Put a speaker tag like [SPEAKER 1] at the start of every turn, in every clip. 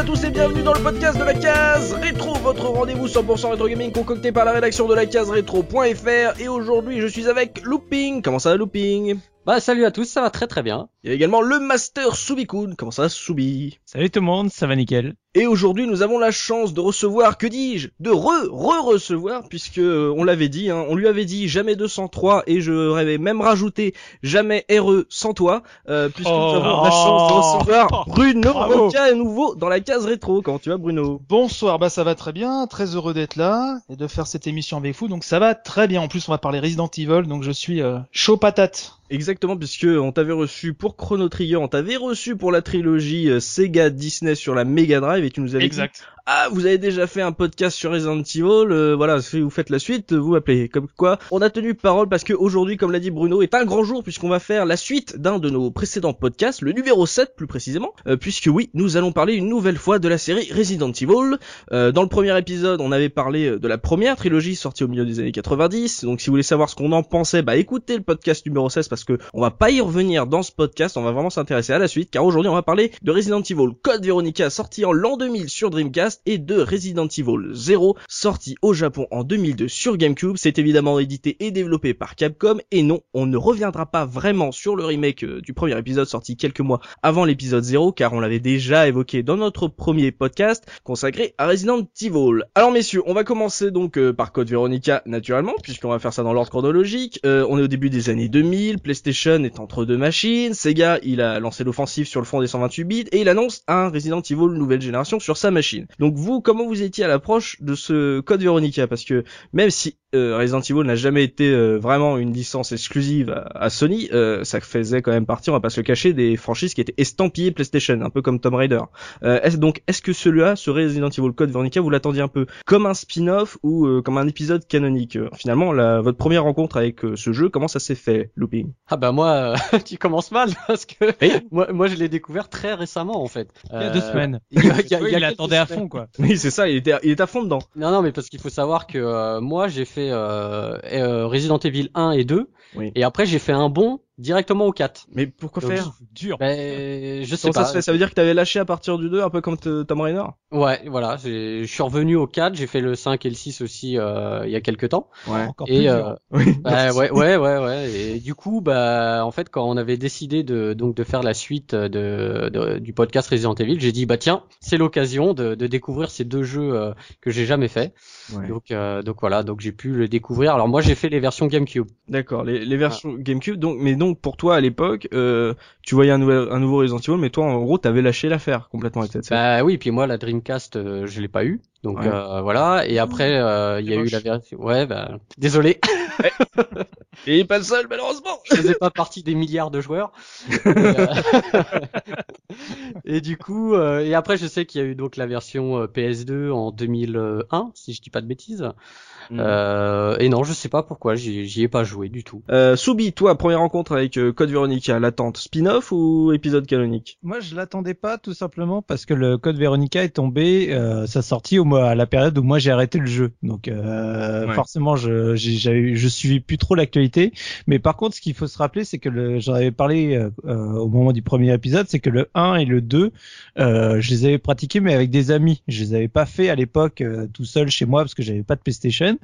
[SPEAKER 1] À tous et bienvenue dans le podcast de la case rétro, votre rendez-vous 100% rétro gaming concocté par la rédaction de la case rétro.fr et aujourd'hui je suis avec Looping. Comment ça va Looping?
[SPEAKER 2] Bah salut à tous, ça va très très bien.
[SPEAKER 1] Il y a également le Master Subikun. Comment ça Subi
[SPEAKER 3] Salut tout le monde, ça va nickel.
[SPEAKER 1] Et aujourd'hui, nous avons la chance de recevoir, que dis-je, de re-re-recevoir, puisque euh, on l'avait dit, hein, on lui avait dit jamais 203, et je rêvais même rajouter jamais RE sans toi, euh, puisque nous
[SPEAKER 3] Oh.
[SPEAKER 1] avons la chance de recevoir
[SPEAKER 3] Oh.
[SPEAKER 1] Bruno. Roca à nouveau dans la case rétro. Comment tu vas Bruno?
[SPEAKER 4] Bonsoir, bah ça va très bien, très heureux d'être là et de faire cette émission avec vous, donc ça va très bien. En plus, on va parler Resident Evil, donc je suis euh, chaud patate.
[SPEAKER 1] Exactement, puisque on t'avait reçu pour Chrono Trigger, on t'avait reçu pour la trilogie euh, Sega Disney sur la Mega Drive, et tu nous avais dit Ah, vous avez déjà fait un podcast sur Resident Evil, euh, voilà, si vous faites la suite, vous m'appelez. Comme quoi, on a tenu parole parce que aujourd'hui, comme l'a dit Bruno, est un grand jour puisqu'on va faire la suite d'un de nos précédents podcasts, le numéro 7 plus précisément, euh, puisque oui, nous allons parler une nouvelle fois de la série Resident Evil. Euh, dans le premier épisode, on avait parlé euh, de la première trilogie sortie au milieu des années 90, donc si vous voulez savoir ce qu'on en pensait, bah écoutez le podcast numéro 16 parce que on va pas y revenir dans ce podcast, on va vraiment s'intéresser à la suite, car aujourd'hui on va parler de Resident Evil Code Veronica sorti en l'an 2000 sur Dreamcast et de Resident Evil 0 sorti au Japon en 2002 sur GameCube. C'est évidemment édité et développé par Capcom et non, on ne reviendra pas vraiment sur le remake euh, du premier épisode sorti quelques mois avant l'épisode 0 car on l'avait déjà évoqué dans notre premier podcast consacré à Resident Evil. Alors messieurs, on va commencer donc euh, par Code Veronica naturellement puisqu'on va faire ça dans l'ordre chronologique. Euh, on est au début des années 2000, PlayStation est entre deux machines, Sega il a lancé l'offensive sur le front des 128 bits et il annonce un Resident Evil nouvelle génération sur sa machine. Donc vous, comment vous étiez à l'approche de ce Code Veronica? Parce que même si euh, Resident Evil n'a jamais été euh, vraiment une licence exclusive à, à Sony, euh, ça faisait quand même partie, on va pas se le cacher, des franchises qui étaient estampillées PlayStation, un peu comme Tomb Raider. Euh, est-ce donc est-ce que celui-là, ce Resident Evil Code Veronica, vous l'attendiez un peu comme un spin-off ou euh, comme un épisode canonique? Euh, Finalement, la, votre première rencontre avec euh, ce jeu, comment ça s'est fait, Looping?
[SPEAKER 2] Ah bah moi, euh, tu commences mal parce que moi, moi je l'ai découvert très récemment en fait.
[SPEAKER 3] Il y a deux semaines.
[SPEAKER 2] Il y a, il y a- il y a
[SPEAKER 3] il attendait à
[SPEAKER 2] semaines.
[SPEAKER 3] fond quoi.
[SPEAKER 1] Oui, c'est ça, il était, il était à fond dedans.
[SPEAKER 2] Non non mais parce qu'il faut savoir que euh, moi j'ai fait euh, euh, Resident Evil 1 et 2
[SPEAKER 1] Oui.
[SPEAKER 2] et après j'ai fait un bond directement au 4.
[SPEAKER 1] Mais pourquoi
[SPEAKER 2] Donc,
[SPEAKER 1] faire
[SPEAKER 3] Dur.
[SPEAKER 2] Ben je sais
[SPEAKER 1] Comment
[SPEAKER 2] pas.
[SPEAKER 1] ça se fait? Ça veut dire que t'avais lâché à partir du 2, un peu comme t- Tomb Raider?
[SPEAKER 2] Ouais, voilà, j'ai- je suis revenu au 4, j'ai fait le 5 et le 6 aussi euh, il y a quelques temps.
[SPEAKER 1] Ouais.
[SPEAKER 3] Encore
[SPEAKER 2] Et
[SPEAKER 3] plus
[SPEAKER 2] euh.
[SPEAKER 1] Oui.
[SPEAKER 2] Bah, ouais, ouais, ouais, ouais. Et du coup, bah, en fait, quand on avait décidé de donc de faire la suite de, de- du podcast Resident Evil, j'ai dit bah tiens, c'est l'occasion de, de découvrir ces deux jeux euh, que j'ai jamais fait.
[SPEAKER 1] Ouais.
[SPEAKER 2] Donc euh, donc voilà, donc j'ai pu le découvrir. Alors moi, j'ai fait les versions GameCube.
[SPEAKER 1] D'accord, les, les versions GameCube. Donc, mais donc pour toi à l'époque, euh, tu voyais un, nouvel, un nouveau Resident Evil, mais toi en gros t'avais lâché l'affaire complètement avec.
[SPEAKER 2] Bah oui, puis moi la Dreamcast, euh, je l'ai pas eu. Donc
[SPEAKER 1] Ouais.
[SPEAKER 2] euh, voilà. Et après, euh, il y a eu la version. Ouais, bah désolé,
[SPEAKER 1] Et il est pas le seul malheureusement.
[SPEAKER 2] je faisais pas partie des milliards de joueurs. Et, euh, et du coup, euh, et après, je sais qu'il y a eu donc la version euh, PS2 en 2001, si je dis pas de bêtises. Euh, et non, je sais pas pourquoi, j'y ai pas joué du tout.
[SPEAKER 1] Euh, Soubi, toi première rencontre avec Code Veronica, l'attente spin-off ou épisode canonique?
[SPEAKER 3] Moi je l'attendais pas tout simplement parce que le code Veronica est tombé euh, sa sortie au mois à la période où moi j'ai arrêté le jeu. Donc euh,
[SPEAKER 1] Ouais.
[SPEAKER 3] forcément je j'ai- je suivais plus trop l'actualité. Mais par contre ce qu'il faut se rappeler c'est que j'en avais parlé euh, euh, au moment du premier épisode, c'est que le 1 et le 2 euh, je les avais pratiqués mais avec des amis. Je les avais pas fait à l'époque euh, tout seul chez moi parce que j'avais pas de PlayStation.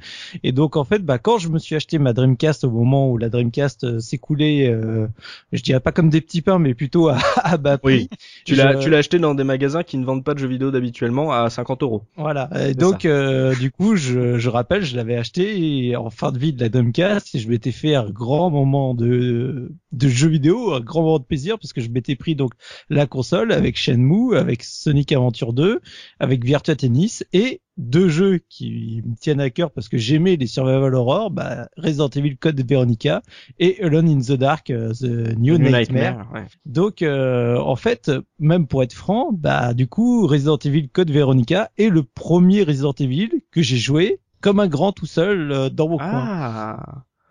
[SPEAKER 3] Et donc en fait, bah quand je me suis acheté ma Dreamcast au moment où la Dreamcast euh, s'écoulait, je dirais pas comme des petits pains, mais plutôt à, à bas prix.
[SPEAKER 1] Tu
[SPEAKER 3] Je-
[SPEAKER 1] l'as, tu l'as acheté dans des magasins qui ne vendent pas de jeux vidéo d'habituellement à 50 euros.
[SPEAKER 3] Voilà. Et donc euh, du coup, je, je rappelle, je l'avais acheté et en fin de vie de la Dreamcast et je m'étais fait un grand moment de de jeux vidéo, un grand moment de plaisir parce que je m'étais pris donc la console avec Shenmue, avec Sonic Adventure 2, avec Virtua Tennis et deux jeux qui me tiennent à cœur parce que j'aimais les Survival Horror, bah, Resident Evil Code Veronica et Alone in the Dark, euh, The New, Nightmare.
[SPEAKER 1] ouais.
[SPEAKER 3] Donc, euh, en fait, même pour être franc, bah, du coup, Resident Evil Code Veronica est le premier Resident Evil que j'ai joué comme un grand tout seul euh, dans mon coin.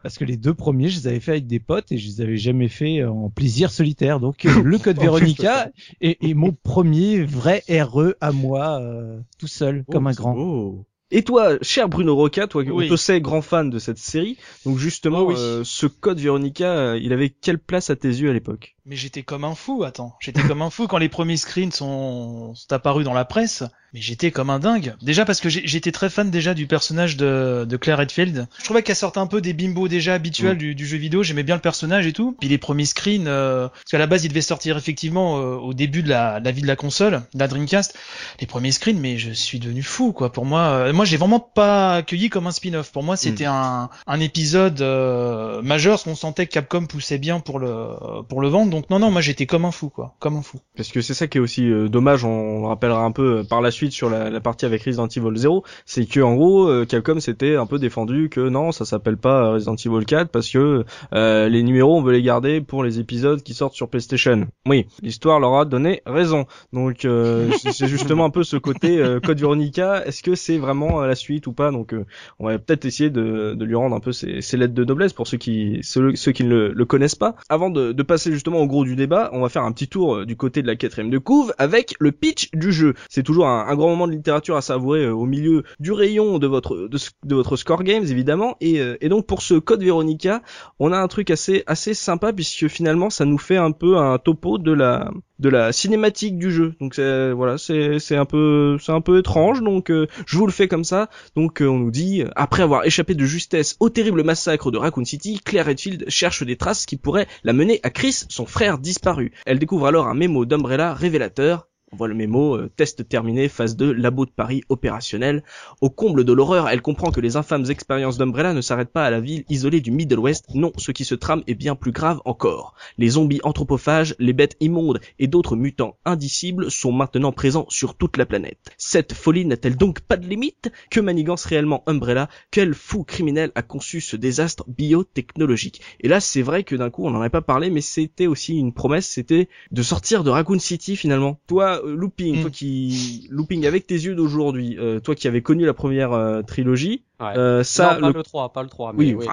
[SPEAKER 3] Parce que les deux premiers, je les avais fait avec des potes et je les avais jamais fait en plaisir solitaire. Donc, euh, le Code Veronica est, est mon premier vrai RE à moi, euh, tout seul, comme
[SPEAKER 1] Oh,
[SPEAKER 3] un
[SPEAKER 1] c'est
[SPEAKER 3] grand.
[SPEAKER 1] beau. Et toi, cher Bruno Roca, toi,
[SPEAKER 4] Oui.
[SPEAKER 1] on te sait grand fan de cette série. Donc justement,
[SPEAKER 4] Oh oui.
[SPEAKER 1] euh, ce code Veronica, euh, il avait quelle place à tes yeux à l'époque?
[SPEAKER 4] Mais j'étais comme un fou, attends. J'étais comme un fou quand les premiers screens sont, sont apparus dans la presse. Mais j'étais comme un dingue. Déjà parce que j'étais très fan déjà du personnage de, de Claire Redfield. Je trouvais qu'elle sortait un peu des bimbos déjà habituels mm. du, jeu vidéo. J'aimais bien le personnage et tout. Puis les premiers screens, euh, parce qu'à la base il devait sortir effectivement euh, au début de la, la vie de la console, de la Dreamcast. Les premiers screens, mais je suis devenu fou quoi. Pour moi, euh, moi j'ai vraiment pas accueilli comme un spin-off. Pour moi c'était mm. un, un épisode majeur, parce qu'on sentait que Capcom poussait bien pour le pour le vendre. Donc non non, moi j'étais comme un fou quoi, comme un fou.
[SPEAKER 1] Parce que c'est ça qui est aussi dommage. On le rappellera un peu par la suite sur la, la partie avec Resident Evil 0, c'est que en gros euh, Capcom s'était un peu défendu que non, ça s'appelle pas Resident Evil 4 parce que euh, les numéros on veut les garder pour les épisodes qui sortent sur PlayStation. Oui, l'histoire leur a donné raison. Donc euh, c'est justement un peu ce côté Code Veronica, est-ce que c'est vraiment la suite ou pas? Donc on va peut-être essayer de, de, lui rendre un peu ses, ses, lettres de noblesse pour ceux qui ceux, qui ne le, connaissent pas. Avant de, de, passer justement au gros du débat, on va faire un petit tour du côté de la quatrième de couve avec le pitch du jeu. C'est toujours un, grand moment de littérature à savourer euh, au milieu du rayon de votre de, votre score games évidemment. Et, euh, et donc pour ce code Veronica on a un truc assez assez sympa puisque finalement ça nous fait un peu un topo de la de la cinématique du jeu. Donc voilà c'est c'est un peu c'est un peu étrange. Donc euh, je vous le fais comme ça. Donc on nous dit après avoir échappé de justesse au terrible massacre de Raccoon City Claire Redfield cherche des traces qui pourraient la mener à Chris son frère disparu. Elle découvre alors un mémo d'Umbrella révélateur on voit le mémo, euh, test terminé, phase 2, labo de Paris opérationnel. Au comble de l'horreur, elle comprend que les infâmes expériences d'Umbrella ne s'arrêtent pas à la ville isolée du Middle West. Non, ce qui se trame est bien plus grave encore. Les zombies anthropophages, les bêtes immondes et d'autres mutants indicibles sont maintenant présents sur toute la planète. Cette folie n'a-t-elle donc pas de limite? Que manigance réellement Umbrella? Quel fou criminel a conçu ce désastre biotechnologique? Et là, c'est vrai que d'un coup, on n'en avait pas parlé, mais c'était aussi une promesse, c'était de sortir de Raccoon City finalement. Toi, euh, looping, toi mm. qui looping avec tes yeux d'aujourd'hui, euh, toi qui avais connu la première euh, trilogie,
[SPEAKER 2] ça, pas le... 3, pas le 3,
[SPEAKER 1] mais oui,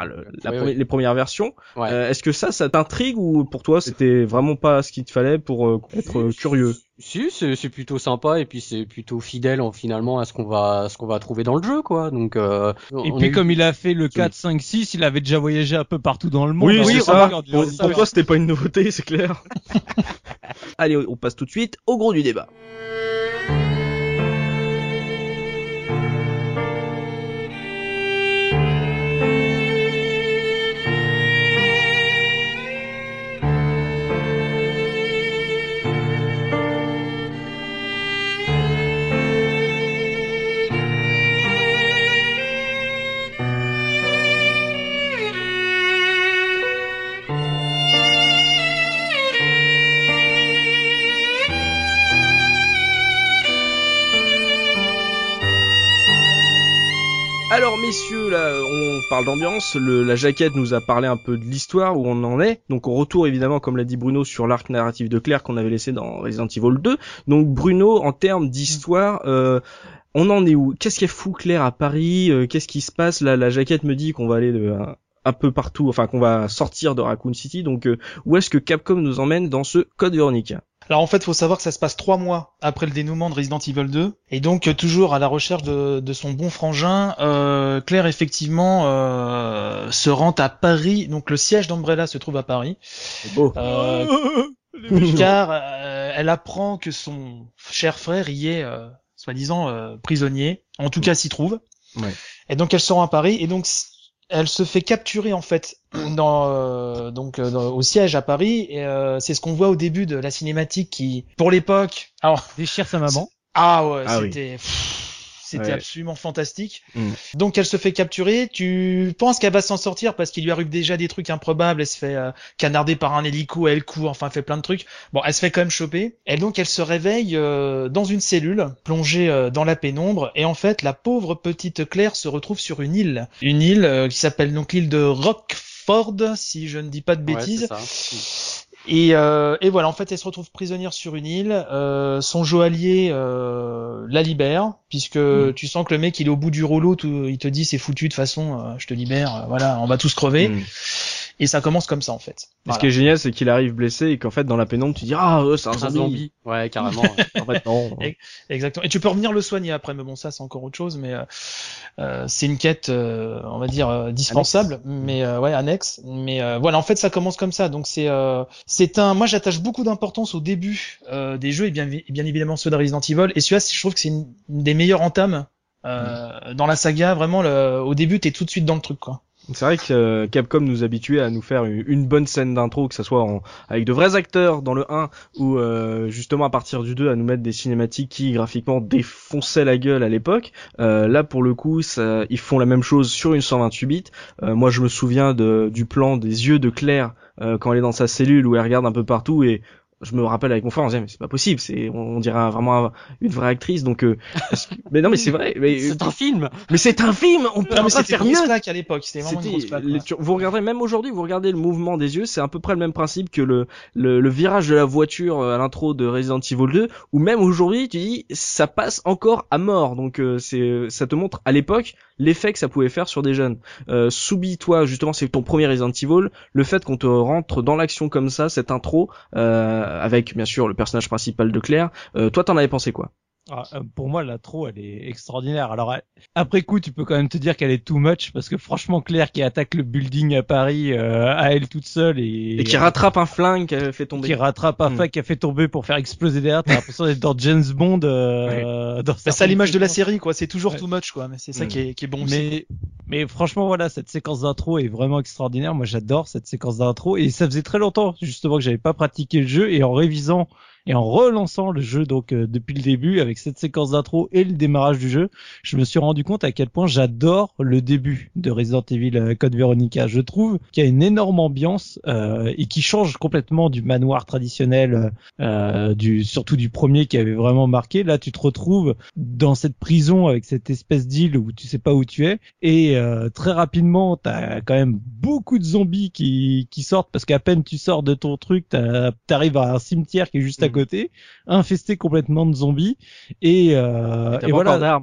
[SPEAKER 1] les premières versions. Est-ce que ça, ça t'intrigue ou pour toi c'était vraiment pas ce qu'il te fallait pour être curieux?
[SPEAKER 2] Si, c'est plutôt sympa et puis c'est plutôt fidèle en, finalement à ce qu'on va, ce qu'on va trouver dans le jeu, quoi. Donc.
[SPEAKER 3] et puis comme il a fait le 4, 5, 6, il avait déjà voyagé un peu partout dans le monde.
[SPEAKER 1] Oui, oui, ça. Pour, pour toi, c'était pas une nouveauté, c'est clair. Allez, on passe tout de suite au gros du débat. Alors messieurs, là, on parle d'ambiance. La jaquette nous a parlé un peu de l'histoire où on en est. Donc on retourne évidemment, comme l'a dit Bruno, sur l'arc narratif de Claire qu'on avait laissé dans Resident Evil 2. Donc Bruno, en termes d'histoire, euh, on en est où? Qu'est-ce qui est fou Claire à Paris? Euh, Qu'est-ce qui se passe? Là, la jaquette me dit qu'on va aller de, un, peu partout, enfin qu'on va sortir de Raccoon City. Donc euh, où est-ce que Capcom nous emmène dans ce Code Veronica?
[SPEAKER 4] Alors en fait, faut savoir que ça se passe trois mois après le dénouement de Resident Evil 2, et donc euh, toujours à la recherche de, son bon frangin, euh, Claire effectivement euh, se rend à Paris. Donc le siège d'Umbrella se trouve à Paris.
[SPEAKER 1] Beau.
[SPEAKER 4] car elle apprend que son cher frère y est, soi-disant, prisonnier. En tout cas, s'y trouve. Ouais. Et donc elle se rend à Paris, et donc elle se fait capturer en fait dans euh, donc euh, au siège à Paris et euh, c'est ce qu'on voit au début de la cinématique qui pour l'époque
[SPEAKER 3] alors déchire sa maman.
[SPEAKER 4] Ah ouais ah c'était c'était absolument fantastique. Mm. Donc elle se fait capturer. Tu penses qu'elle va s'en sortir parce qu'il lui arrive déjà des trucs improbables. Elle se fait euh, canarder par un hélico, elle court, enfin elle fait plein de trucs. Bon, elle se fait quand même choper. Et donc elle se réveille euh, dans une cellule, plongée euh, dans la pénombre. Et en fait, la pauvre petite Claire se retrouve sur une île. Une île qui s'appelle donc l'île de Rockford, si je ne dis pas de bêtises. Et, euh, et, voilà, en fait, elle se retrouve prisonnière sur une île. Euh, son joaillier euh, la libère, puisque mm. tu sens que le mec, il est au bout du rouleau. Tout, il te dit, c'est foutu de façon, euh, je te libère. Voilà, on va tous crever. Mm. Et ça commence comme ça en fait.
[SPEAKER 1] Ce qui est génial, c'est qu'il arrive blessé et qu'en fait dans la pénombre tu dis ah c'est un, zombie.
[SPEAKER 2] Ouais carrément.
[SPEAKER 1] en fait non.
[SPEAKER 4] Exactement. Et tu peux revenir le soigner après, mais bon ça c'est encore autre chose. Mais euh, euh c'est une quête, euh, on va dire euh, dispensable, mais ouais annexe. Mais voilà en fait ça commence comme ça. Donc c'est c'est un. Moi j'attache beaucoup d'importance au début des jeux et bien bien évidemment ceux de Resident Evil. Et celui-là je trouve que c'est une, des meilleures entames dans la saga. Vraiment le, au début t'es tout de suite dans le truc quoi.
[SPEAKER 1] C'est vrai que euh, Capcom nous habituait à nous faire une, bonne scène d'intro, que ce soit avec de vrais acteurs dans le 1 ou euh, justement à partir du 2 à nous mettre des cinématiques qui graphiquement défonçaient la gueule à l'époque. Euh, là pour le coup, ça, ils font la même chose sur une 128 bits. moi je me souviens du plan des yeux de Claire quand elle est dans sa cellule où elle regarde un peu partout et je me rappelle avec mon frère, on disait mais c'est pas possible, c'est on, dirait vraiment une vraie actrice. Donc, euh, mais non mais c'est vrai. Mais,
[SPEAKER 2] c'est un film.
[SPEAKER 1] Mais c'est un film. On peut
[SPEAKER 4] non, mais
[SPEAKER 1] pas
[SPEAKER 4] faire mieux. à l'époque. C'était vraiment une
[SPEAKER 1] Vous regardez même aujourd'hui, vous regardez le mouvement des yeux, c'est à peu près le même principe que le le, le virage de la voiture euh, à l'intro de Resident Evil 2, ou même aujourd'hui tu dis ça passe encore à mort. Donc euh, c'est ça te montre à l'époque l'effet que ça pouvait faire sur des jeunes. Euh, Soubi, toi justement c'est ton premier Resident Evil, le fait qu'on te rentre dans l'action comme ça, cette intro. Euh, avec bien sûr le personnage principal de Claire. Euh, toi, t'en avais pensé quoi?
[SPEAKER 3] Ah, euh, pour moi, la trop, elle est extraordinaire. Alors, après coup, tu peux quand même te dire qu'elle est too much parce que franchement, Claire qui attaque le building à Paris euh, à elle toute seule et,
[SPEAKER 1] et qui rattrape un flingue qui a fait tomber,
[SPEAKER 3] qui rattrape un hmm. flingue qui a fait tomber pour faire exploser derrière. T'as l'impression d'être dans James Bond. Euh, dans
[SPEAKER 4] bah, c'est l'image de la série, quoi. C'est toujours too much, quoi. Mais c'est ça hmm. qui, est, qui est bon.
[SPEAKER 3] Mais, mais franchement, voilà, cette séquence d'intro est vraiment extraordinaire. Moi, j'adore cette séquence d'intro et ça faisait très longtemps justement que j'avais pas pratiqué le jeu et en révisant et en relançant le jeu donc euh, depuis le début avec cette séquence d'intro et le démarrage du jeu, je me suis rendu compte à quel point j'adore le début de Resident Evil euh, Code Veronica. Je trouve qu'il y a une énorme ambiance euh, et qui change complètement du manoir traditionnel, euh, du surtout du premier qui avait vraiment marqué. Là, tu te retrouves dans cette prison avec cette espèce d'île où tu sais pas où tu es et très rapidement, t'as quand même beaucoup de zombies qui, qui sortent parce qu'à peine tu sors de ton truc, t'arrives à un cimetière qui est juste à côté, infesté complètement de zombies et, euh,
[SPEAKER 1] et, voilà.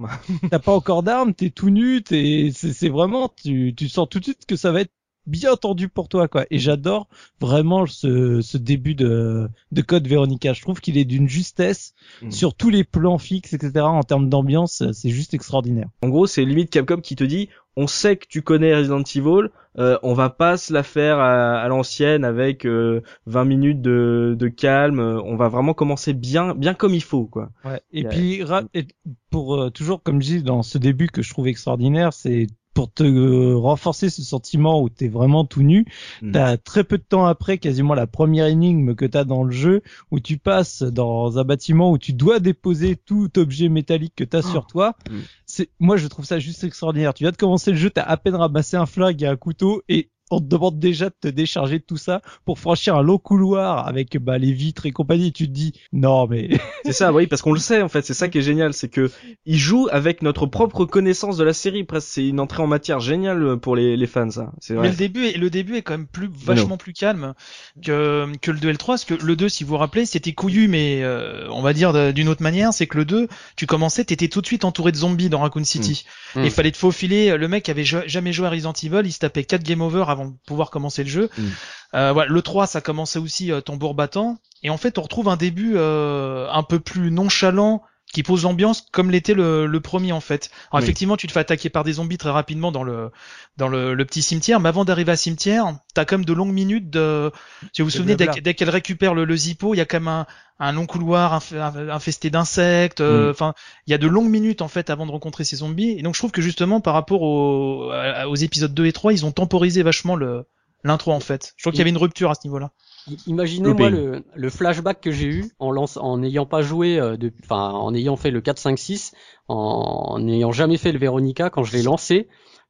[SPEAKER 3] T'as pas encore d'armes, t'es tout nu, t'es, c'est vraiment, tu, tu sens tout de suite que ça va être bien tendu pour toi quoi et j'adore vraiment ce, ce début de, de code Véronica je trouve qu'il est d'une justesse mm. sur tous les plans fixes etc en termes d'ambiance c'est juste extraordinaire
[SPEAKER 1] en gros c'est limite Capcom qui te dit on sait que tu connais Resident Evil, euh, on va pas se la faire à, l'ancienne avec 20 euh, minutes de, de, calme. On va vraiment commencer bien, bien comme il faut, quoi.
[SPEAKER 3] Ouais. Et, puis pour euh, toujours comme je dis dans ce début que je trouve extraordinaire, c'est pour te euh, renforcer ce sentiment où t'es vraiment tout nu, mm. t'as très peu de temps après, quasiment la première énigme que t'as dans le jeu, où tu passes dans un bâtiment où tu dois déposer tout objet métallique que t'as sur toi. Mm. C'est, moi je trouve ça juste extraordinaire. Tu viens de commencer le jeu, t'as à peine ramassé un flingue et un couteau et on te demande déjà de te décharger de tout ça pour franchir un long couloir avec bah, les vitres et compagnie. tu te dis non mais
[SPEAKER 1] c'est ça, oui, parce qu'on le sait en fait. C'est ça qui est génial, c'est que il joue avec notre propre connaissance de la série. Presque, c'est une entrée en matière géniale pour les, les fans. Ça, c'est vrai.
[SPEAKER 4] Mais le début, est, le début est quand même plus vachement plus calme que que le 2 et le 3. Parce que le 2, si vous vous rappelez, c'était couillu, mais euh, on va dire d'une autre manière, c'est que le 2, tu commençais, t'étais tout de suite entouré de zombies dans Raccoon City. Mm. Et il fallait te faufiler. Le mec avait jamais joué à Resident Evil, il se tapait 4 game over avant avant de pouvoir commencer le jeu. Mm. Euh, voilà, le 3, ça commençait aussi euh, tambour battant. Et en fait, on retrouve un début euh, un peu plus nonchalant qui pose l'ambiance comme l'était le, le, premier en fait. Alors effectivement, tu te fais attaquer par des zombies très rapidement dans le dans le, le petit cimetière, mais avant d'arriver à cimetière, t'as comme de longues minutes de. Si vous vous souvenez, dès, qu'elle récupère le, le zippo, il y a quand même un, un long couloir infesté d'insectes. Euh, mm. Enfin, il y a de longues minutes en fait avant de rencontrer ces zombies. Et donc je trouve que justement par rapport aux, aux épisodes 2 et 3, ils ont temporisé vachement le l'intro en fait. Je trouve qu'il y avait une rupture à ce niveau-là.
[SPEAKER 2] Imaginez-moi le, le, flashback que j'ai eu en lance, en n'ayant pas joué, euh, enfin en ayant fait le 4, 5, 6, en n'ayant jamais fait le Veronica, quand je l'ai lancé,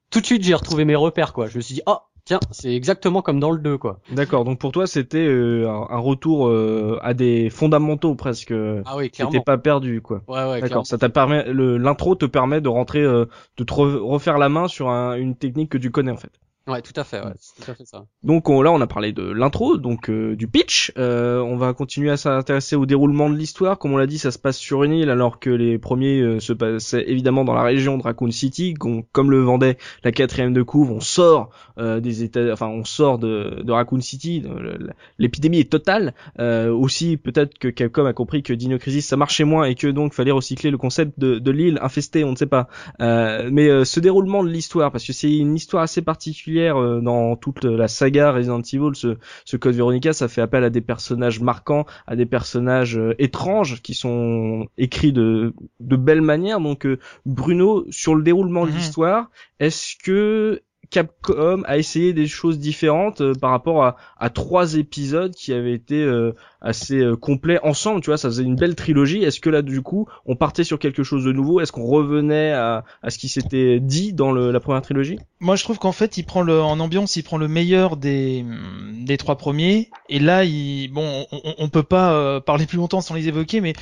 [SPEAKER 2] tout de suite j'ai retrouvé mes repères quoi. Je me suis dit ah tiens c'est exactement comme dans le 2 quoi.
[SPEAKER 1] D'accord donc pour toi c'était euh, un, retour euh, à des fondamentaux presque.
[SPEAKER 2] Ah oui
[SPEAKER 1] clairement. T'étais pas perdu quoi.
[SPEAKER 2] Ouais ouais.
[SPEAKER 1] D'accord ça t'a permis l'intro te permet de rentrer de te refaire la main sur une technique que tu connais en fait.
[SPEAKER 2] Ouais, tout à fait, ouais, c'est tout à fait ça.
[SPEAKER 1] Donc là, on a parlé de l'intro, donc euh, du pitch. Euh, on va continuer à s'intéresser au déroulement de l'histoire. Comme on l'a dit, ça se passe sur une île, alors que les premiers euh, se passaient évidemment dans la région de Raccoon City. comme le vendait la quatrième de couvre, on sort des États, enfin, on sort de, de Raccoon City. L'épidémie est totale. aussi, peut-être que Capcom a compris que Dino Crisis ça marchait moins et que donc fallait recycler le concept de, de l'île infestée. On ne sait pas. mais ce déroulement de l'histoire, parce que c'est une histoire assez particulière euh, dans toute la saga Resident Evil, ce, ce code Veronica, ça fait appel à des personnages marquants, à des personnages euh, étranges qui sont écrits de de belle manière. Donc euh, Bruno, sur le déroulement de mhm. l'histoire, est-ce que Capcom a essayé des choses différentes euh, par rapport à, trois épisodes qui avaient été euh, assez euh, complets ensemble, tu vois, ça faisait une belle trilogie. Est-ce que là, du coup, on partait sur quelque chose de nouveau? Est-ce qu'on revenait à, ce qui s'était dit dans la première trilogie?
[SPEAKER 4] Moi, je trouve qu'en fait, il prend le, en ambiance, il prend le meilleur des, des trois premiers. Et là, il, bon, on, on peut pas parler plus longtemps sans les évoquer, mais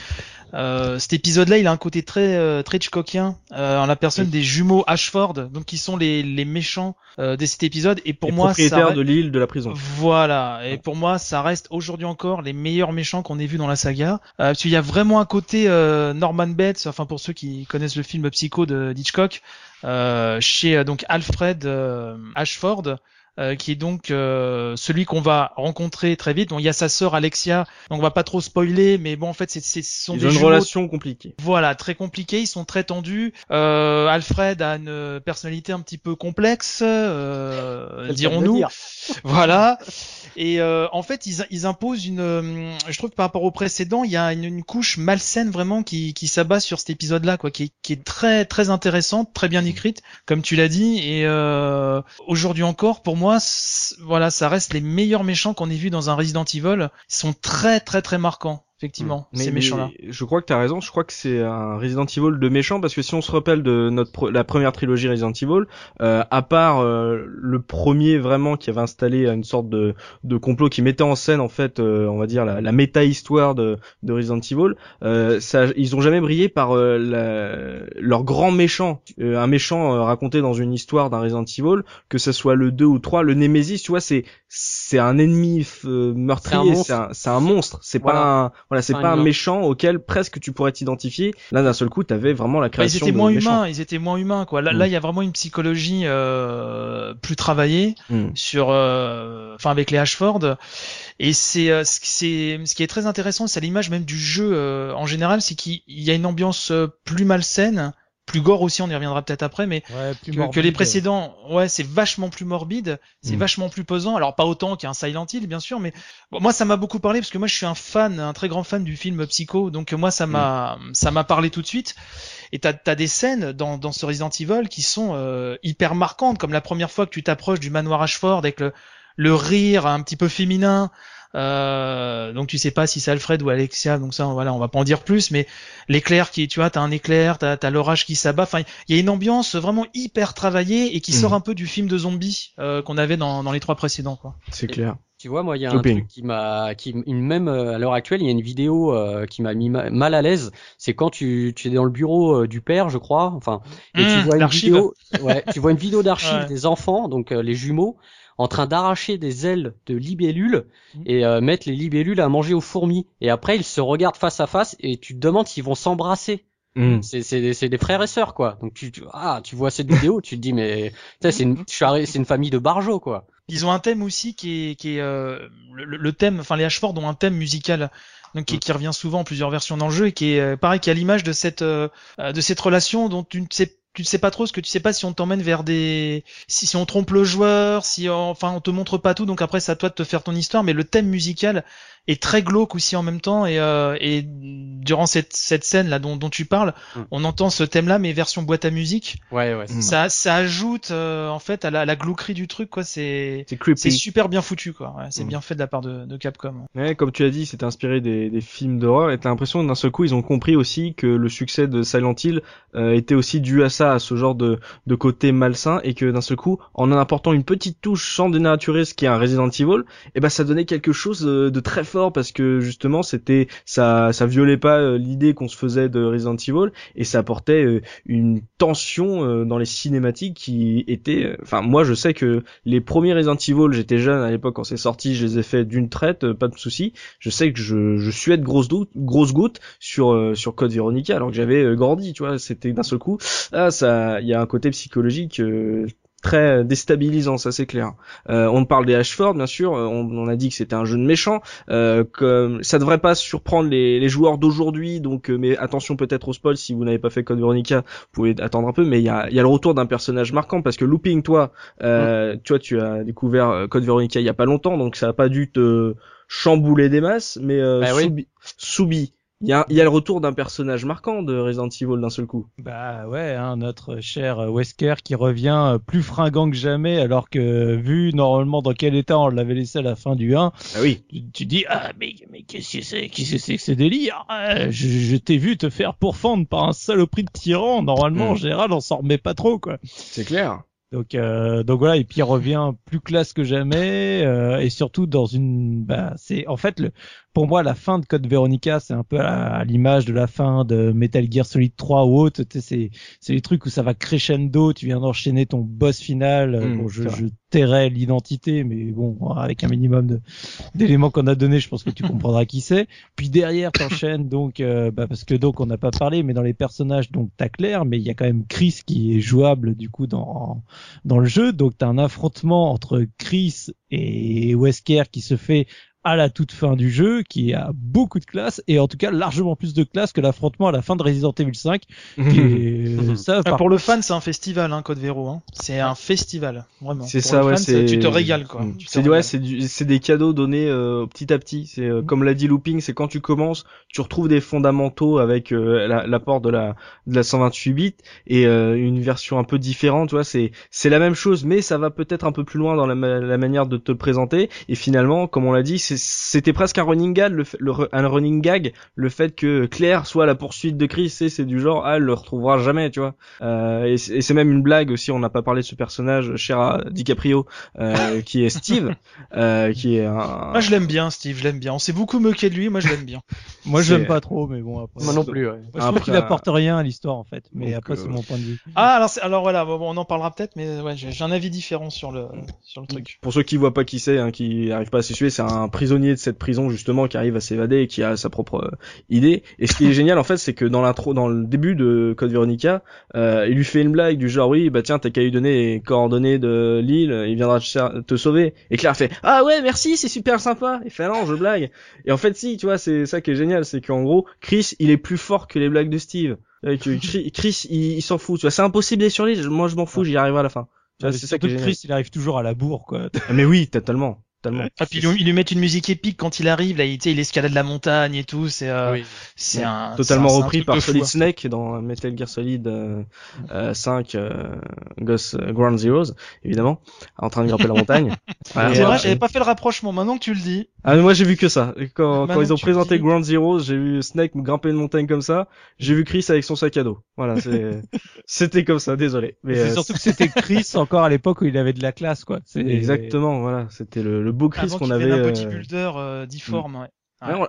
[SPEAKER 4] euh, cet épisode-là, il a un côté très euh, très Hitchcockien euh, en la personne des jumeaux Ashford, donc qui sont les, les méchants euh, de cet épisode. Et pour moi,
[SPEAKER 1] propriétaires de l'île de la prison.
[SPEAKER 4] Voilà. Et pour moi, ça reste aujourd'hui encore les meilleurs méchants qu'on ait vus dans la saga. Euh, parce qu'il y a vraiment un côté euh, Norman Bates, enfin pour ceux qui connaissent le film Psycho de Hitchcock, chez donc Alfred Ashford euh, qui est donc euh, celui qu'on va rencontrer très vite. Donc il y a sa sœur Alexia, donc on va pas trop spoiler, mais bon en fait c'est ce sont
[SPEAKER 1] Ils ont une relation compliquée.
[SPEAKER 4] Voilà, très compliquée. Ils sont très tendus. Euh, Alfred a une personnalité un petit peu complexe, euh, dirons-nous. voilà. Et euh, en fait, ils, ils, imposent une. Euh, je trouve que par rapport au précédent, il y a une, une couche malsaine vraiment qui, qui s'abat sur cet épisode-là, quoi, qui est, qui est très très intéressante, très bien écrite, comme tu l'as dit. Et euh, aujourd'hui encore, pour moi, voilà, ça reste les meilleurs méchants qu'on ait vus dans un Resident Evil. Ils sont très très très marquants effectivement, mm. ces méchants-là.
[SPEAKER 1] Je crois que tu as raison, je crois que c'est un Resident Evil de méchant parce que si on se rappelle de notre la première trilogie Resident Evil, euh, à part euh, le premier vraiment qui avait installé une sorte de, de complot qui mettait en scène en fait, euh, on va dire la, la méta-histoire de, de Resident Evil, euh, ça, ils ont jamais brillé par la, leur grand méchant, un méchant raconté dans une histoire d'un Resident Evil, que ce soit le 2 ou 3, le Nemesis, tu vois, c'est c'est un ennemi meurtrier, c'est un, un, un, monstre, c'est pas un voilà, c'est pas un méchant auquel presque tu pourrais t'identifier. Là, d'un seul coup, t'avais vraiment la création.
[SPEAKER 4] Bah, ils étaient moins humains. Ils étaient moins humains, quoi. Là, là, mm. il y a vraiment une psychologie euh, plus travaillée mm. sur, euh, enfin, avec les Ashford. Et c'est, euh, c'est, ce qui est très intéressant, c'est l'image même du jeu euh, en général, c'est qu'il y a une ambiance plus malsaine plus gore aussi, on y reviendra peut-être après, mais que, les précédents, ouais, c'est vachement plus morbide, c'est mm. vachement plus pesant. Alors pas autant qu'un Silent Hill, bien sûr, mais moi ça m'a beaucoup parlé parce que moi je suis un fan, un très grand fan du film Psycho, donc moi ça m'a, mm. ça m'a parlé tout de suite. Et t'as as des scènes dans, dans ce Resident Evil qui sont euh, hyper marquantes, comme la première fois que tu t'approches du manoir Ashford avec le, le rire un petit peu féminin. Euh, donc tu sais pas si c'est Alfred ou Alexia, donc ça voilà, on va pas en dire plus, mais l'éclair qui, tu vois, t'as un éclair, t'as as, l'orage qui s'abat. Enfin, il y a une ambiance vraiment hyper travaillée et qui sort mm. un peu du film de zombies euh, qu'on avait dans, dans les trois précédents. quoi.
[SPEAKER 1] C'est clair.
[SPEAKER 2] Tu vois, moi, il y a un truc qui m'a, qui même euh, à l'heure actuelle, il y a une vidéo euh, qui m'a mis mal à l'aise. C'est quand tu, tu es dans le bureau du père, je crois, enfin, et tu mmh, vois une vidéo, ouais, tu vois une vidéo d'archives des enfants, donc les jumeaux, en train d'arracher des ailes de libellules mmh. et euh, mettre les libellules à manger aux fourmis. Et après, ils se regardent face à face et tu te demandes s'ils vont s'embrasser. Mmh. C'est c'est des frères et sœurs quoi. Donc tu, ah tu vois cette vidéo, tu te dis mais c'est une c'est une famille de barjots quoi.
[SPEAKER 4] Ils ont un thème aussi qui est qui est euh, le, thème enfin les Ashford ont un thème musical donc qui, mmh. qui, revient souvent en plusieurs versions dans le jeu et qui est euh, pareil qui a l'image de cette de cette relation dont tu ne sais tu sais pas trop ce que tu sais pas si on t'emmène vers des si, si on trompe le joueur si enfin on te montre pas tout donc après c'est à toi de te faire ton histoire mais le thème musical est très glauque aussi en même temps et, euh, et durant cette, cette scène là dont, dont tu parles, mm. on entend ce thème là mais version boîte à musique.
[SPEAKER 2] Ouais ouais.
[SPEAKER 4] Ça ça ajoute euh, en fait à la, la glauquerie du truc quoi, c'est c'est super bien foutu quoi. Ouais, c'est mm. bien fait de la part de, de Capcom.
[SPEAKER 1] Ouais, comme tu as dit, c'est inspiré des, des films d'horreur et t'as l'impression d'un seul coup ils ont compris aussi que le succès de Silent Hill euh, était aussi dû à ça, à ce genre de, de côté malsain et que d'un seul coup en apportant une petite touche sans dénaturer ce qui est un Resident Evil, et eh ben ça donnait quelque chose de très fort parce que justement c'était ça ça violait pas l'idée qu'on se faisait de Resident Evil et ça apportait une tension dans les cinématiques qui était enfin moi je sais que les premiers Resident Evil j'étais jeune à l'époque quand c'est sorti je les ai fait d'une traite pas de souci. Je sais que je je suis de grosses grosses gouttes sur sur Code Veronica alors que j'avais grandi tu vois c'était d'un seul coup. Ah ça il y a un côté psychologique très déstabilisant, ça c'est clair. Euh, on parle des Ashford, bien sûr. Euh, on, a dit que c'était un jeu de méchant. Euh, que ça devrait pas surprendre les, joueurs d'aujourd'hui. Donc, euh, mais attention peut-être au spoil si vous n'avez pas fait Code Veronica, vous pouvez attendre un peu. Mais il y a, y a, le retour d'un personnage marquant parce que Looping, toi, euh, mm. toi, tu as découvert Code Veronica il y a pas longtemps, donc ça a pas dû te chambouler des masses. Mais bah Soubi, il y a, y a, le retour d'un personnage marquant de Resident Evil d'un seul coup.
[SPEAKER 3] Bah ouais, hein, notre cher Wesker qui revient euh, plus fringant que jamais, alors que vu normalement dans quel état on l'avait laissé à la fin du 1,
[SPEAKER 1] ah oui.
[SPEAKER 3] tu, dis ah mais mais qu'est-ce que c'est qu'est-ce que c'est que ce délire ah, Je, je t'ai vu te faire pourfendre par un saloperie de tyran. Normalement, en hmm. général, on s'en remet pas trop quoi.
[SPEAKER 1] C'est clair.
[SPEAKER 3] Donc, euh, donc voilà, et puis il revient plus classe que jamais, euh, et surtout dans une, bah, c'est en fait le, pour moi la fin de Code Veronica, c'est un peu à, l'image de la fin de Metal Gear Solid 3 ou autre. C'est, c'est les trucs où ça va crescendo, tu viens d'enchaîner ton boss final. Mmh, bon, je, je tairai l'identité, mais bon, avec un minimum d'éléments qu'on a donné, je pense que tu comprendras qui c'est. Puis derrière, t'enchaînes donc, euh, bah, parce que donc on n'a pas parlé, mais dans les personnages, donc t'as Claire, mais il y a quand même Chris qui est jouable du coup dans dans le jeu. Donc t'as un affrontement entre Chris et Wesker qui se fait à la toute fin du jeu, qui a beaucoup de classe et en tout cas largement plus de classe que l'affrontement à la fin de Resident Evil 5.
[SPEAKER 4] ça, ah, Pour le fan, c'est un festival, hein, Code Vero. Hein. C'est un festival, vraiment.
[SPEAKER 1] C'est ça, ouais.
[SPEAKER 4] tu te régales, quoi.
[SPEAKER 1] Mm. C'est ouais, c'est des cadeaux donnés euh, petit à petit. C'est euh, mm. comme l'a dit Looping, c'est quand tu commences, tu retrouves des fondamentaux avec euh, l'apport de la de la 128 bits et une version un peu différente. Tu vois, c'est c'est la même chose, mais ça va peut-être un peu plus loin dans la, la manière de te présenter. Et finalement, comme on l'a dit, c'est c'était presque un running gag, le, un running gag, le fait que Claire soit la poursuite de Chris, c'est du genre, ah, elle le retrouvera jamais, tu vois. Euh, et c'est même une blague aussi, on n'a pas parlé de ce personnage, cher à DiCaprio, euh, qui est Steve, euh, qui est un...
[SPEAKER 4] Moi je l'aime bien, Steve, je l'aime bien. On s'est beaucoup moqué de lui, moi je l'aime bien.
[SPEAKER 3] moi je l'aime pas trop, mais bon après.
[SPEAKER 1] Moi non plus, ouais.
[SPEAKER 3] je trouve qu'il apporte rien à l'histoire en fait, mais après c'est mon point de vue.
[SPEAKER 4] Ah alors, alors voilà, bon, on en parlera peut-être, mais ouais, j'ai un avis différent sur le sur le truc.
[SPEAKER 1] Pour ceux qui voient pas qui c'est, hein, qui arrivent pas à s'essuyer, c'est un prisonnier de cette prison justement qui arrive à s'évader et qui a sa propre euh, idée. Et ce qui est génial en fait, c'est que dans l'intro, dans le début de Code Veronica, euh, il lui fait une blague du genre oui bah tiens t'as qu'à lui donner les coordonnées de l'île, il viendra te, sauver. Et Claire fait ah ouais merci c'est super sympa. Il fait ah non je blague. Et en fait si tu vois c'est ça qui est génial, c'est qu'en gros Chris il est plus fort que les blagues de Steve. Chris il, s'en fout, tu vois c'est impossible d'être sur l'île, moi je m'en fous, j'y arriverai à la fin.
[SPEAKER 3] c'est ça que Chris il arrive toujours à la bourre quoi.
[SPEAKER 1] mais oui totalement.
[SPEAKER 4] Ah, puis ils lui mettent une musique épique quand il arrive, là, il, il escalade la montagne et tout, c'est euh, c'est un
[SPEAKER 1] totalement repris par Solid hein. Snake dans Metal Gear Solid euh, 5 euh, euh, Ghost Ground Zeroes, évidemment, en train de grimper la montagne.
[SPEAKER 4] c'est vrai, j'avais pas fait le rapprochement, maintenant que tu le dis.
[SPEAKER 1] Ah mais moi j'ai vu que ça. Quand, quand ils ont présenté Ground Zeroes, j'ai vu Snake grimper une montagne comme ça, j'ai vu Chris avec son sac à dos. Voilà, c'est c'était comme ça, désolé.
[SPEAKER 3] Mais c'est surtout que c'était Chris encore à l'époque où il avait de la classe quoi.
[SPEAKER 1] Exactement, voilà, c'était le le beau Chris qu'on avait. Un
[SPEAKER 4] bodybuilder euh, difforme, ouais.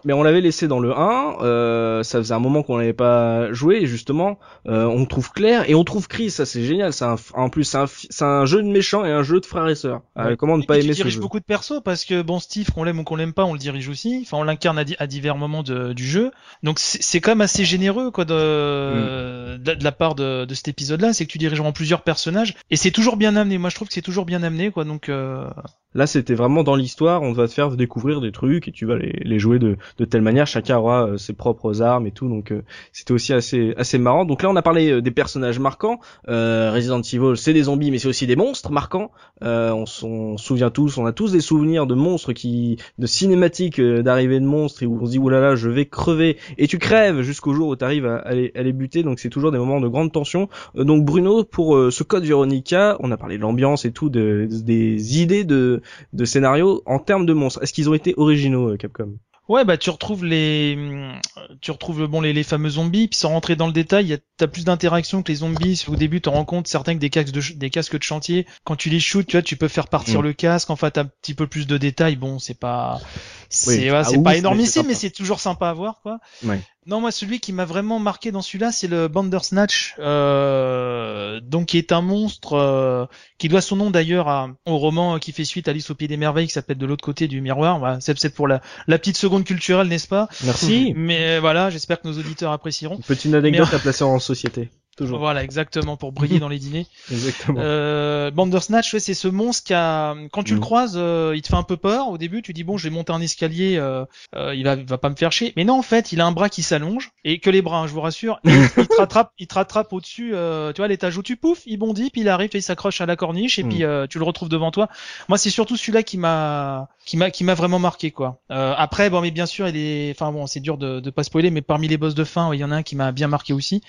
[SPEAKER 1] Mais on l'avait laissé dans le 1, euh, ça faisait un moment qu'on n'avait pas joué, et justement, euh, on trouve Claire et on trouve Chris, ça c'est génial, c'est en plus c'est un, un, jeu de méchants et un jeu de frères et sœurs. Euh, comment ne pas aimer
[SPEAKER 4] ce dirige beaucoup de persos parce que bon Steve, qu'on l'aime ou qu'on l'aime pas, on le dirige aussi, enfin on l'incarne à, divers moments de, du jeu, donc c'est quand même assez généreux quoi de, mm. de, la part de, de cet épisode-là, c'est que tu diriges en plusieurs personnages et c'est toujours bien amené. Moi je trouve que c'est toujours bien amené quoi, donc. Euh...
[SPEAKER 1] Là, c'était vraiment dans l'histoire, on va te faire découvrir des trucs et tu vas les, les jouer de, de telle manière. Chacun aura euh, ses propres armes et tout, donc euh, c'était aussi assez assez marrant. Donc là, on a parlé euh, des personnages marquants. Resident Evil, c'est des zombies, mais c'est aussi des monstres marquants. on s'en souvient tous, on a tous des souvenirs de monstres qui, de cinématiques d'arrivée de monstres et où on se dit oulala, je vais crever et tu crèves jusqu'au jour où tu arrives à, les, à, les, buter. Donc c'est toujours des moments de grande tension. donc Bruno, pour ce code Veronica, on a parlé de l'ambiance et tout, de, des idées de de, scénario en termes de monstres. Est-ce qu'ils ont été originaux, euh, Capcom?
[SPEAKER 4] Ouais, bah tu retrouves les, tu retrouves bon les, les fameux zombies. Puis sans rentrer dans le détail, t'as plus d'interaction que les zombies. Au début, tu rends compte certains que des casques de des casques de chantier. Quand tu les shoots, tu vois, tu peux faire partir mm. le casque. En fait, t'as un petit peu plus de détails. Bon, c'est pas, C'est ah pas énormissime, mais c'est toujours sympa à voir, quoi. Non, moi, celui qui m'a vraiment marqué dans celui-là, c'est le Bandersnatch, euh, donc qui est un monstre euh, qui doit son nom d'ailleurs au roman qui fait suite à Alice au Pied des Merveilles, qui s'appelle De l'autre côté du miroir. Voilà, c'est peut-être pour la, la, petite seconde culturelle, n'est-ce pas?
[SPEAKER 1] Merci.
[SPEAKER 4] Mais voilà, j'espère que nos auditeurs apprécieront.
[SPEAKER 1] Petite anecdote à placer en société.
[SPEAKER 4] Voilà, exactement, pour briller dans les dîners.
[SPEAKER 1] exactement.
[SPEAKER 4] Euh, Bandersnatch, ouais, c'est ce monstre qui a, quand tu le mm. croises, euh, il te fait un peu peur. Au début, tu dis bon, je vais monter un escalier, euh, euh, il va, va pas me faire chier. Mais non, en fait, il a un bras qui s'allonge et que les bras, hein, je vous rassure, il, te rattrape, il te rattrape au-dessus. Euh, tu vois, l'étage où tu pouf, il bondit, puis il arrive, et il s'accroche à la corniche et puis mm. tu le retrouves devant toi. Moi, c'est surtout celui-là qui m'a, qui m'a, qui m'a vraiment marqué quoi. après, bon, mais bien sûr, il est, enfin bon, c'est dur de, de pas spoiler, mais parmi les boss de fin, il y en a un qui m'a bien marqué aussi.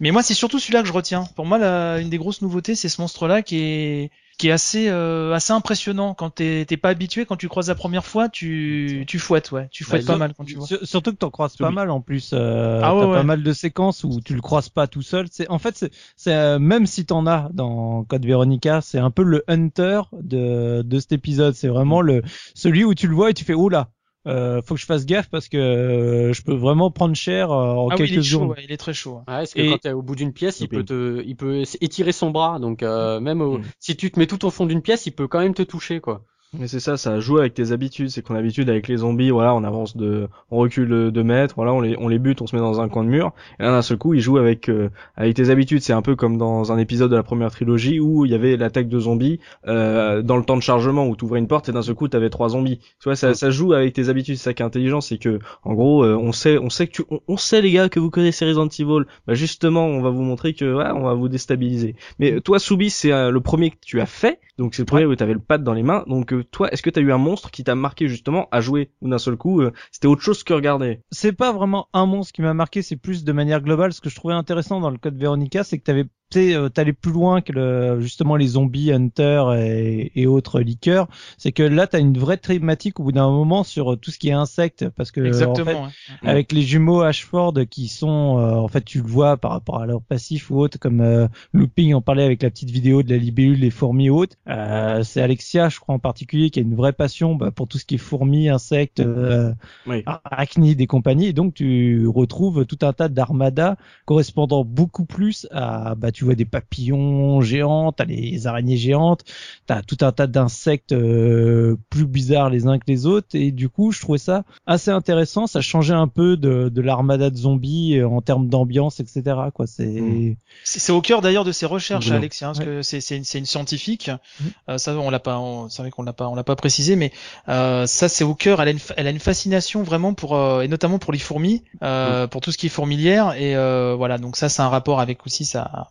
[SPEAKER 4] Mais moi, c'est surtout celui-là que je retiens. Pour moi, la, une des grosses nouveautés, c'est ce monstre-là qui est qui est assez euh, assez impressionnant. Quand t'es pas habitué quand tu croises la première fois tu tu fouettes ouais. Tu fouettes bah, pas mal quand tu vois.
[SPEAKER 3] surtout que t'en croises pas mal en plus euh, ah t'as pas mal de séquences où tu le croises pas tout seul. C'est en fait c'est euh, même si t'en as dans Code Veronica c'est un peu le hunter de de cet épisode. C'est vraiment le celui où tu le vois et tu fais oh là euh, faut que je fasse gaffe parce que euh, je peux vraiment prendre cher euh, en ah quelques oui, il est
[SPEAKER 4] Chaud, il est très chaud.
[SPEAKER 2] Ouais, parce que et... quand t'es au bout d'une pièce, il peut te, il peut étirer son bras. Donc euh, même mm. si tu te mets tout au fond d'une pièce, il peut quand même te toucher, quoi.
[SPEAKER 1] Mais c'est ça, ça joue avec tes habitudes. C'est qu'on a l'habitude avec les zombies, voilà, on avance de, on recule de 2 mètres, voilà, on les, on les bute, on se met dans un coin de mur. Et là, d'un seul coup, il joue avec, euh, avec tes habitudes. C'est un peu comme dans un épisode de la première trilogie où il y avait l'attaque de zombies euh, dans le temps de chargement où tu ouvrais une porte et d'un seul coup, t'avais trois zombies. Tu vois, ça, ça joue avec tes habitudes. C'est ça qui est intelligent, c'est que, en gros, euh, on sait, on sait que tu, on, sait les gars que vous connaissez Resident Evil. Bah justement, on va vous montrer que, ouais, on va vous déstabiliser. Mais toi, Soubi, c'est euh, le premier que tu as fait. Donc c'est le premier où t'avais le pad dans les mains. Donc toi, est-ce que t'as eu un monstre qui t'a marqué justement à jouer ou d'un seul coup euh, c'était autre chose que regarder?
[SPEAKER 3] C'est pas vraiment un monstre qui m'a marqué, c'est plus de manière globale. Ce que je trouvais intéressant dans le code Veronica, c'est que t'avais euh, t'allais plus loin que le, justement les zombies, Hunter et, et autres liqueurs. C'est que là, t'as une vraie thématique au bout d'un moment sur tout ce qui est insectes, parce que
[SPEAKER 4] Exactement,
[SPEAKER 3] avec les jumeaux Ashford qui sont, euh, en fait, tu le vois par rapport à leur passif ou autre, comme euh, Looping en parlait avec la petite vidéo de la libellule, les fourmis hautes. Euh, c'est Alexia, je crois en particulier, qui a une vraie passion bah, pour tout ce qui est fourmis, insectes, oui. arachnides et compagnie. Et donc, tu retrouves tout un tas d'armadas correspondant beaucoup plus à, bah, tu tu vois des papillons géants, t'as les araignées géantes, t'as tout un tas d'insectes euh, plus bizarres les uns que les autres, et du coup, je trouvais ça assez intéressant. Ça changeait un peu de, de l'armada de zombies euh, en termes d'ambiance, etc. Quoi,
[SPEAKER 4] c'est c'est au cœur d'ailleurs de ses recherches, Alexia, hein, parce que c'est c'est une, une, scientifique. Mmh. Euh, ça, on l'a pas, c'est vrai qu'on l'a pas, on l'a pas précisé, mais euh, ça, c'est au cœur. Elle a une, elle a une fascination vraiment pour, et notamment pour les fourmis, mmh. pour tout ce qui est fourmilière, et voilà. Donc ça, c'est un rapport avec aussi sa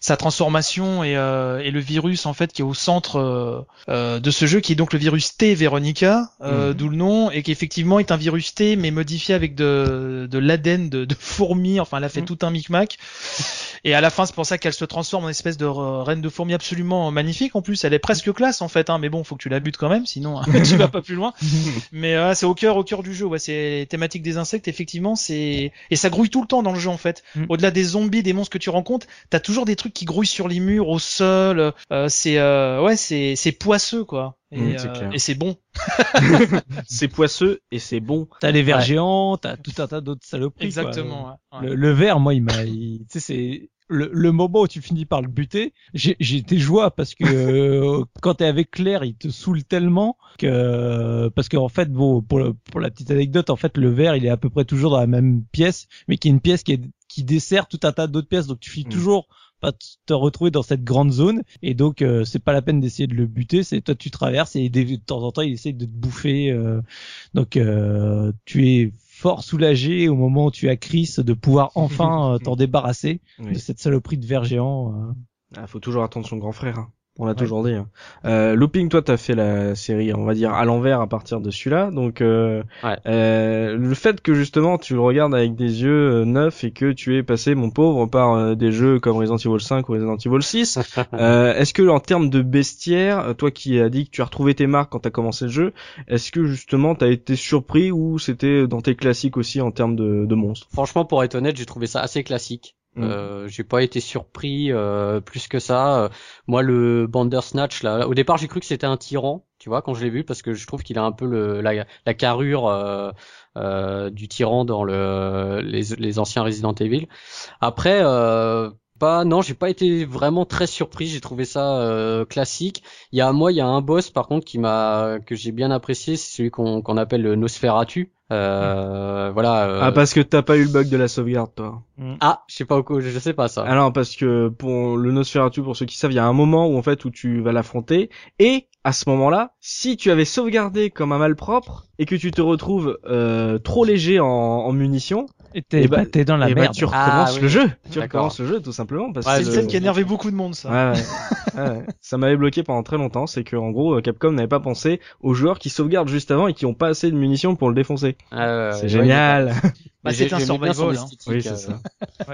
[SPEAKER 4] sa transformation et, euh, et, le virus en fait qui est au centre euh, euh, de ce jeu qui est donc le virus T Veronica mhm. d'où le nom et qui effectivement est un virus T mais modifié avec de, de l'ADN de, de fourmis enfin elle a fait mhm. tout un micmac. Et à la fin c'est pour ça qu'elle se transforme en espèce de reine de fourmis absolument magnifique. En plus elle est presque classe en fait hein, mais bon faut que tu la butes quand même sinon tu vas pas plus loin. Mais c'est au cœur au cœur du jeu ouais, c'est thématique des insectes effectivement c'est et ça grouille tout le temps dans le jeu en fait. Mhm. au-delà des zombies des monstres que tu rencontres t'as toujours des trucs qui grouillent sur les murs, au sol. Euh, c'est euh, ouais, c'est c'est poisseux quoi. Et, mmh, euh, c'est bon.
[SPEAKER 1] c'est poisseux et c'est bon.
[SPEAKER 3] T'as les vers géants, t'as tout un tas d'autres saloperies.
[SPEAKER 4] Exactement.
[SPEAKER 3] Le, le, ver, moi, il m'a, tu sais, c'est le, le, moment où tu finis par le buter, j'ai été joie parce que euh, quand t'es avec Claire, il te saoule tellement que parce qu'en fait, bon, pour, pour la petite anecdote, en fait, le ver, il est à peu près toujours dans la même pièce, mais qui est une pièce qui est qui dessert tout un tas d'autres pièces, donc tu finis mmh. toujours pas te retrouver dans cette grande zone. Et donc euh, c'est pas la peine d'essayer de le buter. C'est toi tu traverses et de temps en temps il essaie de te bouffer euh, donc euh, tu es fort soulagé au moment où tu as Chris de pouvoir enfin t'en débarrasser de cette saloperie de ver géant
[SPEAKER 1] ah, faut toujours attendre son grand frère hein. On l'a toujours dit. Hein. Euh, Looping, toi, t'as fait la série, on va dire, à l'envers à partir de celui-là. Donc, euh, euh, le fait que justement tu le regardes avec des yeux euh, neufs et que tu es passé, mon pauvre, par euh, des jeux comme Resident Evil 5 ou Resident Evil 6, est-ce que en termes de bestiaire, toi qui as dit que tu as retrouvé tes marques quand t'as commencé le jeu, est-ce que justement t'as été surpris ou c'était dans tes classiques aussi en termes de, de monstres?
[SPEAKER 2] Franchement, pour être honnête, j'ai trouvé ça assez classique. Mm. Euh, j'ai pas été surpris euh, plus que ça. Moi, le Bandersnatch là, au départ, j'ai cru que c'était un tyran tu vois, quand je l'ai vu, parce que je trouve qu'il a un peu le, la, la carrure euh, euh, du tyran dans le, les, les anciens Resident Evil. Après, euh, pas, non, j'ai pas été vraiment très surpris. J'ai trouvé ça euh, classique. Il y a moi, il y a un boss par contre qui m'a que j'ai bien apprécié, c'est celui qu'on qu'on appelle le Nosferatu. Euh, voilà. Euh...
[SPEAKER 1] Ah parce que t'as pas eu le bug de la sauvegarde toi.
[SPEAKER 2] Mm. Ah, je sais pas où, je sais pas ça.
[SPEAKER 1] Alors parce que pour le Nosferatu, pour ceux qui savent, il y a un moment où en fait où tu vas l'affronter et à ce moment-là, si tu avais sauvegardé comme un malpropre et que tu te retrouves euh, trop léger en, en munitions,
[SPEAKER 3] et t'es bah, dans la
[SPEAKER 1] et
[SPEAKER 3] bah,
[SPEAKER 1] merde. tu recommences ah, le jeu. Tu recommences le jeu tout simplement parce
[SPEAKER 4] ouais,
[SPEAKER 1] que
[SPEAKER 4] c'est le thème qui énervait beaucoup de monde ça.
[SPEAKER 1] Ouais, ouais. ça m'avait bloqué pendant très longtemps, c'est que en gros Capcom n'avait pas pensé aux joueurs qui saugardent juste avant et qui ont pas assez de munitions pour le défoncer.
[SPEAKER 2] Ah,
[SPEAKER 1] c'est génial.
[SPEAKER 4] Bah, c'est un survival. Hein.
[SPEAKER 1] Oui, c'est ça.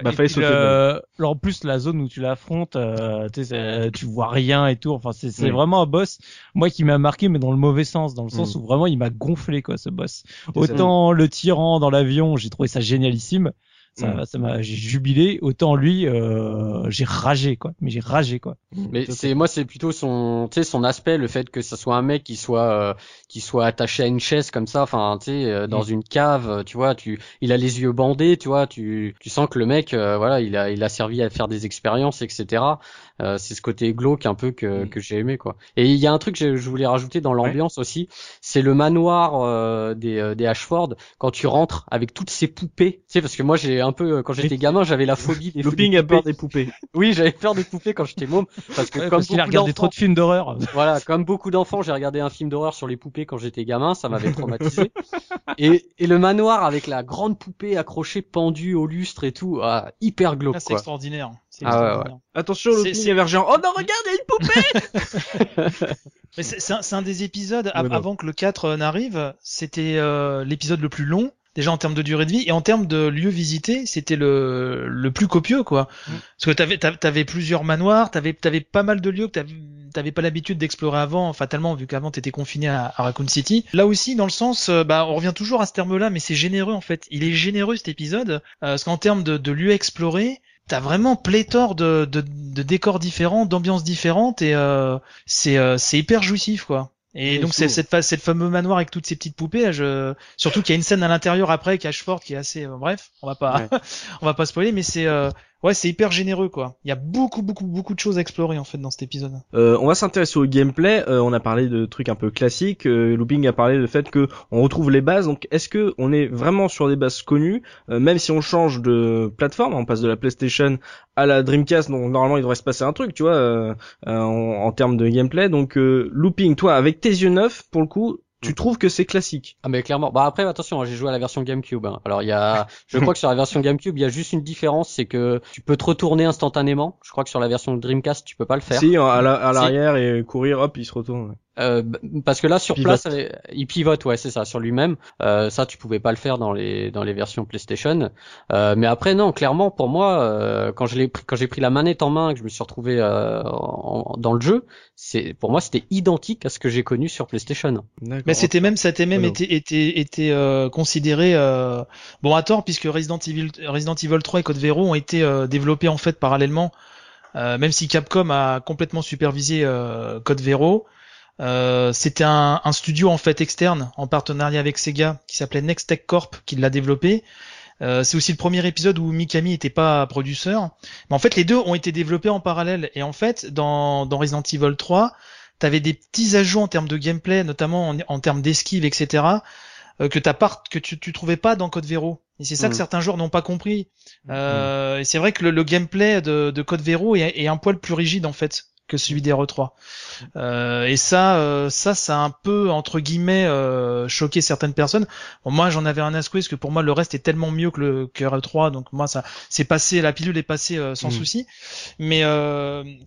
[SPEAKER 3] bah, fallait sauter. Le... Alors, en plus, la zone où tu l'affrontes, euh, tu vois rien et tout. Enfin, c'est vraiment un boss, moi, qui m'a marqué, mais dans le mauvais sens, dans le sens mm. où vraiment il m'a gonflé, quoi, ce boss. Autant le tyran dans l'avion, j'ai trouvé ça génialissime ça mm. ça m'a j'ai jubilé. Autant lui euh, j'ai ragé quoi. Mais j'ai ragé quoi.
[SPEAKER 2] Mais c'est moi c'est plutôt son tu sais son aspect le fait que ce soit un mec qui soit euh, qui soit attaché à une chaise comme ça. Enfin tu sais euh, dans mm. une cave tu vois tu il a les yeux bandés tu vois tu tu sens que le mec euh, voilà il a il a servi à faire des expériences etc euh, c'est ce côté glauque un peu que, mm. que j'ai aimé quoi. Et il y a un truc que je, voulais rajouter dans l'ambiance aussi, c'est le manoir euh, des, euh, des Ashford quand tu rentres avec toutes ces poupées. Tu sais parce que moi j'ai un peu quand j'étais gamin j'avais la phobie des
[SPEAKER 1] Looping a peur des poupées.
[SPEAKER 2] Oui j'avais peur des poupées quand j'étais môme
[SPEAKER 3] parce que comme qu'il a regardé trop de films d'horreur.
[SPEAKER 2] Voilà comme beaucoup d'enfants j'ai regardé un film d'horreur sur les poupées quand j'étais gamin ça m'avait traumatisé. et, et le manoir avec la grande poupée accrochée pendue au lustre et tout ah, hyper glauque. Ah,
[SPEAKER 4] c'est extraordinaire.
[SPEAKER 2] Ah ouais, ouais.
[SPEAKER 1] Attention, le Vergent. Oh non, regarde, il y a une
[SPEAKER 4] poupée Mais c'est un, des épisodes, avant que le 4 euh, n'arrive, c'était euh, l'épisode le plus long, déjà en termes de durée de vie, et en termes de lieux visités, c'était le, le plus copieux, quoi. Mm. Parce que t'avais, t'avais plusieurs manoirs, t'avais, t'avais pas mal de lieux que t'avais, t'avais pas l'habitude d'explorer avant, fatalement, vu qu'avant t'étais confiné à, à, Raccoon City. Là aussi, dans le sens, euh, bah, on revient toujours à ce terme-là, mais c'est généreux, en fait. Il est généreux, cet épisode, parce qu'en termes de, de lieux explorés, t'as vraiment pléthore de, de, de, décors différents, d'ambiances différentes et euh, c'est euh, c'est hyper jouissif quoi. Et, donc c'est cette, cette fameux manoir avec toutes ces petites poupées, je... surtout qu'il y a une scène à l'intérieur après Cashford qui est assez euh, bref, on va pas on va pas spoiler mais c'est euh, ouais, c'est hyper généreux quoi. Il y a beaucoup beaucoup beaucoup de choses à explorer en fait dans cet épisode.
[SPEAKER 1] Euh, on va s'intéresser au gameplay. Euh, on a parlé de trucs un peu classiques. Euh, Looping a parlé du fait que on retrouve les bases. Donc est-ce que on est vraiment sur des bases connues, même si on change de plateforme, on passe de la PlayStation à la Dreamcast. Donc normalement il devrait se passer un truc, tu vois, en, en, termes de gameplay. Donc Looping, toi avec tes yeux neufs, pour le coup, tu mm. trouves que c'est classique?
[SPEAKER 2] Ah mais clairement. Bah après attention, hein, j'ai joué à la version GameCube. Hein. Alors il y a, je crois que sur la version GameCube, il y a juste une différence, c'est que tu peux te retourner instantanément. Je crois que sur la version Dreamcast, tu peux pas le faire.
[SPEAKER 1] Si, à l'arrière et courir, hop, il se retourne.
[SPEAKER 2] Euh, parce que là sur place il pivote ouais c'est ça sur lui-même. Euh, ça tu pouvais pas le faire dans les dans les versions PlayStation. Euh, mais après non clairement pour moi euh, quand je l'ai pris quand j'ai pris la manette en main et que je me suis retrouvé euh, dans le jeu c'est pour moi c'était identique à ce que j'ai connu sur PlayStation.
[SPEAKER 4] Mais c'était même ça était même été été été considéré bon à tort puisque Resident Evil Resident Evil 3 et Code Vero ont été développés en fait parallèlement. Même si Capcom a complètement supervisé Code Vero euh, c'était un, un, studio en fait externe en partenariat avec Sega qui s'appelait Next Tech Corp qui l'a développé. Euh, c'est aussi le premier épisode où Mikami n'était pas producteur. Mais en fait, les deux ont été développés en parallèle. Et en fait, dans, dans Resident Evil 3, t'avais des petits ajouts en termes de gameplay, notamment en, en termes d'esquive, etc., euh, que, as que tu, tu trouvais pas dans Code Vero. Et c'est ça que mm. certains joueurs n'ont pas compris. Euh, Et c'est vrai que le, le gameplay de, de Code Vero est, est, un poil plus rigide en fait que celui des 3 euh, et ça, euh, ça, ça a un peu entre guillemets euh, choqué certaines personnes. moi, j'en avais un asque parce que pour moi, le reste est tellement mieux que le que RE3, donc moi, ça, c'est passé, la pilule est passée sans mm. souci. Mais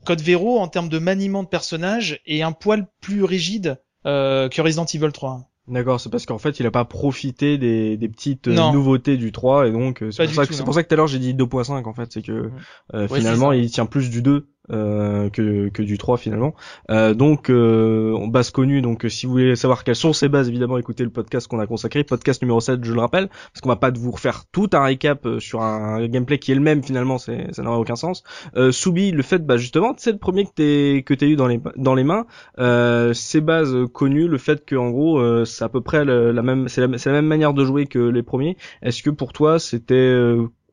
[SPEAKER 4] Code Vero, en termes de maniement de personnage, est un poil plus rigide que Resident Evil 3.
[SPEAKER 1] D'accord, c'est parce qu'en fait, il a pas profité des, des petites nouveautés du 3 et donc c'est pour, ça que, c'est pour ça que tout à l'heure j'ai dit 2.5 en fait, c'est que finalement il tient plus du 2 euh, que, que du 3 finalement. Euh, donc euh, base connue, donc si vous voulez savoir quelles sont ces bases, évidemment écoutez le podcast qu'on a consacré, podcast numéro 7 je le rappelle, parce qu'on va pas vous refaire tout un récap euh, sur un gameplay qui est le même finalement, c'est, ça n'aurait aucun sens. Euh, Soubi, le fait bah justement, c'est le premier que t'es que t'as eu dans les dans les mains, euh, ces bases connues, le fait que en gros euh, c'est à peu près la même c'est la, c'est la même manière de jouer que les premiers. Est-ce que pour toi c'était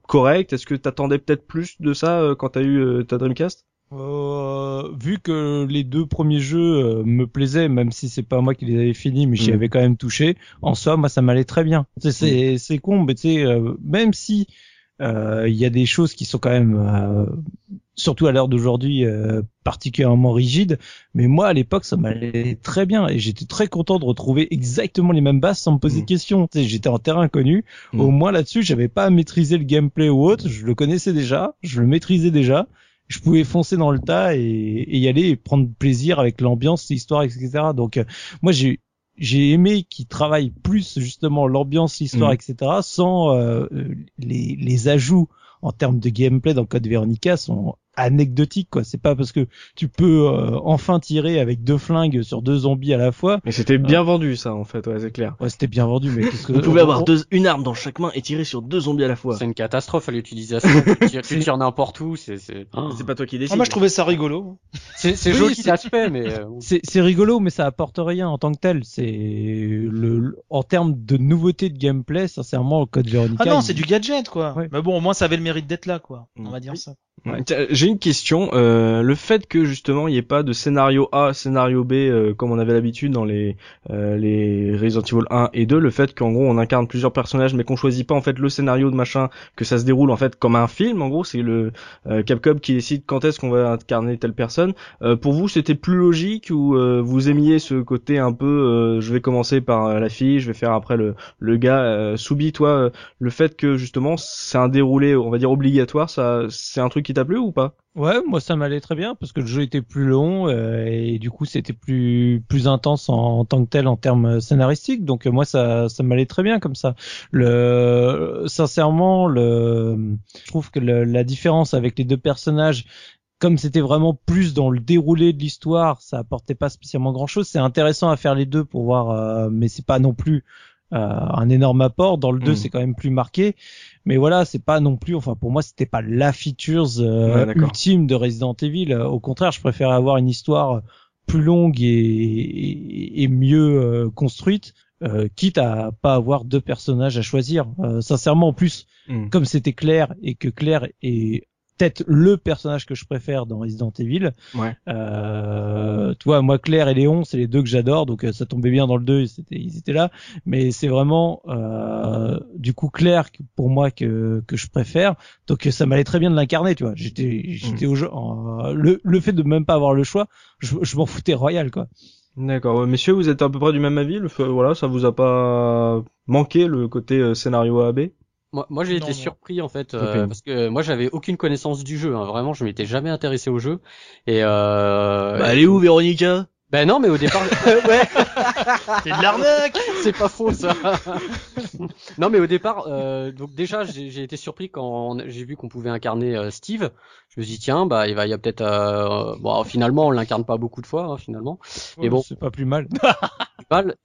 [SPEAKER 1] correct? Est-ce que t'attendais peut-être plus de ça quand t'as eu ta Dreamcast?
[SPEAKER 3] Euh, vu que les deux premiers jeux euh, me plaisaient, même si c'est pas moi qui les avais finis, mais j'y mm. avais quand même touché. En soi, moi, ça m'allait très bien. C'est c'est con, mais tu sais, euh, même si euh, il y a des choses qui sont quand même, surtout à l'heure d'aujourd'hui, particulièrement rigides. Mais moi, à l'époque, ça m'allait très bien et j'étais très content de retrouver exactement les mêmes bases sans me poser de mm. questions. J'étais en terrain connu. Mm. Au moins là-dessus, j'avais pas à maîtriser le gameplay ou autre. Je le connaissais déjà, je le maîtrisais déjà je pouvais foncer dans le tas et, y aller et prendre plaisir avec l'ambiance, l'histoire, etc. Donc euh, moi j'ai j'ai aimé qu'il travaille plus justement l'ambiance, l'histoire, mm. etc. sans euh, les, les ajouts en termes de gameplay dans Code Veronica sont anecdotique quoi. C'est pas parce que tu peux euh, enfin tirer avec deux flingues sur deux zombies à la fois.
[SPEAKER 1] Mais c'était bien euh, vendu ça en fait ouais c'est clair.
[SPEAKER 3] Ouais c'était bien vendu mais
[SPEAKER 1] que... vous pouvez avoir deux, une arme dans chaque main et tirer sur deux zombies à la fois.
[SPEAKER 2] C'est une catastrophe à l'utilisation. Tu, tires, n'importe où c'est c'est
[SPEAKER 1] ah. c'est pas toi qui décides.
[SPEAKER 4] ah, moi je trouvais ça rigolo.
[SPEAKER 2] C'est c'est joli fait mais euh,
[SPEAKER 3] c'est c'est rigolo mais ça apporte rien en tant que tel. C'est le en termes de nouveauté de gameplay sincèrement le code Veronica
[SPEAKER 4] ah non c'est du gadget quoi. Mais bon au moins ça avait le mérite d'être là quoi. On va dire ça
[SPEAKER 1] j'ai une question. Euh, le fait que justement il n'y ait pas de scénario A, scénario B euh, comme on avait l'habitude dans les euh, les Resident Evil 1 et 2, le fait qu'en gros on incarne plusieurs personnages mais qu'on choisit pas en fait le scénario de machin, que ça se déroule en fait comme un film. En gros, c'est le euh, Capcom qui décide quand est-ce qu'on va incarner telle personne. Euh, pour vous, c'était plus logique ou vous aimiez ce côté un peu je vais commencer par la fille, je vais faire après le le gars. Soubi, toi, le fait que justement c'est un déroulé, on va dire obligatoire, ça c'est un truc qui t'a plu ou pas?
[SPEAKER 3] Ouais, moi ça m'allait très bien parce que le jeu était plus long euh, et du coup c'était plus plus intense en, tant que tel en termes scénaristiques. Donc moi ça ça m'allait très bien comme ça. Le sincèrement le je trouve que la différence avec les deux personnages comme c'était vraiment plus dans le déroulé de l'histoire, ça apportait pas spécialement grand chose. C'est intéressant à faire les deux pour voir, euh, mais c'est pas non plus euh, un énorme apport. Dans le 2, mm. c'est quand même plus marqué. Mais voilà, c'est pas non plus, enfin pour moi, c'était pas la features euh, ultime de Resident Evil. Au contraire, je préférais avoir une histoire plus longue et, et, mieux euh, construite, quitte à pas avoir deux personnages à choisir. sincèrement, en plus, mm. comme c'était clair et que Claire est peut-être le personnage que je préfère dans Resident Evil.
[SPEAKER 1] Ouais.
[SPEAKER 3] Euh, tu vois, moi Claire et Léon, c'est les deux que j'adore, donc euh, ça tombait bien dans le 2, ils ils étaient là. Mais c'est vraiment euh, du coup Claire pour moi que que je préfère. Donc ça m'allait très bien de l'incarner, tu vois. J'étais j'étais au jeu. le le fait de même pas avoir le choix, je, je m'en foutais royal quoi.
[SPEAKER 1] D'accord, messieurs, vous êtes à peu près du même avis. voilà, ça vous a pas manqué le côté euh, scénario AB
[SPEAKER 2] moi, moi j'ai été surpris en fait euh, parce que moi j'avais aucune connaissance du jeu. Hein. Vraiment, je m'étais jamais intéressé au jeu. Et euh...
[SPEAKER 1] bah, elle est où Véronica
[SPEAKER 2] Ben non, mais au départ,
[SPEAKER 4] ouais, c'est de l'arnaque.
[SPEAKER 2] C'est pas faux ça. non, mais au départ, euh, donc déjà j'ai été surpris quand j'ai vu qu'on pouvait incarner euh, Steve. Je me suis dit tiens, bah il va, il y a peut-être, euh, bon finalement on l'incarne pas beaucoup de fois hein, finalement.
[SPEAKER 3] mais bon, c'est pas plus mal.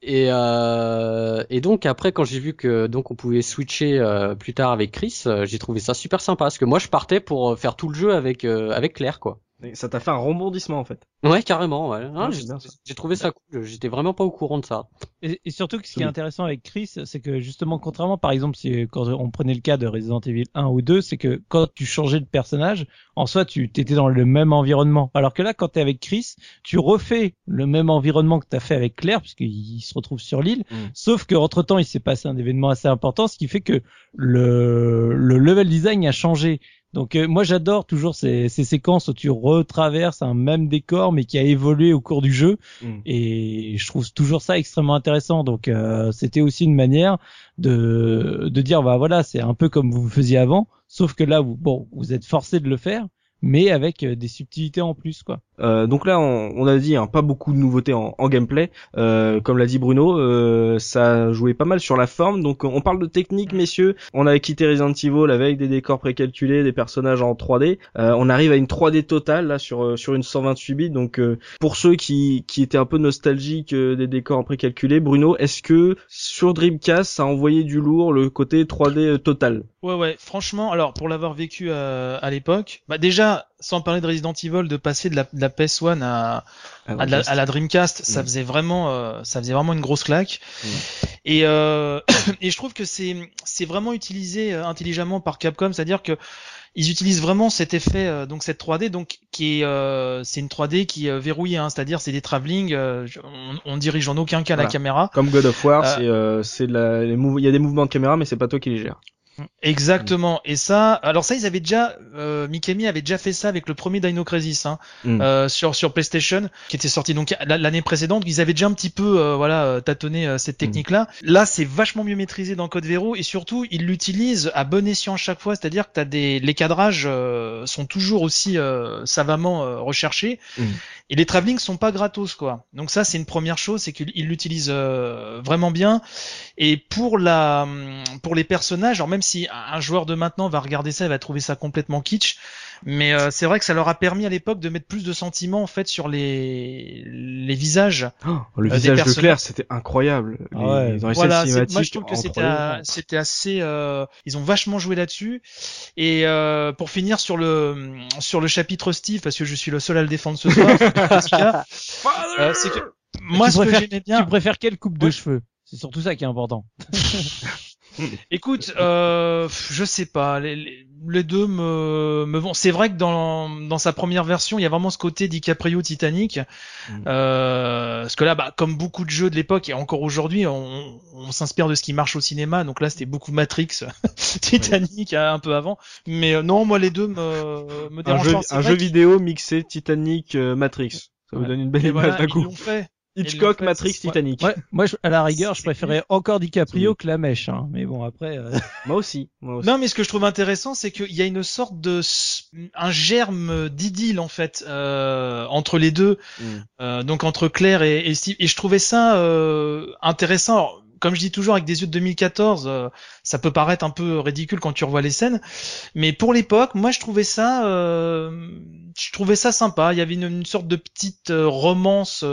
[SPEAKER 2] Et, euh, et donc après quand j'ai vu que donc on pouvait switcher euh, plus tard avec Chris, j'ai trouvé ça super sympa parce que moi je partais pour faire tout le jeu avec avec Claire quoi.
[SPEAKER 1] Ça t'a fait un rebondissement en fait.
[SPEAKER 2] Ouais, carrément. Ouais. j'ai trouvé ça cool. J'étais vraiment pas au courant de ça.
[SPEAKER 3] Et, surtout que ce qui est intéressant avec Chris, c'est que justement, contrairement par exemple, si quand on prenait le cas de Resident Evil 1 ou 2, c'est que quand tu changeais de personnage, en soi, tu étais dans le même environnement. Alors que là, quand tu es avec Chris, tu refais le même environnement que tu as fait avec Claire, puisqu'il se retrouve sur l'île. Mm. Sauf que entre temps, il s'est passé un événement assez important, ce qui fait que le, le level design a changé. Donc euh, moi j'adore toujours ces, ces, séquences où tu retraverses un même décor mais qui a évolué au cours du jeu mm. et je trouve toujours ça extrêmement intéressant. Donc euh, c'était aussi une manière de, de dire bah voilà c'est un peu comme vous faisiez avant, sauf que là vous bon vous êtes forcé de le faire, mais avec des subtilités en plus quoi.
[SPEAKER 1] Euh, donc là, on, a dit hein, pas beaucoup de nouveautés en, gameplay. Euh, comme l'a dit Bruno, euh, ça jouait pas mal sur la forme. Donc on parle de technique, messieurs. On a quitté Resident Evil avec des décors précalculés, des personnages en 3D. Euh, on arrive à une 3D totale là sur euh, sur une 128 bits. Donc pour ceux qui qui étaient un peu nostalgiques des décors précalculés, Bruno, est-ce que sur Dreamcast ça a envoyé du lourd le côté 3D total?
[SPEAKER 4] Ouais ouais. Franchement, alors pour l'avoir vécu à l'époque, bah déjà sans parler de Resident Evil, de passer de la, de la PS1 à, à, la, Dreamcast, ça mm. faisait vraiment, euh, ça faisait vraiment une grosse claque. Mm. Et, euh, et je trouve que c'est, c'est vraiment utilisé euh, intelligemment par Capcom, c'est-à-dire que ils utilisent vraiment cet effet, euh, donc cette 3D, donc qui est, c'est une 3D qui est verrouillée, hein, c'est-à-dire c'est des travelling, on, on, dirige en aucun cas la caméra.
[SPEAKER 1] Comme God of War, c'est, c'est il y a des mouvements de caméra, mais c'est pas toi qui les gères.
[SPEAKER 4] Exactement. Et ça, alors ça, ils avaient déjà, euh, Mikami avait déjà fait ça avec le premier Dino Crisis hein, mm. euh, sur sur PlayStation, qui était sorti donc l'année précédente. Ils avaient déjà un petit peu, euh, voilà, euh, tâtonné euh, cette mm. technique-là. Là, c'est vachement mieux maîtrisé dans Code Vero et surtout, ils l'utilisent à bon escient à chaque fois. C'est-à-dire que t'as des, les cadrages sont toujours aussi savamment recherchés. Mm. Et les travelling sont pas gratos quoi. Donc ça c'est une première chose, c'est qu'ils l'utilisent euh, vraiment bien. Et pour la pour les personnages, alors même si un joueur de maintenant va regarder ça, il va trouver ça complètement kitsch, mais euh, c'est vrai que ça leur a permis à l'époque de mettre plus de sentiments en fait sur les les visages.
[SPEAKER 1] Oh, le euh, visage de Claire, c'était incroyable.
[SPEAKER 4] Ah ouais. voilà, moi je trouve que c'était c'était assez. Euh, ils ont vachement joué là-dessus. Et pour finir sur le sur le chapitre Steve, parce que je suis le seul à le défendre ce soir, c'est que
[SPEAKER 3] moi ce que j'aimais bien. Tu préfères quelle coupe de cheveux? C'est surtout ça qui est important.
[SPEAKER 4] Écoute, euh, je sais pas, les, les, deux me, me vont. C'est vrai que dans, dans sa première version, il y a vraiment ce côté DiCaprio Titanic, mm. euh, parce que là, bah, comme beaucoup de jeux de l'époque et encore aujourd'hui, on, on s'inspire de ce qui marche au cinéma. Donc là, c'était beaucoup Matrix, Titanic un peu avant. Mais euh, non, moi les deux me, me dérangent
[SPEAKER 1] un jeu, Un jeu vidéo mixé Titanic euh, Matrix. Ça vous donne une belle image d'un coup.
[SPEAKER 4] Fait.
[SPEAKER 1] Hitchcock, Matrix, Titanic.
[SPEAKER 3] Ouais, moi, à la rigueur, je préférais encore DiCaprio que la mèche, hein. Mais bon, après. Euh...
[SPEAKER 1] moi, aussi, moi aussi.
[SPEAKER 4] Non, mais ce que je trouve intéressant, c'est qu'il y a une sorte de un germe d'idylle en fait euh, entre les deux, mm. euh, donc entre Claire et, et Steve. Et je trouvais ça euh, intéressant comme je dis toujours avec des yeux de 2014, euh, ça peut paraître un peu ridicule quand tu revois les scènes, mais pour l'époque, moi je trouvais ça, euh, je trouvais ça sympa. Il y avait une, sorte de petite euh, romance,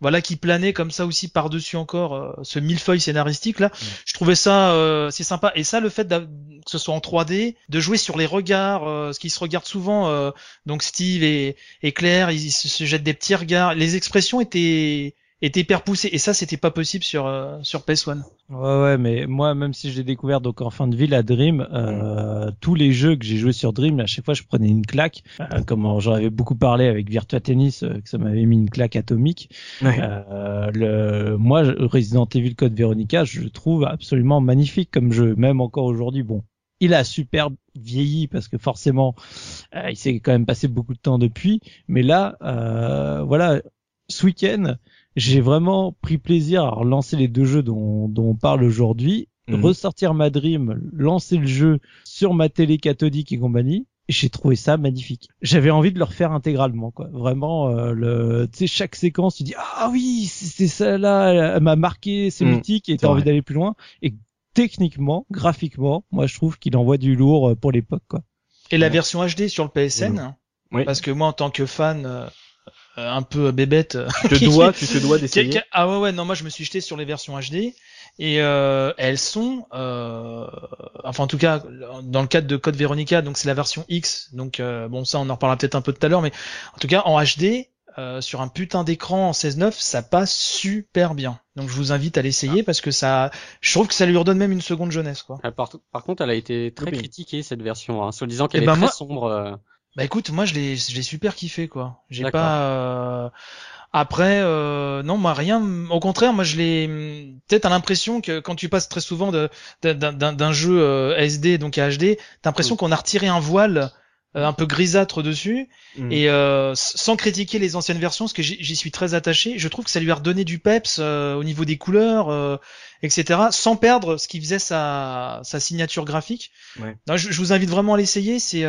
[SPEAKER 4] voilà, qui planait comme ça aussi par dessus encore ce millefeuille scénaristique là. Je trouvais ça, c'est sympa. Et ça, le fait que ce soit en 3D, de jouer sur les regards, ce qui se regarde souvent, donc Steve et, et Claire, ils se jettent des petits regards. Les expressions étaient était hyper poussé. Et ça c'était pas possible sur euh, sur PS1.
[SPEAKER 3] Ouais ouais mais moi même si je l'ai découvert donc en fin de vie la Dream euh, tous les jeux que j'ai joués sur Dream à chaque fois je prenais une claque. Euh, comme j'en avais beaucoup parlé avec Virtua Tennis euh, que ça m'avait mis une claque atomique. Euh, le moi Resident Evil Code Veronica je le trouve absolument magnifique comme jeu même encore aujourd'hui. Bon il a super vieilli parce que forcément il s'est quand même passé beaucoup de temps depuis. Mais là voilà ce week-end j'ai vraiment pris plaisir à relancer les deux jeux dont, dont on parle aujourd'hui, mhm. ressortir ma Dream, lancer le jeu sur ma télé cathodique et compagnie. J'ai trouvé ça magnifique. J'avais envie de le refaire intégralement, quoi. Vraiment, euh, le, tu sais, chaque séquence, tu dis ah oui, c'est ça là, elle m'a marqué, c'est mhm. mythique, et t'as envie d'aller plus loin. Et techniquement, graphiquement, moi je trouve qu'il envoie du lourd euh, pour l'époque, quoi.
[SPEAKER 4] Et la version HD sur le PSN, oui. parce que moi en tant que fan, euh, un peu bébête.
[SPEAKER 1] Tu te dois, tu te dois d'essayer.
[SPEAKER 4] Ah ouais ouais non moi je me suis jeté sur les versions HD et euh, elles sont, euh, enfin en tout cas dans le cadre de Code Veronica donc c'est la version X donc euh, bon ça on en reparlera peut-être un peu tout à l'heure mais en tout cas en HD euh, sur un putain d'écran en 16.9 ça passe super bien donc je vous invite à l'essayer ah. parce que ça je trouve que ça lui redonne même une seconde jeunesse quoi.
[SPEAKER 2] Ah, par, par, contre elle a été très critiquée cette version hein, disant qu'elle eh est ben, très sombre.
[SPEAKER 4] Bah écoute, moi je l'ai, j'ai super kiffé quoi. J'ai pas. Euh... Après, euh... non, moi rien. Au contraire, moi je l'ai. Peut-être à l'impression que quand tu passes très souvent de, d'un, d'un jeu euh, SD donc à HD, t'as l'impression mm. qu'on a retiré un voile un peu grisâtre dessus mm. et euh, sans critiquer les anciennes versions parce que j'y suis très attaché je trouve que ça lui a redonné du peps euh, au niveau des couleurs etc sans perdre ce qui faisait sa, sa signature graphique ouais. je, je, vous invite vraiment à l'essayer c'est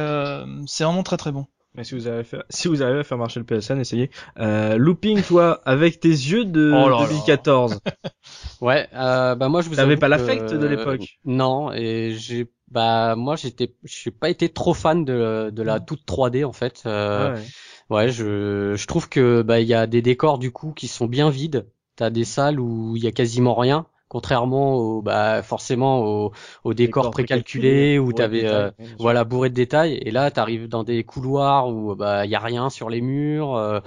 [SPEAKER 4] c'est vraiment très très bon
[SPEAKER 1] mais si vous avez fait, si vous arrivez à faire marcher le PSN, essayez. Euh, looping, toi, avec tes yeux de oh 2014.
[SPEAKER 2] ouais, euh, bah moi je vous.
[SPEAKER 1] T'avais pas l'affect de l'époque.
[SPEAKER 2] Non, et j'ai bah moi j'étais, j'ai pas été trop fan de, de la toute 3D en fait. Euh, ah ouais. je, je trouve que bah il y a des décors du coup qui sont bien vides. T'as des salles où il y a quasiment rien contrairement au bah forcément au, au décor précalculé où t'avais euh, voilà bourré de détails et là t'arrives dans des couloirs où bah il y a rien sur les murs euh,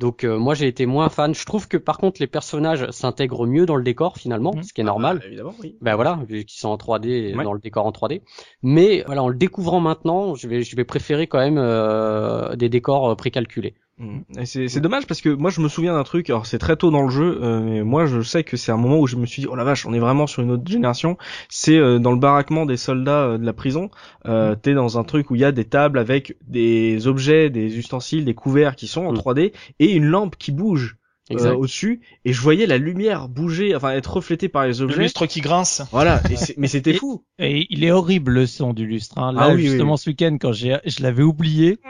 [SPEAKER 2] donc euh, moi j'ai été moins fan. Je trouve que par contre les personnages s'intègrent mieux dans le décor finalement, mmh. ce qui est normal.
[SPEAKER 1] Ah bah, évidemment, oui.
[SPEAKER 2] Ben voilà, vu qu'ils sont en 3D dans le décor en 3D. Mais voilà, en le découvrant maintenant, je vais je vais préférer quand même euh, des décors précalculés.
[SPEAKER 1] Mmh. C'est dommage parce que moi je me souviens d'un truc, alors c'est très tôt dans le jeu, mais moi je sais que c'est un moment où je me suis dit oh la vache on est vraiment sur une autre génération, c'est dans le baraquement des soldats de la prison, euh, t'es dans un truc où il y a des tables avec des objets, des ustensiles, des couverts qui sont en 3D et une lampe qui bouge. Euh, au-dessus. Et je voyais la lumière bouger enfin être reflétée par les objets.
[SPEAKER 4] le lustre qui grince.
[SPEAKER 1] Voilà. Mais c'était fou.
[SPEAKER 3] et il est horrible le son du lustre hein. là ah justement ce week-end quand j'ai je l'avais oublié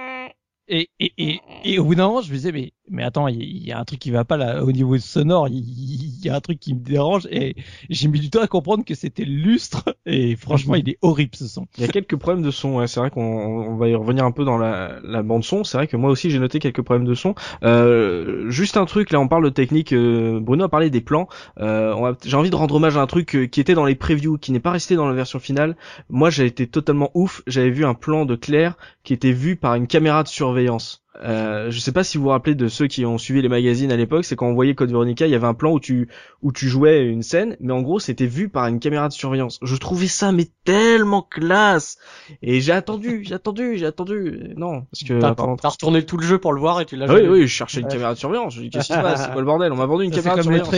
[SPEAKER 3] et, et, et, au bout d'un moment, je me disais, mais, mais attends, il y, a un truc qui va pas là, au niveau sonore, il y, a un truc qui me dérange, et j'ai mis du temps à comprendre que c'était lustre, et franchement, il est horrible ce son.
[SPEAKER 1] Il y a quelques problèmes de son, c'est vrai qu'on on va y revenir un peu dans la, la bande son, c'est vrai que moi aussi j'ai noté quelques problèmes de son. Euh, juste un truc, là on parle de technique, euh, Bruno a parlé des plans, euh, j'ai envie de rendre hommage à un truc euh, qui était dans les previews, qui n'est pas resté dans la version finale. Moi j'ai été totalement ouf, j'avais vu un plan de Claire qui était vu par une caméra de surveillance surveillance. Euh, je sais pas si vous vous rappelez de ceux qui ont suivi les magazines à l'époque, c'est quand on voyait Code Veronica, il y avait un plan où tu où tu jouais une scène, mais en gros c'était vu par une caméra de surveillance. Je trouvais ça mais tellement classe et j'ai attendu, j'ai attendu, j'ai attendu. Non, parce que
[SPEAKER 2] t'as retourné tout le jeu pour le voir et tu l'as.
[SPEAKER 1] Oui, oui, je cherchais une caméra de surveillance. Je dis qu'est-ce qui se passe, c'est quoi le bordel? On m'a vendu une caméra de surveillance.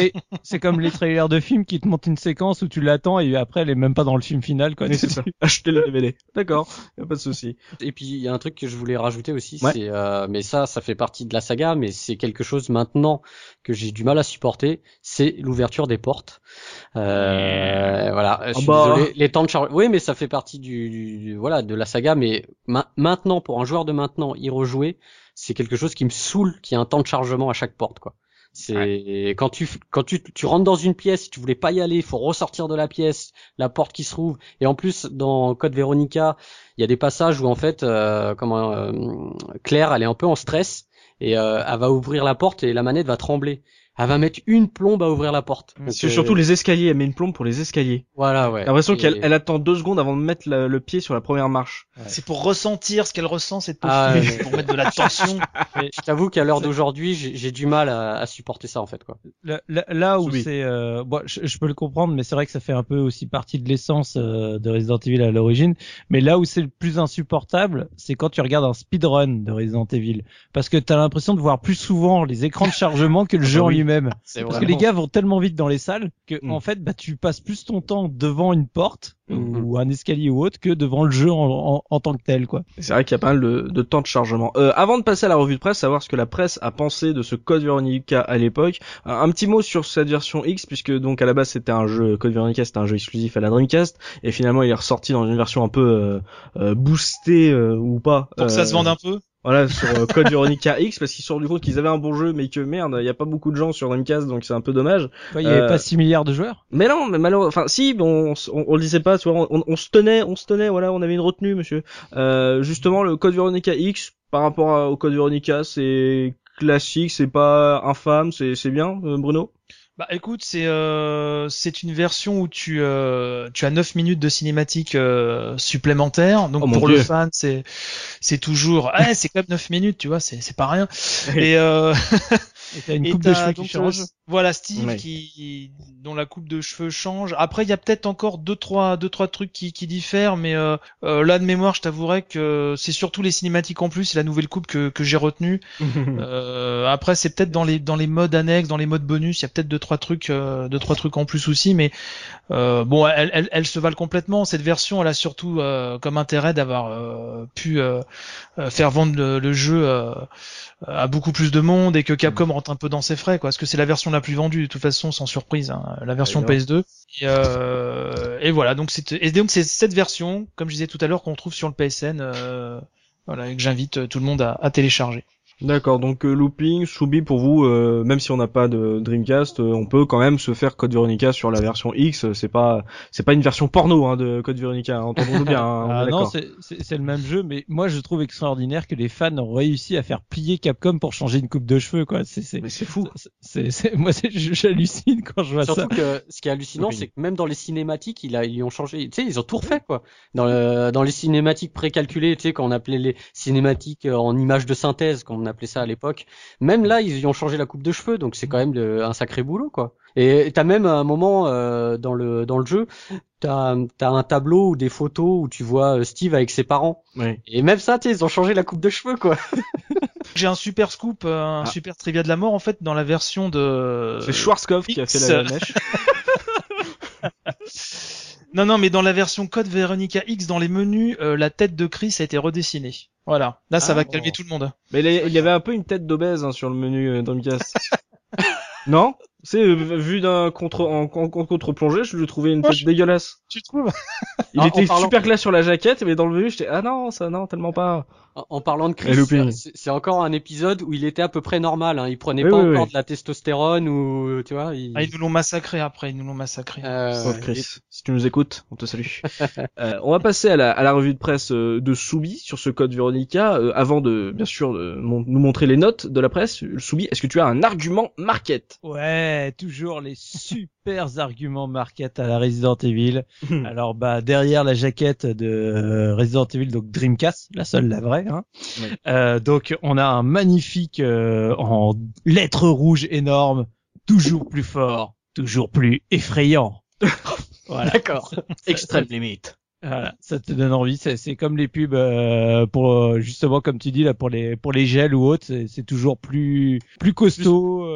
[SPEAKER 3] C'est comme les trailers de films qui te montent une séquence où tu l'attends et après elle est même pas dans le film final quoi.
[SPEAKER 1] c'est ça. Acheter le DVD. D'accord, y a pas de souci.
[SPEAKER 2] Et puis il y a un truc que je voulais rajouter aussi, c'est euh, mais ça, ça fait partie de la saga, mais c'est quelque chose maintenant que j'ai du mal à supporter, c'est l'ouverture des portes. Euh, voilà, je ah bah. désolé, les temps de charge. Oui, mais ça fait partie du, voilà de la saga, mais maintenant pour un joueur de maintenant y rejouer, c'est quelque chose qui me saoule, qui a un temps de chargement à chaque porte, quoi. C'est quand tu quand tu tu rentres dans une pièce, si tu voulais pas y aller, il faut ressortir de la pièce, la porte qui se rouvre. Et en plus, dans Code Veronica, il y a des passages où en fait, euh, comment euh, Claire, elle est un peu en stress et euh, elle va ouvrir la porte et la manette va trembler elle va mettre une plombe à ouvrir la porte.
[SPEAKER 1] C'est surtout les escaliers, elle met une plombe pour les escaliers.
[SPEAKER 2] Voilà, ouais.
[SPEAKER 1] J'ai l'impression qu'elle elle attend deux secondes avant de mettre le pied sur la première marche.
[SPEAKER 4] C'est pour ressentir ce qu'elle ressent, cette ah, pour mettre de la tension.
[SPEAKER 2] je t'avoue qu'à l'heure d'aujourd'hui, j'ai du mal à, à, supporter ça en fait, quoi.
[SPEAKER 3] Là, là, où c'est, euh, bon, je, peux le comprendre, mais c'est vrai que ça fait un peu aussi partie de l'essence euh, de Resident Evil à l'origine. Mais là où c'est le plus insupportable, c'est quand tu regardes un speedrun de Resident Evil, parce que t'as l'impression de voir plus souvent les écrans de chargement que le jeu ah en lui-même même. Parce que les gars vont tellement vite dans les salles que mm. en fait, bah, tu passes plus ton temps devant une porte mm. ou un escalier ou autre que devant le jeu en, tant que tel, quoi.
[SPEAKER 1] C'est vrai qu'il y a pas mal de, temps de chargement. Euh, avant de passer à la revue de presse, savoir ce que la presse a pensé de ce Code Veronica à l'époque. Un, petit mot sur cette version X, puisque donc à la base c'était un jeu Code Veronica, c'était un jeu exclusif à la Dreamcast, et finalement il est ressorti dans une version un peu euh, euh boostée euh, ou pas.
[SPEAKER 4] Pour que ça se vende un peu?
[SPEAKER 1] Voilà, sur euh, Code Veronica X, parce qu'ils se sont rendu compte qu'ils avaient un bon jeu, mais que merde, il y a pas beaucoup de gens sur Dreamcast, donc c'est un peu dommage.
[SPEAKER 3] Il y avait pas 6 milliards de joueurs
[SPEAKER 1] Mais non, mais malheureusement, enfin si, on, on, le disait pas, tu vois, on, se tenait, on se tenait, voilà, on avait une retenue, monsieur. Euh, justement, le Code Veronica X, par rapport au Code Veronica, c'est classique, c'est pas infâme, c'est bien, euh, Bruno?
[SPEAKER 4] Bah écoute, c'est euh, c'est une version où tu euh, tu as 9 minutes de cinématique euh, supplémentaires. Donc oh, pour le fan, c'est c'est toujours ah, c'est quand même 9 minutes, tu vois, c'est c'est pas rien. Et euh,
[SPEAKER 3] Et t'as une coupe de cheveux qui change.
[SPEAKER 4] Voilà Steve qui dont la coupe de cheveux change. Après il y a peut-être encore deux trois deux trois trucs qui, qui diffèrent, mais euh, euh, là de mémoire je t'avouerai que c'est surtout les cinématiques en plus et la nouvelle coupe que, que j'ai retenue. euh, après c'est peut-être dans les dans les modes annexes, dans les modes bonus, il y a peut-être deux trois trucs euh, deux trois trucs en plus aussi, mais euh, bon elle, elle, elle, se valent complètement. Cette version elle a surtout euh, comme intérêt d'avoir pu faire vendre le, le jeu à beaucoup plus de monde et que Capcom mm. rentre un peu dans ses frais, quoi. Parce que c'est la version la plus vendue de toute façon, sans surprise, hein, la version PS2. Et, euh, et, voilà, donc c'est et donc c'est cette version, comme je disais tout à l'heure, qu'on trouve sur le PSN, euh, voilà, et que j'invite tout le monde à, à télécharger.
[SPEAKER 1] D'accord, donc euh, looping, Shubi pour vous, euh, même si on n'a pas de Dreamcast, euh, on peut quand même se faire Code Veronica sur la version X. C'est pas, c'est pas une version porno hein, de Code Veronica. Hein, entendons-nous bien. Hein,
[SPEAKER 3] ah, non, c'est le même jeu, mais moi je trouve extraordinaire que les fans ont réussi à faire plier Capcom pour changer une coupe de cheveux, quoi. C'est,
[SPEAKER 1] mais c'est fou.
[SPEAKER 3] C'est, moi j'hallucine quand je vois
[SPEAKER 2] ça.
[SPEAKER 3] Surtout
[SPEAKER 2] que ce qui est hallucinant, c'est que même dans les cinématiques, ils, a, ils ont changé. Tu sais, ils ont tout refait, quoi. Dans, le, dans les cinématiques précalculées, tu sais, quand on appelait les cinématiques en images de synthèse, appelait ça à l'époque même là, ils y ont changé la coupe de cheveux, donc c'est quand même un sacré boulot, quoi. Et t'as même un moment euh, dans le dans le jeu, t'as as un tableau ou des photos où tu vois euh, Steve avec ses parents. Et même ça, ils ont changé la coupe de cheveux, quoi.
[SPEAKER 4] J'ai un super scoop, euh, un ah. super trivia de la mort en fait dans la version de.
[SPEAKER 1] C'est Schwarzkopf qui a fait la mèche.
[SPEAKER 4] Non, non, mais dans la version code Veronica X, dans les menus, la tête de Chris a été redessinée. Voilà. Là, ça ah va calmer tout le monde.
[SPEAKER 1] Mais il y avait un peu une tête d'obèse hein, sur le menu euh, Dreamcast. non? C'est euh, vu d'un contre en, contre-plongée, je lui trouvais une tête dégueulasse.
[SPEAKER 4] Tu trouves?
[SPEAKER 1] Il était super clair sur la jaquette, mais dans le menu, j'étais ah non, ça non, tellement pas.
[SPEAKER 2] En, parlant de Chris, c'est encore un épisode où il était à peu près normal. Hein. Il prenait pas encore de la testostérone ou tu vois.
[SPEAKER 4] Il... Ah, ils nous l'ont massacré après. Ils nous l'ont massacré.
[SPEAKER 1] Euh, Chris, si tu nous écoutes, on te salue. euh, on va passer à la, à la revue de presse euh, de Soubi sur ce code Veronica. Euh, avant de bien sûr de nous montrer les notes de la presse, Soubi, est-ce que tu as un argument market?
[SPEAKER 3] Ouais, toujours les super arguments market à la Resident Evil. Alors bah derrière la jaquette de Resident Evil, donc Dreamcast, la seule, la vraie Hein. Euh, donc on a un magnifique euh, en lettres rouges énormes, toujours plus fort, toujours plus effrayant.
[SPEAKER 2] voilà. D'accord. Extrême limite.
[SPEAKER 3] Voilà, ça te donne envie. C'est comme les pubs euh, pour justement comme tu dis là pour les pour les gels ou autres. C'est toujours plus plus costaud,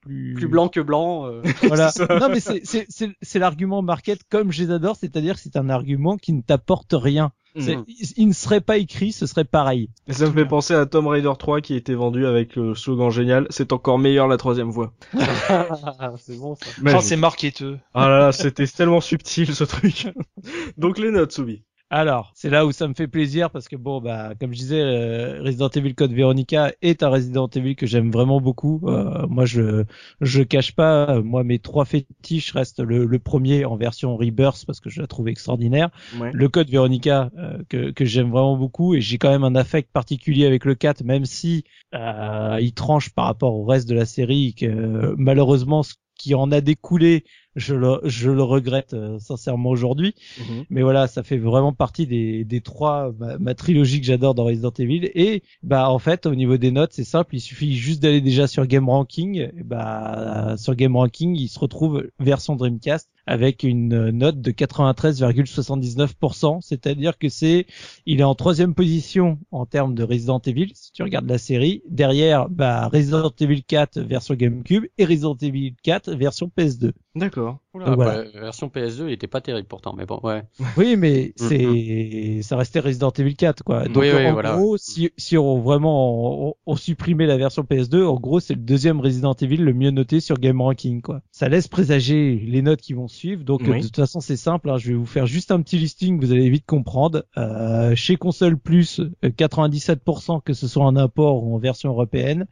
[SPEAKER 2] plus plus blanc que blanc.
[SPEAKER 3] Voilà. non mais c'est l'argument market comme je les adore, c'est-à-dire que c'est un argument qui ne t'apporte rien. Mm. Il ne serait pas écrit, ce serait pareil.
[SPEAKER 1] Et ça me fait penser à Tomb Raider 3 qui a été vendu avec le slogan génial, c'est encore meilleur la troisième voix.
[SPEAKER 4] c'est bon ça. c'est marketeux.
[SPEAKER 1] Ah là là, c'était tellement subtil ce truc. Donc les notes, Soubi.
[SPEAKER 3] Alors, c'est là où ça me fait plaisir parce que bon, bah, comme je disais, euh, Resident Evil Code Veronica est un Resident Evil que j'aime vraiment beaucoup. Euh, moi, je je cache pas, moi mes trois fétiches restent le, le premier en version Rebirth parce que je la trouve extraordinaire. Le Code Veronica euh, que que j'aime vraiment beaucoup et j'ai quand même un affect particulier avec le 4, même si il tranche par rapport au reste de la série que malheureusement ce qui en a découlé je le, je le regrette euh, sincèrement aujourd'hui. Mhm. Mais voilà, ça fait vraiment partie des, des trois, ma, trilogie que j'adore dans Resident Evil. Et bah en fait, au niveau des notes, c'est simple, il suffit juste d'aller déjà sur Game Ranking. Et bah sur Game Ranking, il se retrouve version Dreamcast avec une note de 93,79%, c'est-à-dire que c'est, il est en troisième position en termes de Resident Evil, si tu regardes la série. Derrière, bah, Resident Evil 4 version GameCube et Resident Evil 4 version PS2.
[SPEAKER 1] D'accord.
[SPEAKER 2] la bah, version PS2, il était pas terrible pourtant, mais bon, ouais.
[SPEAKER 3] Oui, mais c'est, ça restait Resident Evil 4, quoi. Donc, en gros, si, si on vraiment, on, supprimait la version PS2, en gros, c'est le deuxième Resident Evil le mieux noté sur Game Ranking, quoi. Ça laisse présager les notes qui vont suivre. Donc, de toute façon, c'est simple, hein. je vais vous faire juste un petit listing, vous allez vite comprendre. Euh, chez Console Plus, 97% que ce soit en import ou en version européenne.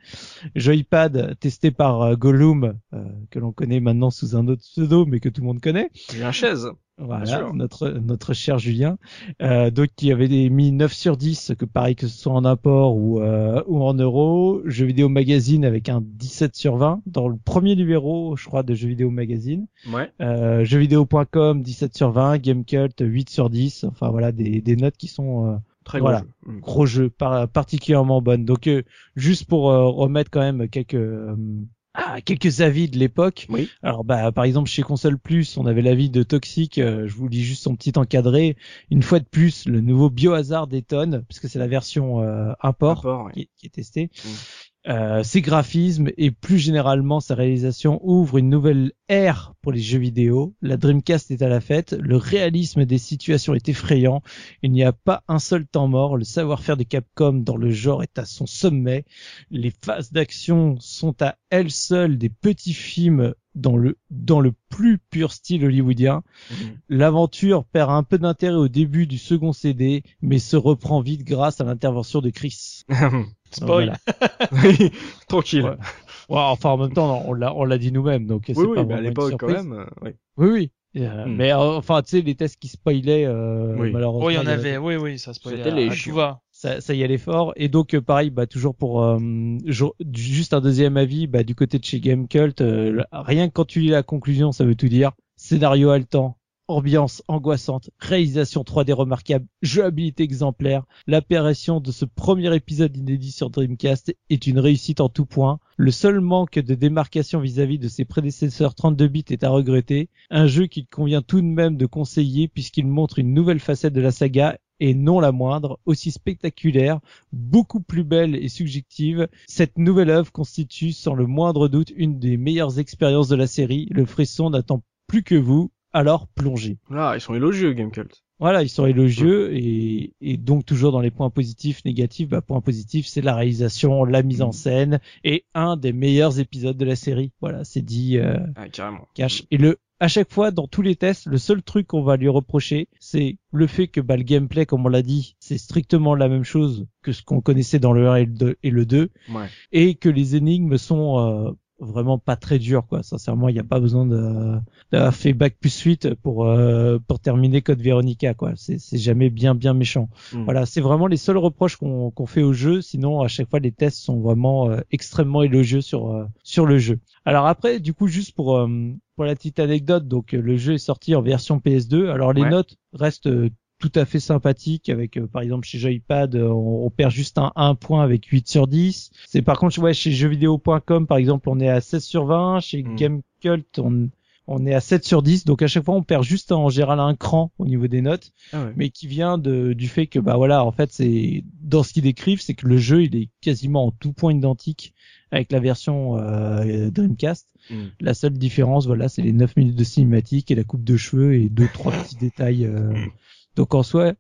[SPEAKER 3] Joypad testé par euh, Gollum, euh, que l'on connaît maintenant sous un autre pseudo, mais que tout le monde connaît.
[SPEAKER 1] Julien Chaise.
[SPEAKER 3] Voilà, notre notre cher Julien. Euh, donc qui avait mis 9 sur 10, que pareil que ce soit en import ou euh, ou en euros. Jeux vidéo magazine avec un 17 sur 20 dans le premier numéro, je crois, de Jeux vidéo magazine.
[SPEAKER 1] Ouais.
[SPEAKER 3] Euh, jeuxvideo.com 17 sur 20, Gamecult 8 sur 10. Enfin voilà des des notes qui sont euh,
[SPEAKER 1] Très gros
[SPEAKER 3] voilà,
[SPEAKER 1] jeu. Mm.
[SPEAKER 3] gros jeu, par- particulièrement bonne. Donc euh, juste pour euh, remettre quand même quelques euh, ah, quelques avis de l'époque.
[SPEAKER 1] Oui.
[SPEAKER 3] Alors bah par exemple chez Console Plus, on avait l'avis de Toxic, euh, je vous lis juste son petit encadré. Une fois de plus, le nouveau Biohazard détonne puisque c'est la version euh, import
[SPEAKER 1] Rapport, ouais.
[SPEAKER 3] qui, qui est testée.
[SPEAKER 1] Mm.
[SPEAKER 3] Euh, ses graphismes et plus généralement sa réalisation ouvrent une nouvelle ère pour les jeux vidéo. La Dreamcast est à la fête, le réalisme des situations est effrayant, il n'y a pas un seul temps mort, le savoir-faire de Capcom dans le genre est à son sommet, les phases d'action sont à elles seules des petits films dans le, dans le plus pur style hollywoodien.
[SPEAKER 1] Mhm.
[SPEAKER 3] L'aventure perd un peu d'intérêt au début du second CD, mais se reprend vite grâce à l'intervention de Chris.
[SPEAKER 4] Spoil.
[SPEAKER 3] Voilà.
[SPEAKER 1] Oui, Tranquille.
[SPEAKER 3] Ouais. Ouais, enfin, en même temps, on l'a, on l'a dit nous-mêmes, donc c'est
[SPEAKER 1] Oui, oui,
[SPEAKER 3] pas
[SPEAKER 1] mais à l'époque quand même. euh, oui.
[SPEAKER 3] Oui, oui. Euh,
[SPEAKER 1] Hmm.
[SPEAKER 3] Mais euh, enfin, tu sais, les tests qui spoilaient, euh,
[SPEAKER 1] Oui.
[SPEAKER 3] malheureusement,
[SPEAKER 4] Oui, il y en avait, oui, oui, ça spoilait.
[SPEAKER 2] C'était les
[SPEAKER 4] tout va.
[SPEAKER 3] ça, ça y allait fort. Et donc, euh, pareil, bah toujours pour euh, juste un deuxième avis, bah du côté de chez Gamecult, euh, rien que quand tu lis la conclusion, ça veut tout dire. Scénario haletant, ambiance angoissante, réalisation 3D remarquable, jouabilité exemplaire. L'apparition de ce premier épisode inédit sur Dreamcast est une réussite en tout point. Le seul manque de démarcation vis-à-vis de ses prédécesseurs 32 bits est à regretter. Un jeu qu'il convient tout de même de conseiller puisqu'il montre une nouvelle facette de la saga et non la moindre, aussi spectaculaire, beaucoup plus belle et subjective. Cette nouvelle œuvre constitue sans le moindre doute une des meilleures expériences de la série. Le frisson n'attend plus que vous, alors plongez.
[SPEAKER 1] Là, ils sont élogieux, Gamecult.
[SPEAKER 3] Voilà, ils sont élogieux et, et donc toujours dans les points positifs, négatifs, bah, point positif, c'est la réalisation, la mise en scène et un des meilleurs épisodes de la série. Voilà, c'est dit euh,
[SPEAKER 1] Ah, carrément.
[SPEAKER 3] cash. Et le, à chaque fois, dans tous les tests, le seul truc qu'on va lui reprocher, c'est le fait que bah, le gameplay, comme on l'a dit, c'est strictement la même chose que ce qu'on connaissait dans le 1 et le 2, et le 2
[SPEAKER 1] Ouais.
[SPEAKER 3] et que les énigmes sont euh, vraiment pas très dures quoi. Sincèrement il n'y a pas besoin de d'avoir fait bac plus suite pour euh, pour terminer code Veronica quoi. C'est c'est jamais bien bien méchant.
[SPEAKER 1] Mm.
[SPEAKER 3] voilà c'est vraiment les seuls reproches qu'on qu'on fait au jeu. Sinon à chaque fois les tests sont vraiment euh, extrêmement élogieux sur euh, sur le jeu. Alors après du coup juste pour euh, pour la petite anecdote donc le jeu est sorti en version PS2 alors les
[SPEAKER 1] Ouais.
[SPEAKER 3] notes restent euh, tout à fait sympathiques avec euh, par exemple chez Joypad euh, on, on perd juste un 1 point avec 8 sur 10 c'est par contre ouais chez jeuxvideo.com par exemple on est à 16 sur 20 chez
[SPEAKER 1] Mm.
[SPEAKER 3] Gamecult on on est à 7 sur 10 donc à chaque fois on perd juste en général un cran au niveau des notes
[SPEAKER 1] Ah ouais.
[SPEAKER 3] mais qui vient de du fait que bah voilà en fait c'est dans ce qu'ils décrivent c'est que le jeu il est quasiment en tout point identique avec la version euh, Dreamcast
[SPEAKER 1] Mm.
[SPEAKER 3] la seule différence voilà c'est les 9 minutes de cinématique et la coupe de cheveux et deux trois petits détails euh. Donc en soi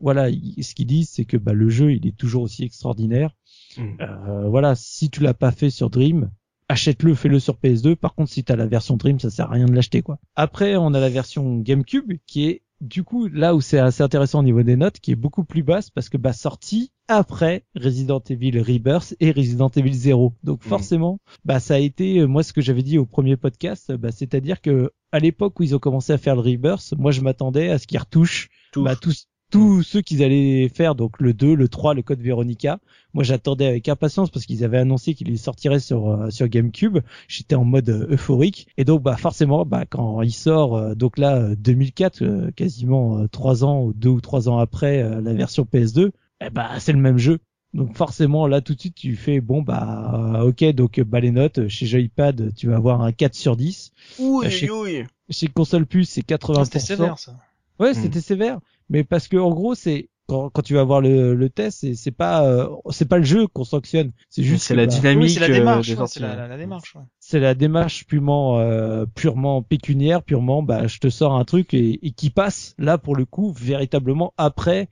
[SPEAKER 3] voilà il- ce qu'ils disent c'est que bah le jeu il est toujours aussi extraordinaire
[SPEAKER 1] Mm.
[SPEAKER 3] euh, voilà si tu l'as pas fait sur Dream achète-le, fais-le sur PS2. Par contre, si t'as la version Dream, ça sert à rien de l'acheter, quoi. Après, on a la version GameCube, qui est, du coup, là où c'est assez intéressant au niveau des notes, qui est beaucoup plus basse, parce que, bah, sortie après Resident Evil Rebirth et Resident Evil 0. Donc,
[SPEAKER 1] Mhm.
[SPEAKER 3] forcément, bah, ça a été, euh, moi, ce que j'avais dit au premier podcast, euh, bah, c'est-à-dire que, à l'époque où ils ont commencé à faire le Rebirth, moi, je m'attendais à ce qu'ils retouchent, bah, tous, tous ceux qu'ils allaient faire, donc le 2, le 3, le code Veronica. Moi, j'attendais avec impatience parce qu'ils avaient annoncé qu'il sortirait sur euh, sur GameCube. J'étais en mode euh, euphorique et donc bah forcément, bah quand il sort, euh, donc là euh, 2004, euh, quasiment euh, trois ans ou deux ou trois ans après euh, la version PS2, eh bah c'est le même jeu. Donc forcément là tout de suite tu fais bon bah euh, ok donc bah les notes chez Joypad tu vas avoir un 4 sur 10
[SPEAKER 1] Oui,
[SPEAKER 3] Euh, chez-
[SPEAKER 1] oui.
[SPEAKER 3] chez Console Plus c'est 80%.
[SPEAKER 4] Ah, C'était sévère, ça.
[SPEAKER 3] Ouais, c'était sévère, mais parce que en gros, c'est quand, quand tu vas voir le, le test, c'est c'est pas euh, c'est pas le jeu qu'on sanctionne, c'est juste
[SPEAKER 1] C'est
[SPEAKER 3] que,
[SPEAKER 1] la
[SPEAKER 3] bah,
[SPEAKER 1] dynamique
[SPEAKER 4] Oui, c'est la
[SPEAKER 1] euh,
[SPEAKER 4] démarche, ouais,
[SPEAKER 1] sorties.
[SPEAKER 4] c'est la, la- la démarche. ouais.
[SPEAKER 3] c'est la démarche purement euh, purement pécuniaire, purement bah je te sors un truc et, et qui passe là pour le coup véritablement après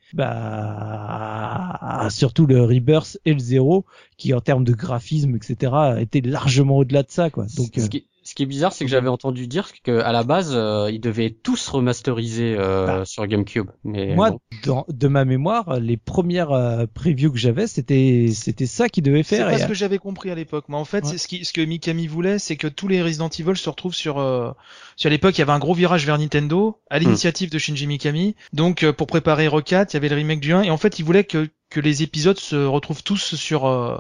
[SPEAKER 3] bah surtout le Rebirth et le Zero qui en termes de graphisme etc étaient largement au-delà de ça quoi. Donc
[SPEAKER 2] ce,
[SPEAKER 3] euh,
[SPEAKER 2] qui, ce qui est bizarre, c'est que j'avais entendu dire qu'à la base, euh, ils devaient tous remasteriser euh,
[SPEAKER 3] Bah.
[SPEAKER 2] sur GameCube. Mais
[SPEAKER 3] moi,
[SPEAKER 2] bon.
[SPEAKER 3] dans, de ma mémoire, les premières euh, previews que j'avais, c'était c'était ça qu'ils devaient
[SPEAKER 4] C'est
[SPEAKER 3] faire.
[SPEAKER 4] pas
[SPEAKER 3] et-
[SPEAKER 4] ce que j'avais compris à l'époque. Mais en fait,
[SPEAKER 3] Ouais.
[SPEAKER 4] c'est ce, qui, ce que Mikami voulait, c'est que tous les Resident Evil se retrouvent sur. Euh, sur l'époque, il y avait un gros virage vers Nintendo, à l'initiative de Shinji Mikami. Donc, euh, pour préparer Rock 4, il y avait le remake du 1, et en fait, il voulait que que les épisodes se retrouvent tous sur euh,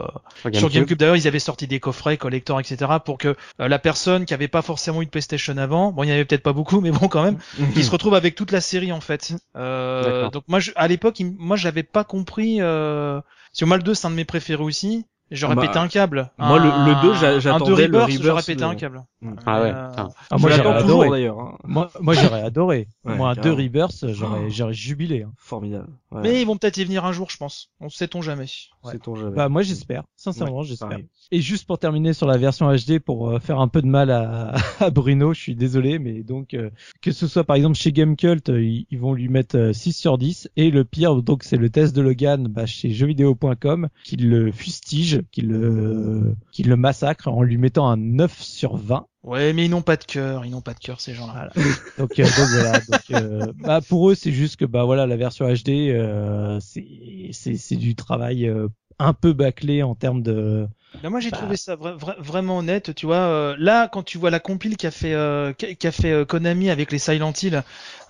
[SPEAKER 4] sur GameCube. D'ailleurs, ils avaient sorti des coffrets collector, etc. pour que euh, la personne qui avait pas forcément eu de PlayStation avant, bon, il y en avait peut-être pas beaucoup, mais bon quand même, qui se retrouve avec toute la série en fait. Euh, donc moi, je, à l'époque, moi, j'avais pas compris. Euh... Sur Mal 2, c'est un de mes préférés aussi. J'aurais bah, pété un câble.
[SPEAKER 1] Moi, le, le 2, j'attendais le Rebirth.
[SPEAKER 4] J'aurais pété un câble.
[SPEAKER 2] Mm. Ah ouais.
[SPEAKER 3] Euh... Ah, moi, j'aurais adoré. d'ailleurs. Hein. Moi, moi j'aurais adoré. moi, un 2 Rebirth, j'aurais, oh. j'aurais jubilé. Hein.
[SPEAKER 1] Formidable.
[SPEAKER 4] Ouais. Mais ils vont peut-être y venir un jour, je pense. On sait-on jamais.
[SPEAKER 3] Ouais. Sait-on jamais. Bah, moi, j'espère. Sincèrement, j'espère. Et juste pour terminer sur la version HD, pour euh, faire un peu de mal à, à Bruno, je suis désolé, mais donc, euh, que ce soit par exemple chez Gamecult, ils, ils, vont lui mettre 6 sur 10. Et le pire, donc, c'est le test de Logan, bah, chez jeuxvideo.com, qui le fustige, qui le, qui le massacre en lui mettant un 9 sur 20.
[SPEAKER 4] Ouais, mais ils n'ont pas de cœur, ils n'ont pas de cœur ces gens-là.
[SPEAKER 3] donc, euh, donc, voilà. Donc, euh, bah, pour eux, c'est juste que bah voilà, la version HD, euh, c'est c'est du travail un peu bâclé en termes de
[SPEAKER 4] ben moi j'ai bah. trouvé ça vraiment honnête, tu vois. Euh, là, quand tu vois la compile qu'a fait euh, qu'a fait euh, Konami avec les Silent Hill,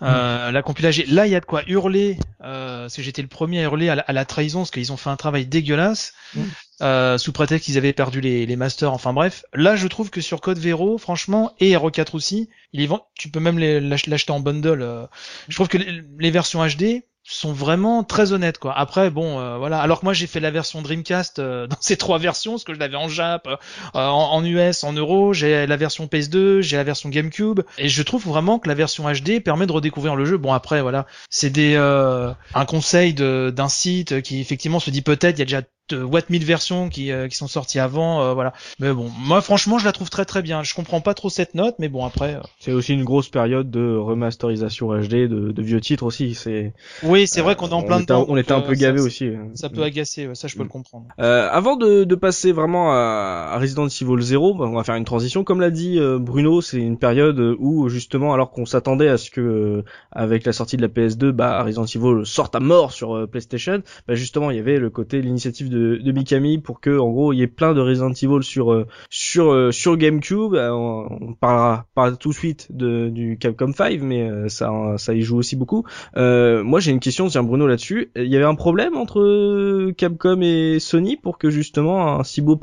[SPEAKER 4] euh, mm. la compilage, là il y a de quoi hurler. parce que j'étais le premier à hurler à la, trahison, parce qu'ils ont fait un travail dégueulasse mm. sous prétexte qu'ils avaient perdu les, les masters. Enfin bref, là je trouve que sur Code Vero, franchement, et Hero 4 aussi, il est tu peux même l'acheter en bundle. je trouve que les versions HD, sont vraiment très honnêtes quoi. Après bon euh, voilà alors que moi j'ai fait la version Dreamcast euh, dans ces trois versions parce que je l'avais en Jap, euh, en, US, en Euro, j'ai la version PS2, j'ai la version GameCube et je trouve vraiment que la version HD permet de redécouvrir le jeu. Bon après voilà, c'est des un conseil d'un site qui effectivement se dit peut-être il y a déjà de what 1000 versions qui, qui sont sorties avant voilà mais bon moi franchement je la trouve très très bien je comprends pas trop cette note mais bon après
[SPEAKER 1] c'est aussi une grosse période de remasterisation HD de, de vieux titres aussi c'est
[SPEAKER 4] oui c'est vrai qu'on est en plein
[SPEAKER 1] dedans. On était un peu gavé aussi. Hein.
[SPEAKER 4] Ça peut agacer, ça je peux le comprendre.
[SPEAKER 1] Euh, avant de, de, passer vraiment à, Resident Evil 0, bah, on va faire une transition. Comme l'a dit euh, Bruno, c'est une période où justement, alors qu'on s'attendait à ce que euh, avec la sortie de la PS2, bah Resident Evil sorte à mort sur euh, PlayStation, bah justement il y avait le côté l'initiative de, de Mikami pour que en gros il y ait plein de Resident Evil sur sur sur GameCube. On, parlera pas tout de suite de, du Capcom 5, mais ça ça y joue aussi beaucoup. moi j'ai une question, tiens Bruno là-dessus. Il y avait un problème entre Capcom et Sony pour que justement un si beau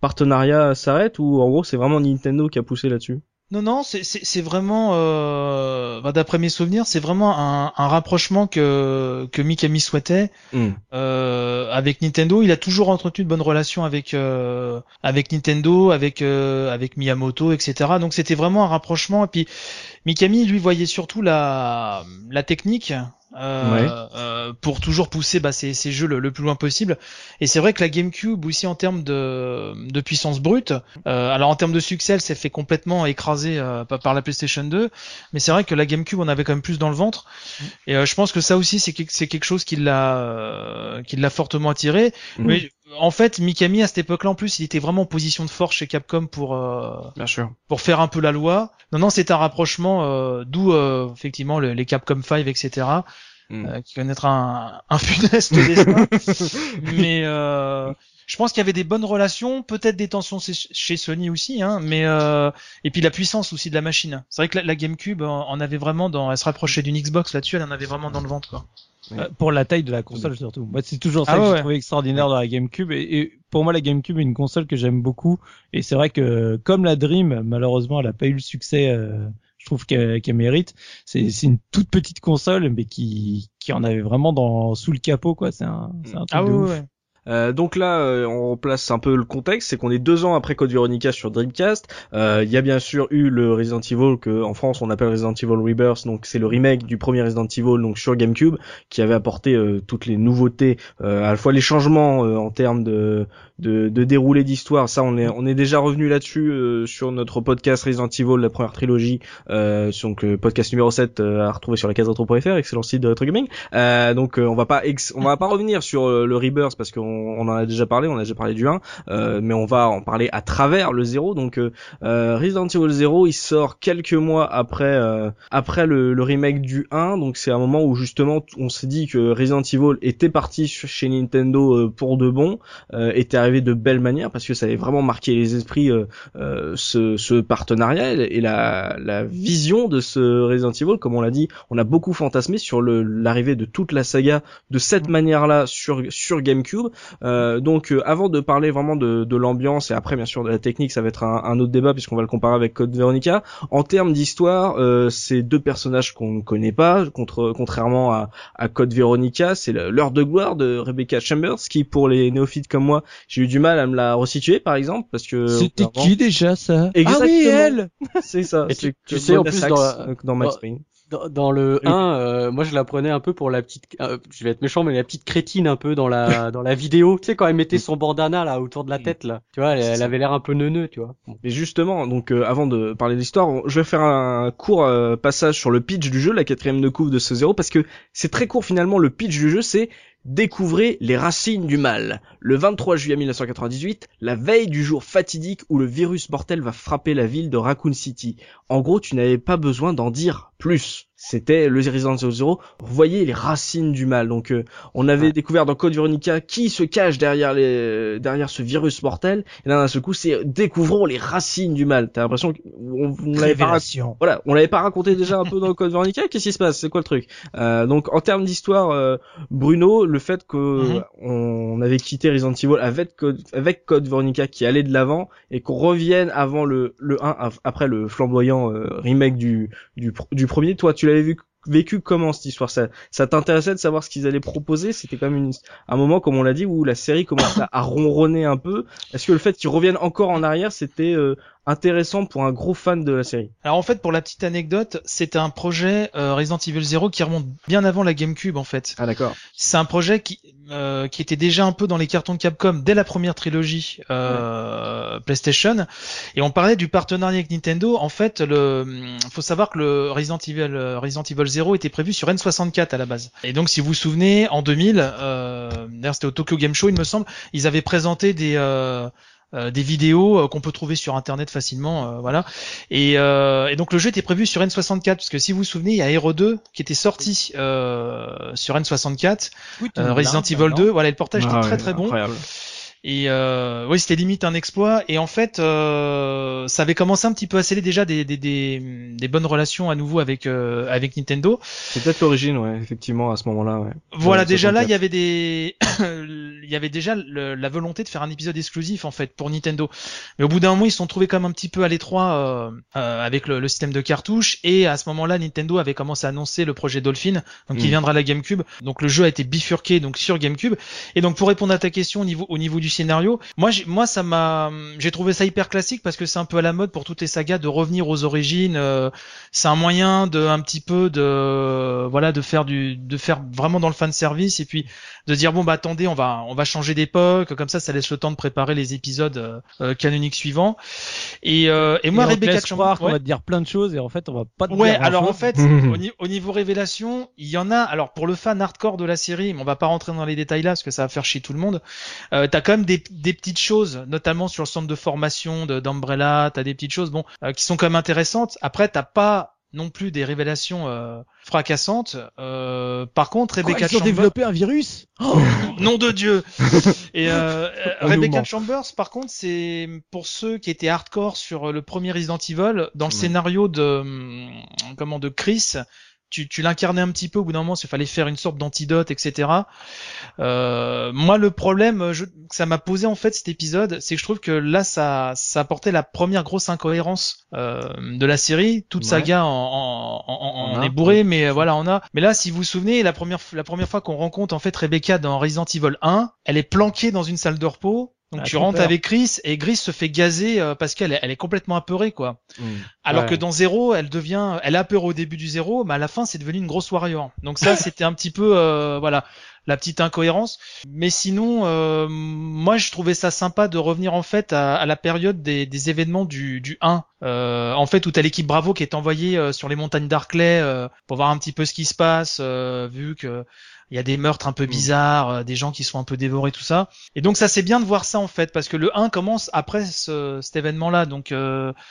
[SPEAKER 1] partenariat s'arrête ou en gros c'est vraiment Nintendo qui a poussé là-dessus?
[SPEAKER 4] Non, non, c'est vraiment, euh, bah, d'après mes souvenirs, c'est vraiment un, un, rapprochement que que Mikami souhaitait hmm. euh, avec Nintendo. Il a toujours entretenu de bonnes relations avec euh, avec Nintendo, avec euh, avec Miyamoto, etc. Donc c'était vraiment un rapprochement. Et puis Mikami, lui, voyait surtout la la technique euh, euh, pour toujours pousser bah, ces, ces jeux le, plus loin possible. Et c'est vrai que la GameCube aussi en termes de, de puissance brute, euh, alors en termes de succès, elle s'est fait complètement écraser euh, par la PlayStation 2, mais c'est vrai que la GameCube on avait quand même plus dans le ventre. Et euh, je pense que ça aussi c'est c'est quelque chose qui l'a qui l'a fortement attiré. Mm. Mais en fait, Mikami à cette époque-là, en plus, il était vraiment en position de force chez Capcom pour
[SPEAKER 1] Bien sûr.
[SPEAKER 4] pour faire un peu la loi. Non, non, c'est un rapprochement, euh, d'où effectivement les, les Capcom 5, etc. Hmm. Euh, qui connaîtra un, un funeste destin. mais euh, je pense qu'il y avait des bonnes relations, peut-être des tensions chez Sony aussi, hein, mais euh, et puis la puissance aussi de la machine. C'est vrai que la, GameCube en avait vraiment dans, elle se rapprochait d'une Xbox là-dessus, elle en avait vraiment dans le ventre quoi.
[SPEAKER 3] Euh, pour la taille de la console surtout. Moi, c'est toujours ça ah que j'ai trouvé extraordinaire dans la GameCube. Et, et, pour moi, la GameCube est une console que j'aime beaucoup. Et c'est vrai que comme la Dream, malheureusement, elle a pas eu le succès euh, je trouve qu'elle mérite. C'est une toute petite console, mais qui, qui en avait vraiment dans sous le capot, quoi. C'est un, un truc ah de ouf.
[SPEAKER 1] Euh, donc là, euh, on place un peu le contexte, c'est qu'on est deux ans après Code Veronica sur Dreamcast. Euh, il y a bien sûr eu le Resident Evil que en France on appelle Resident Evil Rebirth, donc c'est le remake du premier Resident Evil donc sur GameCube qui avait apporté toutes les nouveautés, à la fois les changements en termes de de, de déroulé d'histoire. Ça, on est on est déjà revenu là-dessus euh, sur notre podcast Resident Evil, la première trilogie, euh, donc euh, podcast numéro 7 euh, à retrouver sur la case retro.fr, excellent site de retro gaming. donc on va pas on va pas revenir sur le Rebirth parce qu'on on en a déjà parlé, on a déjà parlé du 1, mais on va en parler à travers le 0. Donc Resident Evil 0, il sort quelques mois après après le, le remake du 1, donc c'est un moment où justement on s'est dit que Resident Evil était parti chez Nintendo pour de bon, était arrivé de belle manière parce que ça avait vraiment marqué les esprits ce, ce, partenariat et la, la vision de ce Resident Evil. Comme on l'a dit, on a beaucoup fantasmé sur l'arrivée de toute la saga de cette manière-là sur sur GameCube. donc avant de parler vraiment de, de l'ambiance et après bien sûr de la technique, ça va être un, un autre débat puisqu'on va le comparer avec Code Veronica. En termes d'histoire, euh, c'est deux personnages qu'on ne connaît pas, contre, contrairement à, à Code Veronica, c'est l'heure de gloire de Rebecca Chambers, qui pour les néophytes comme moi, j'ai eu du mal à me la resituer par exemple, parce que
[SPEAKER 3] c'était qui déjà ça?
[SPEAKER 1] Exactement. Ah
[SPEAKER 3] oui, elle.
[SPEAKER 1] C'est ça.
[SPEAKER 2] tu, tu sais en plus dans,
[SPEAKER 1] dans Max Payne
[SPEAKER 2] dans, le 1, euh, moi je la prenais un peu pour la petite, euh, je vais être méchant, mais la petite crétine un peu dans la dans la vidéo. Tu sais quand elle mettait son bandana là autour de la tête là, tu vois, elle, avait l'air un peu neuneux, tu vois.
[SPEAKER 1] Mais justement, donc euh, avant de parler de l'histoire, je vais faire un court passage sur le pitch du jeu, la quatrième de couve de ce zéro, parce que c'est très court finalement. Le pitch du jeu, c'est Découvrez les racines du mal. Le 23 juillet 1998, la veille du jour fatidique où le virus mortel va frapper la ville de Raccoon City. En gros, tu n'avais pas besoin d'en dire plus c'était le Resident Evil 0. Vous voyez les racines du mal. Donc euh, on avait découvert dans Code Veronica qui se cache derrière les derrière ce virus mortel. Et là d'un seul coup, c'est découvrons les racines du mal. T'as l'impression qu'on on, l'avait pas voilà, on l'avait pas raconté déjà un peu dans Code Veronica. Qu'est-ce qui se passe? C'est quoi le truc? Euh, Donc en termes d'histoire, euh, Bruno, le fait que mhm. on avait quitté Resident Evil avec Code, avec Code Veronica qui allait de l'avant et qu'on revienne avant le le 1 après le flamboyant remake du du, du premier. Toi, tu l'avais vu vécu comment cette histoire? Ça, ça t'intéressait de savoir ce qu'ils allaient proposer? C'était quand même un moment, comme on l'a dit, où la série commençait à, ronronner un peu. Est-ce que le fait qu'ils reviennent encore en arrière, c'était euh, intéressant pour un gros fan de la série.
[SPEAKER 4] Alors en fait, pour la petite anecdote, c'est un projet euh, Resident Evil 0 qui remonte bien avant la GameCube en fait.
[SPEAKER 1] Ah d'accord.
[SPEAKER 4] C'est un projet qui euh, qui était déjà un peu dans les cartons de Capcom dès la première trilogie euh, PlayStation. Et on parlait du partenariat avec Nintendo. En fait, le faut savoir que le Resident Evil Resident Evil 0 était prévu sur N64 à la base. Et donc si vous vous souvenez, en 2000, euh, d'ailleurs c'était au Tokyo Game Show il me semble, ils avaient présenté des euh, des vidéos euh, qu'on peut trouver sur internet facilement, euh, voilà. Et, et, donc le jeu était prévu sur N64 parce que si vous vous souvenez, il y a Hero 2 qui était sorti sur N64, Resident Evil 2, voilà, le portage était ah très très bon. Et euh, oui, c'était limite un exploit. Et en fait, euh, ça avait commencé un petit peu à sceller déjà des, des, des, des bonnes relations à nouveau avec euh, avec Nintendo.
[SPEAKER 1] C'est peut-être l'origine, ouais, effectivement, à ce moment-là. Ouais.
[SPEAKER 4] Voilà, déjà là, il y avait des, il y avait déjà la volonté de faire un épisode exclusif en fait pour Nintendo. Mais au bout d'un moment, ils se sont trouvés quand même un petit peu à l'étroit euh, euh, avec le, le, système de cartouches. Et à ce moment-là, Nintendo avait commencé à annoncer le projet Dolphin, donc qui mm. viendra à la GameCube. Donc le jeu a été bifurqué donc sur GameCube. Et donc pour répondre à ta question au niveau au niveau du scénario. Moi, moi, ça m'a, j'ai trouvé ça hyper classique parce que c'est un peu à la mode pour toutes les sagas de revenir aux origines. Euh, c'est un moyen de, un petit peu de, voilà, de faire du, de faire vraiment dans le fan service et puis de dire bon bah attendez, on va, on va changer d'époque. Comme ça, ça laisse le temps de préparer les épisodes euh, euh, canoniques suivants. Et, et moi, Rebecca
[SPEAKER 3] Chambers, on va te dire plein de choses et en fait, on va pas te
[SPEAKER 4] ouais, alors en fait, au, niveau révélation, il y en a. Alors pour le fan hardcore de la série, on va pas rentrer dans les détails là parce que ça va faire chier tout le monde. Euh, t'as quand même des, des, petites choses, notamment sur le centre de formation d'Umbrella, t'as des petites choses bon euh, qui sont quand même intéressantes. Après, t'as pas non plus des révélations euh, fracassantes. Euh, par contre, Rebecca
[SPEAKER 3] Quoi, ils ont développé un virus
[SPEAKER 4] oh Nom de Dieu. Et euh, Rebecca Chambers, par contre, c'est pour ceux qui étaient hardcore sur le premier Resident Evil, dans le scénario de comment de Chris, tu, tu l'incarnais un petit peu au bout d'un moment, il fallait faire une sorte d'antidote, etc. Euh, moi, le problème je, que ça m'a posé en fait cet épisode, c'est que je trouve que là, ça, ça apportait la première grosse incohérence euh, de la série. Toute saga en, en, en, en est bourrée, mais voilà, on a. Mais là, si vous vous souvenez, la première, la première fois qu'on rencontre en fait Rebecca dans Resident Evil 1, elle est planquée dans une salle de repos donc ah, tu rentres avec Gris et Gris se fait gazer euh, parce qu'elle elle est complètement apeurée quoi. Hmm. Alors que dans Zéro, elle devient, elle a peur au début du Zéro, mais à la fin c'est devenu une grosse warrior. Donc ça c'était un petit peu euh, voilà la petite incohérence. Mais sinon, euh, moi je trouvais ça sympa de revenir en fait à, la période des, des, événements du, du 1. en fait où t'as l'équipe Bravo qui est envoyée sur les montagnes d'Arclay pour voir un petit peu ce qui se passe, vu que il y a des meurtres un peu mm. bizarres, des gens qui sont un peu dévorés, tout ça. Et donc ça c'est bien de voir ça en fait, parce que le 1 commence après ce, cet événement-là. Donc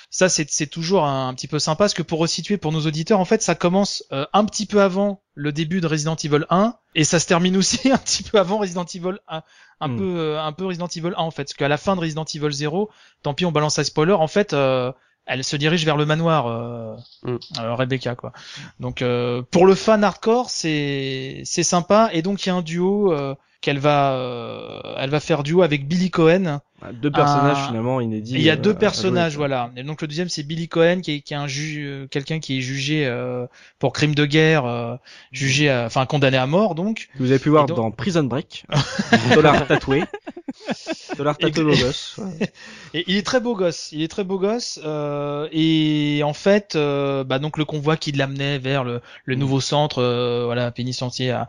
[SPEAKER 4] ça c'est toujours un, petit peu sympa, parce que pour resituer pour nos auditeurs, en fait ça commence un petit peu avant le début de Resident Evil 1 et ça se termine aussi un petit peu avant Resident Evil 1 un hmm. peu euh, un peu Resident Evil 1 en fait parce qu'à la fin de Resident Evil 0 tant pis on balance un spoiler en fait euh, elle se dirige vers le manoir euh, hmm. Rebecca quoi donc pour le fan hardcore c'est c'est sympa et donc il y a un duo qu'elle va euh, elle va faire duo avec Billy Cohen.
[SPEAKER 1] Deux personnages finalement inédits.
[SPEAKER 4] Il y a deux euh, personnages voilà. Et donc le deuxième c'est Billy Cohen qui est, qui est un juge euh, quelqu'un qui est jugé pour crime de guerre, jugé enfin condamné à mort donc.
[SPEAKER 1] Vous avez pu voir dans Prison Break. dollar tatoué. Dollar tatoué beau gosse.
[SPEAKER 4] et il est très beau gosse. Il est très beau gosse et en fait bah donc le convoi qui l'amenait vers le, le nouveau centre voilà pénitentiaire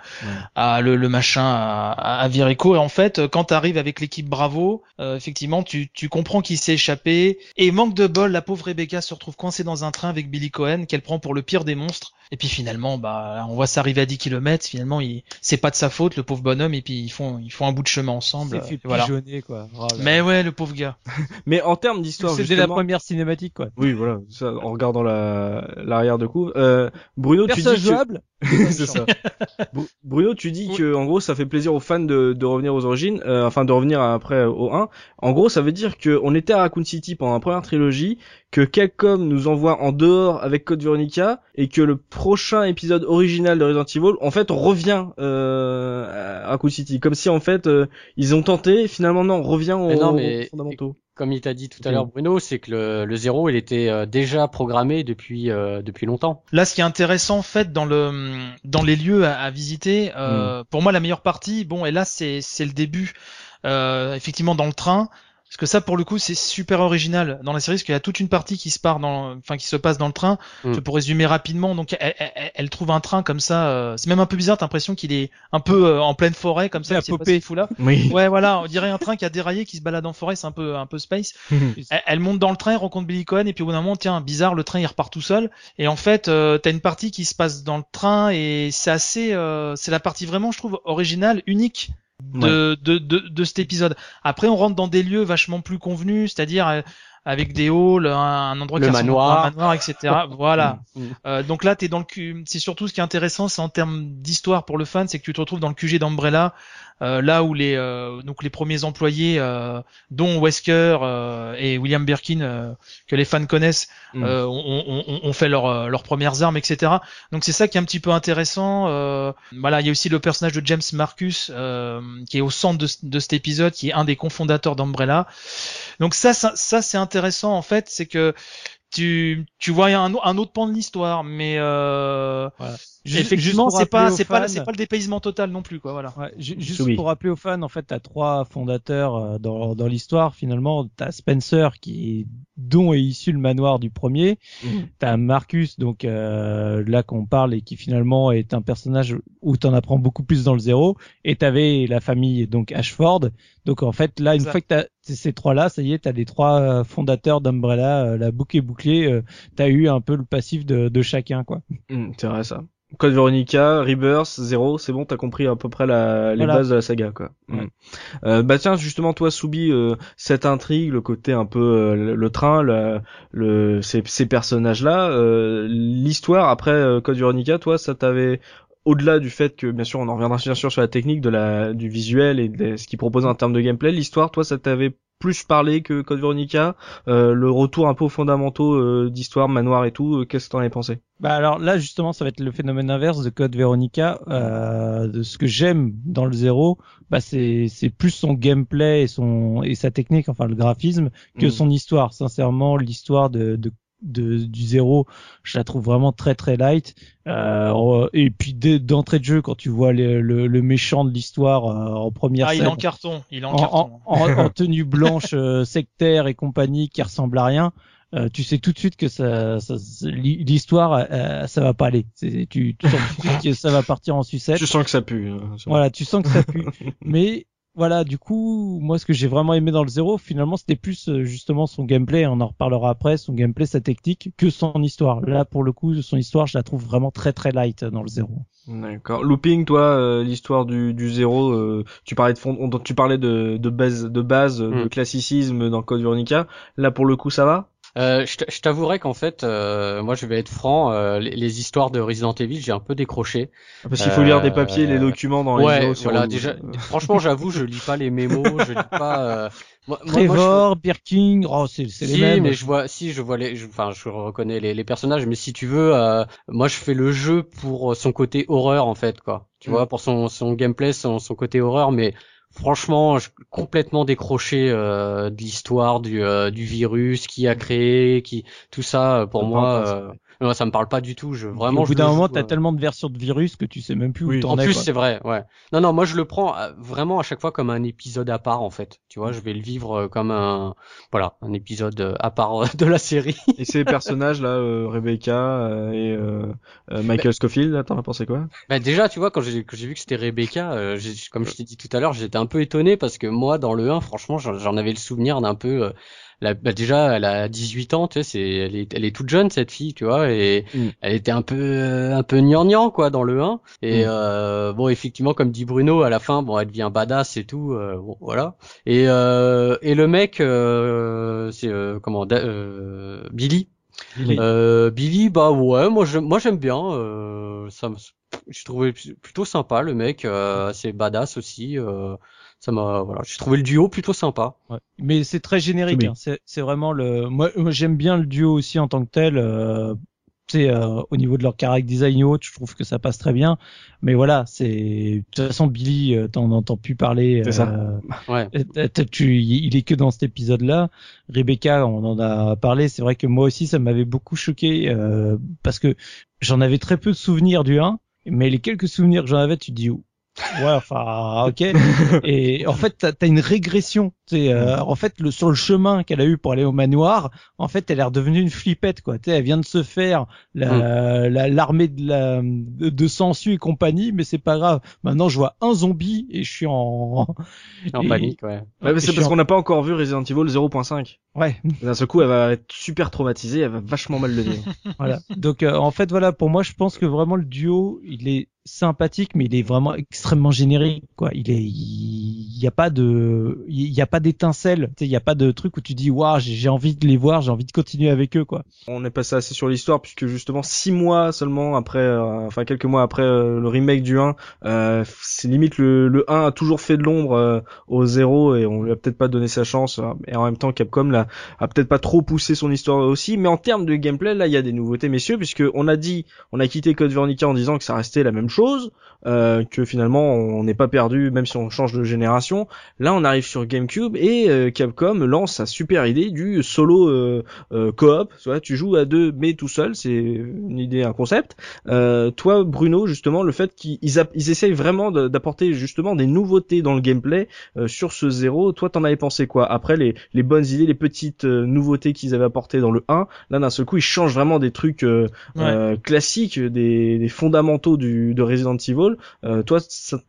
[SPEAKER 4] à, à le, le machin à à, à Et en fait, quand tu arrives avec l'équipe Bravo, euh, effectivement, tu, tu comprends qu'il s'est échappé. Et manque de bol, la pauvre Rebecca se retrouve coincée dans un train avec Billy Cohen qu'elle prend pour le pire des monstres. Et puis finalement, bah, on voit ça arriver à 10 km. Finalement, il, c'est pas de sa faute, le pauvre bonhomme. Et puis ils font, ils font un bout de chemin ensemble.
[SPEAKER 3] Voilà. quoi.
[SPEAKER 4] Oh Mais ouais, le pauvre gars.
[SPEAKER 1] Mais en termes d'histoire,
[SPEAKER 3] c'était la première cinématique, quoi.
[SPEAKER 1] Oui, voilà. Ça, en regardant la l'arrière de coup. Euh, Bruno, tu dis
[SPEAKER 3] jouable.
[SPEAKER 1] C'est ça. Bruno, tu dis que en gros, ça fait plaisir aux fans de, de revenir aux origines, euh, enfin de revenir après au 1. En gros, ça veut dire que on était à Raccoon City pendant la première trilogie, que Capcom nous envoie en dehors avec Code Veronica et que le prochain épisode original de Resident Evil en fait revient euh, à Raccoon City comme si en fait euh, ils ont tenté finalement non on revient aux, fondamentaux
[SPEAKER 2] comme il t'a dit tout à l'heure Bruno, c'est que le, le zéro, il était euh, déjà programmé depuis euh, depuis longtemps.
[SPEAKER 4] Là, ce qui est intéressant en fait dans le dans les lieux à, à visiter, euh, mm. pour moi la meilleure partie, bon, et là c'est c'est le début, effectivement dans le train. Parce que ça, pour le coup, c'est super original dans la série, parce qu'il y a toute une partie qui se part dans, enfin, qui se passe dans le train. Mm. Pour résumer rapidement, donc elle, elle, trouve un train comme ça. Euh, c'est même un peu bizarre, t'as l'impression qu'il est un peu euh, en pleine forêt comme ça.
[SPEAKER 3] Il popé.
[SPEAKER 4] là. Oui. Ouais, voilà, on dirait un train qui a déraillé, qui se balade en forêt. C'est un peu, un peu space. elle, monte dans le train, elle rencontre Billy Cohen, et puis au bout d'un moment, tiens, bizarre, le train il repart tout seul. Et en fait, euh, t'as une partie qui se passe dans le train, et c'est assez, euh, c'est la partie vraiment, je trouve, originale, unique de, de, de, de, cet épisode. Après, on rentre dans des lieux vachement plus convenus, c'est-à-dire euh, avec des halls, un, endroit
[SPEAKER 2] le
[SPEAKER 4] qui
[SPEAKER 2] manoir.
[SPEAKER 4] un manoir, etc. voilà. Mm. Euh, donc là, t'es dans le c'est surtout ce qui est intéressant, c'est en termes d'histoire pour le fan, c'est que tu te retrouves dans le QG d'Umbrella, là où les euh, donc les premiers employés, euh, dont Wesker et William Birkin, que les fans connaissent, mm. ont, ont, fait leur, leurs premières armes, etc. Donc c'est ça qui est un petit peu intéressant. voilà, il y a aussi le personnage de James Marcus qui est au centre de, de, cet épisode, qui est un des cofondateurs d'Umbrella. Donc ça, ça, ça c'est intéressant en fait, c'est que tu, tu vois un, un autre pan de l'histoire, mais euh, effectivement c'est pas c'est pas c'est pas le dépaysement total non plus quoi voilà.
[SPEAKER 3] Ouais, juste pour rappeler aux fans en fait t'as trois fondateurs euh, dans dans l'histoire finalement t'as Spencer qui dont est issu le manoir du premier, mmh. t'as Marcus donc euh, là qu'on parle et qui finalement est un personnage où t'en apprends beaucoup plus dans le zéro et t'avais la famille donc Ashford donc en fait là une fois que t'as ces trois là ça y est t'as les trois euh, fondateurs d'Umbrella euh, la boucle est bouclée euh, t'as eu un peu le passif de, de chacun quoi.
[SPEAKER 1] Mmh, c'est vrai ça. Code Veronica, Rebirth, Zero, c'est bon, t'as compris à peu près la, les bases de la saga, quoi. Mm. Euh, bah tiens, justement, toi, Soubi, euh, cette intrigue, le côté un peu euh, le, train, le, le ces, ces personnages-là, euh, l'histoire après Code Veronica, toi, ça t'avait au-delà du fait que bien sûr on en reviendra bien sûr sur la technique de la du visuel et de ce qu'il propose en termes de gameplay l'histoire toi ça t'avait plus parlé que Code Veronica, euh, le retour un peu aux fondamentaux euh, d'histoire, manoir et tout, euh, qu'est-ce que t'en avais pensé?
[SPEAKER 3] Bah alors là justement ça va être le phénomène inverse de Code Veronica, de ce que j'aime dans le zéro, bah c'est c'est plus son gameplay et son et sa technique, enfin le graphisme, que mm. son histoire. Sincèrement l'histoire de, de de, du zéro, je la trouve vraiment très très light. Euh, et puis d'entrée de jeu, quand tu vois le, le, méchant de l'histoire euh, en première
[SPEAKER 4] ah,
[SPEAKER 3] scène,
[SPEAKER 4] il est en carton, il est en,
[SPEAKER 3] carton. En, tenue blanche euh, sectaire et compagnie qui ressemble à rien. Euh, tu sais tout de suite que ça, ça l'histoire ça va pas aller tu, tu sens que ça va partir en sucette
[SPEAKER 1] tu sens que ça pue hein,
[SPEAKER 3] voilà tu sens que ça pue mais voilà, du coup, moi, ce que j'ai vraiment aimé dans le zéro, finalement, c'était plus euh, justement son gameplay. On en reparlera après, son gameplay, sa technique, que son histoire. Là, pour le coup, son histoire, je la trouve vraiment très très light dans le zéro.
[SPEAKER 1] D'accord. Looping, toi, euh, l'histoire du, du zéro, euh, tu parlais de fond, tu parlais de, de base, de base, de hmm. classicisme dans Code Veronica. Là, pour le coup, ça va?
[SPEAKER 2] Euh, je t'avouerai qu'en fait, euh, moi je vais être franc, euh, les, histoires de Resident Evil, j'ai un peu décroché.
[SPEAKER 1] Ah, parce qu'il faut lire des papiers, les documents dans
[SPEAKER 2] ouais, les voilà, déjà, franchement, j'avoue, je lis pas les mémos, je lis pas.
[SPEAKER 3] Moi, Trevor, Birking, oh, c'est les mêmes.
[SPEAKER 2] mais je vois, si je vois les, enfin, je, reconnais les, les, personnages, mais si tu veux, moi je fais le jeu pour son côté horreur en fait, quoi. Tu mm. vois, pour son, son gameplay, son, son côté horreur, mais franchement complètement décroché euh, de l'histoire du, euh, du virus qui a créé qui tout ça pour moi non, ça me parle pas du tout. Je vraiment.
[SPEAKER 3] au bout d'un moment, t'as euh, tellement de versions de virus que tu sais même plus où t'en es.
[SPEAKER 2] En plus, c'est vrai. Ouais. Non, non, moi je le prends euh, vraiment à chaque fois comme un épisode à part en fait. Tu vois, je vais le vivre euh, comme un, voilà, un épisode à part de la série.
[SPEAKER 1] et ces personnages là, Rebecca et Michael bah, Scofield, t'en as pensé quoi?
[SPEAKER 2] Bah déjà, tu vois, quand j'ai vu que c'était Rebecca, comme je t'ai dit tout à l'heure, j'étais un peu étonné parce que moi, dans le 1, franchement, j'en avais le souvenir d'un peu bah déjà elle a 18 ans tu sais c'est elle est elle est toute jeune cette fille tu vois et mm. elle était un peu euh, un peu gnangnan quoi dans le 1 et mm. euh, bon effectivement comme dit Bruno à la fin bon elle devient badass et tout euh, bon voilà et euh, et le mec euh, c'est euh, comment Billy Billy. Billy bah ouais moi je moi j'aime bien ça je trouvais plutôt sympa le mec assez badass aussi ça m'a voilà j'ai trouvé le duo plutôt sympa
[SPEAKER 3] ouais. mais c'est très générique hein. c'est vraiment le moi, j'aime bien le duo aussi en tant que tel euh, euh, au niveau de leur character design ou autre, je trouve que ça passe très bien. Mais voilà, c'est de toute façon Billy, euh, t'en entends plus parler.
[SPEAKER 1] C'est ça. Euh,
[SPEAKER 3] ouais. Tu, il est que dans cet épisode-là. Rebecca, on en a parlé. C'est vrai que moi aussi, ça m'avait beaucoup choqué euh, parce que j'en avais très peu de souvenirs du 1, mais les quelques souvenirs que j'en avais, tu te dis Ouais, enfin, ok. Et en fait, t'as as une régression. Euh, en fait, le, sur le chemin qu'elle a eu pour aller au manoir, en fait, elle est redevenue une flippette, quoi. sais, elle vient de se faire mm. l'armée de, la, de, de et compagnie, mais c'est pas grave. Maintenant, je vois un zombie et je suis en
[SPEAKER 2] en panique, ouais.
[SPEAKER 1] ouais c'est parce qu'on n'a pas encore vu Resident Evil 0.5.
[SPEAKER 3] Ouais.
[SPEAKER 1] D'un seul coup, elle va être super traumatisée, elle va vachement mal le vivre.
[SPEAKER 3] voilà. Donc, euh, en fait, voilà, pour moi, je pense que vraiment le duo, il est sympathique, mais il est vraiment extrêmement générique, quoi. Il est, il y a pas de, il y a pas d'étincelle, il y a pas de truc où tu dis, waouh, j'ai envie de les voir, j'ai envie de continuer avec eux, quoi.
[SPEAKER 1] On est passé assez sur l'histoire puisque justement six mois seulement après, euh, enfin quelques mois après euh, le remake du 1, euh, c'est limite le, le 1 a toujours fait de l'ombre euh, au 0 et on lui a peut-être pas donné sa chance. Et en même temps, Capcom là a peut-être pas trop poussé son histoire aussi, mais en termes de gameplay, là il y a des nouveautés, messieurs, puisque on a dit, on a quitté Code Veronica en disant que ça restait la même chose, que finalement on n'est pas perdu même si on change de génération. Là on arrive sur GameCube et euh, Capcom lance sa super idée du solo euh, euh coop. Soit tu joues à deux mais tout seul, c'est une idée, un concept. toi Bruno justement le fait qu'ils ils essayent vraiment d'apporter justement des nouveautés dans le gameplay sur ce zéro. Toi t'en avais pensé quoi? Après les, les bonnes idées, les petites nouveautés qu'ils avaient apportées dans le 1 Là d'un seul coup ils changent vraiment des trucs classiques, des, des fondamentaux du, de Resident Evil. Euh, toi,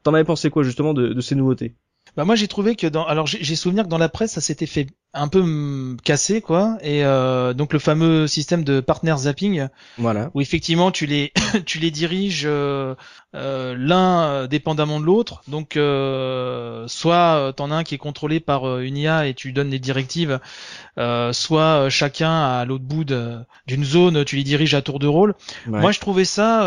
[SPEAKER 1] t'en avais pensé quoi justement de, de ces nouveautés?
[SPEAKER 4] Bah moi j'ai trouvé que dans alors j'ai souvenir que dans la presse ça s'était fait un peu cassé quoi. Et euh, donc le fameux système de partner zapping
[SPEAKER 1] voilà.
[SPEAKER 4] où effectivement tu les tu les diriges euh, euh l'un euh, dépendamment de l'autre. Donc euh, soit t'en as un qui est contrôlé par une IA et tu donnes les directives soit chacun à l'autre bout d'une zone tu les diriges à tour de rôle. Moi je trouvais ça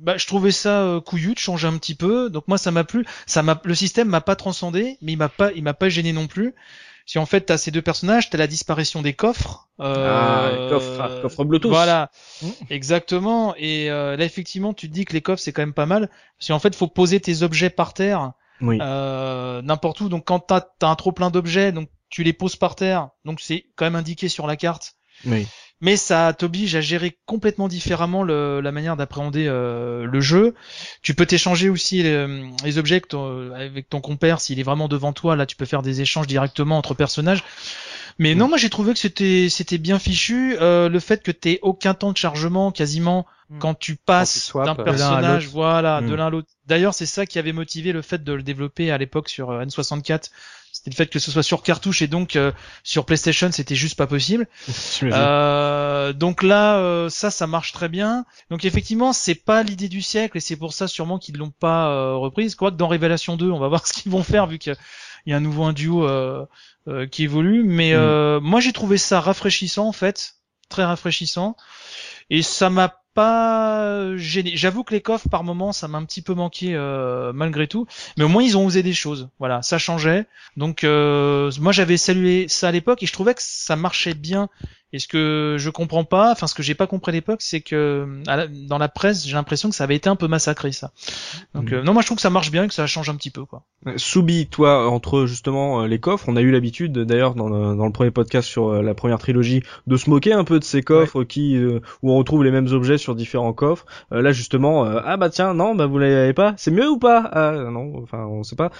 [SPEAKER 4] bah, je trouvais ça euh, couillu de changer un petit peu. Donc moi ça m'a plu. Ça m'a le système m'a pas transcendé, mais il m'a pas il m'a pas gêné non plus. Si en fait t'as ces deux personnages, t'as la disparition des coffres.
[SPEAKER 1] Euh, ah, coffre, coffre Bluetooth.
[SPEAKER 4] Voilà, mmh. exactement. Et euh, là effectivement, tu te dis que les coffres c'est quand même pas mal, parce qu'en fait faut poser tes objets par terre, oui. euh, n'importe où. Donc quand t'as as un trop plein d'objets, donc tu les poses par terre, donc c'est quand même indiqué sur la carte.
[SPEAKER 1] Oui
[SPEAKER 4] mais ça t'oblige à gérer complètement différemment le, la manière d'appréhender euh, le jeu. Tu peux t'échanger aussi les, objets avec ton compère s'il est vraiment devant toi. Là, tu peux faire des échanges directement entre personnages. Mais non, moi j'ai trouvé que c'était c'était bien fichu. Euh, le fait que t'aies aucun temps de chargement quasiment hmm. quand tu passes d'un personnage, voilà, de hmm. l'un à l'autre. D'ailleurs, c'est ça qui avait motivé le fait de le développer à l'époque sur euh, N64 c'était le fait que ce soit sur cartouche et donc euh, sur PlayStation c'était juste pas possible. euh, donc là euh, ça ça marche très bien. Donc effectivement c'est pas l'idée du siècle et c'est pour ça sûrement qu'ils l'ont pas euh, reprise. Quoi que dans Révélation 2 on va voir ce qu'ils vont faire vu qu'il y a un nouveau un duo qui évolue. Mais mm. moi j'ai trouvé ça rafraîchissant en fait, très rafraîchissant et ça m'a pas gêné. J'avoue que les coffres par moment ça m'a un petit peu manqué euh, malgré tout, mais au moins ils ont osé des choses. Voilà, ça changeait. Donc euh, moi j'avais salué ça à l'époque et je trouvais que ça marchait bien et ce que je comprends pas, enfin ce que j'ai pas compris à l'époque, c'est que dans la presse, j'ai l'impression que ça avait été un peu massacré ça. Donc mm. euh, non, moi je trouve que ça marche bien que ça change un petit peu quoi.
[SPEAKER 1] Soubi, toi, entre justement euh, les coffres, on a eu l'habitude d'ailleurs dans, dans, le premier podcast sur euh, la première trilogie de se moquer un peu de ces coffres qui où on retrouve les mêmes objets sur différents coffres. là justement, ah bah tiens, non, bah vous l'avez pas, c'est mieux ou pas? Ah non, enfin on sait pas.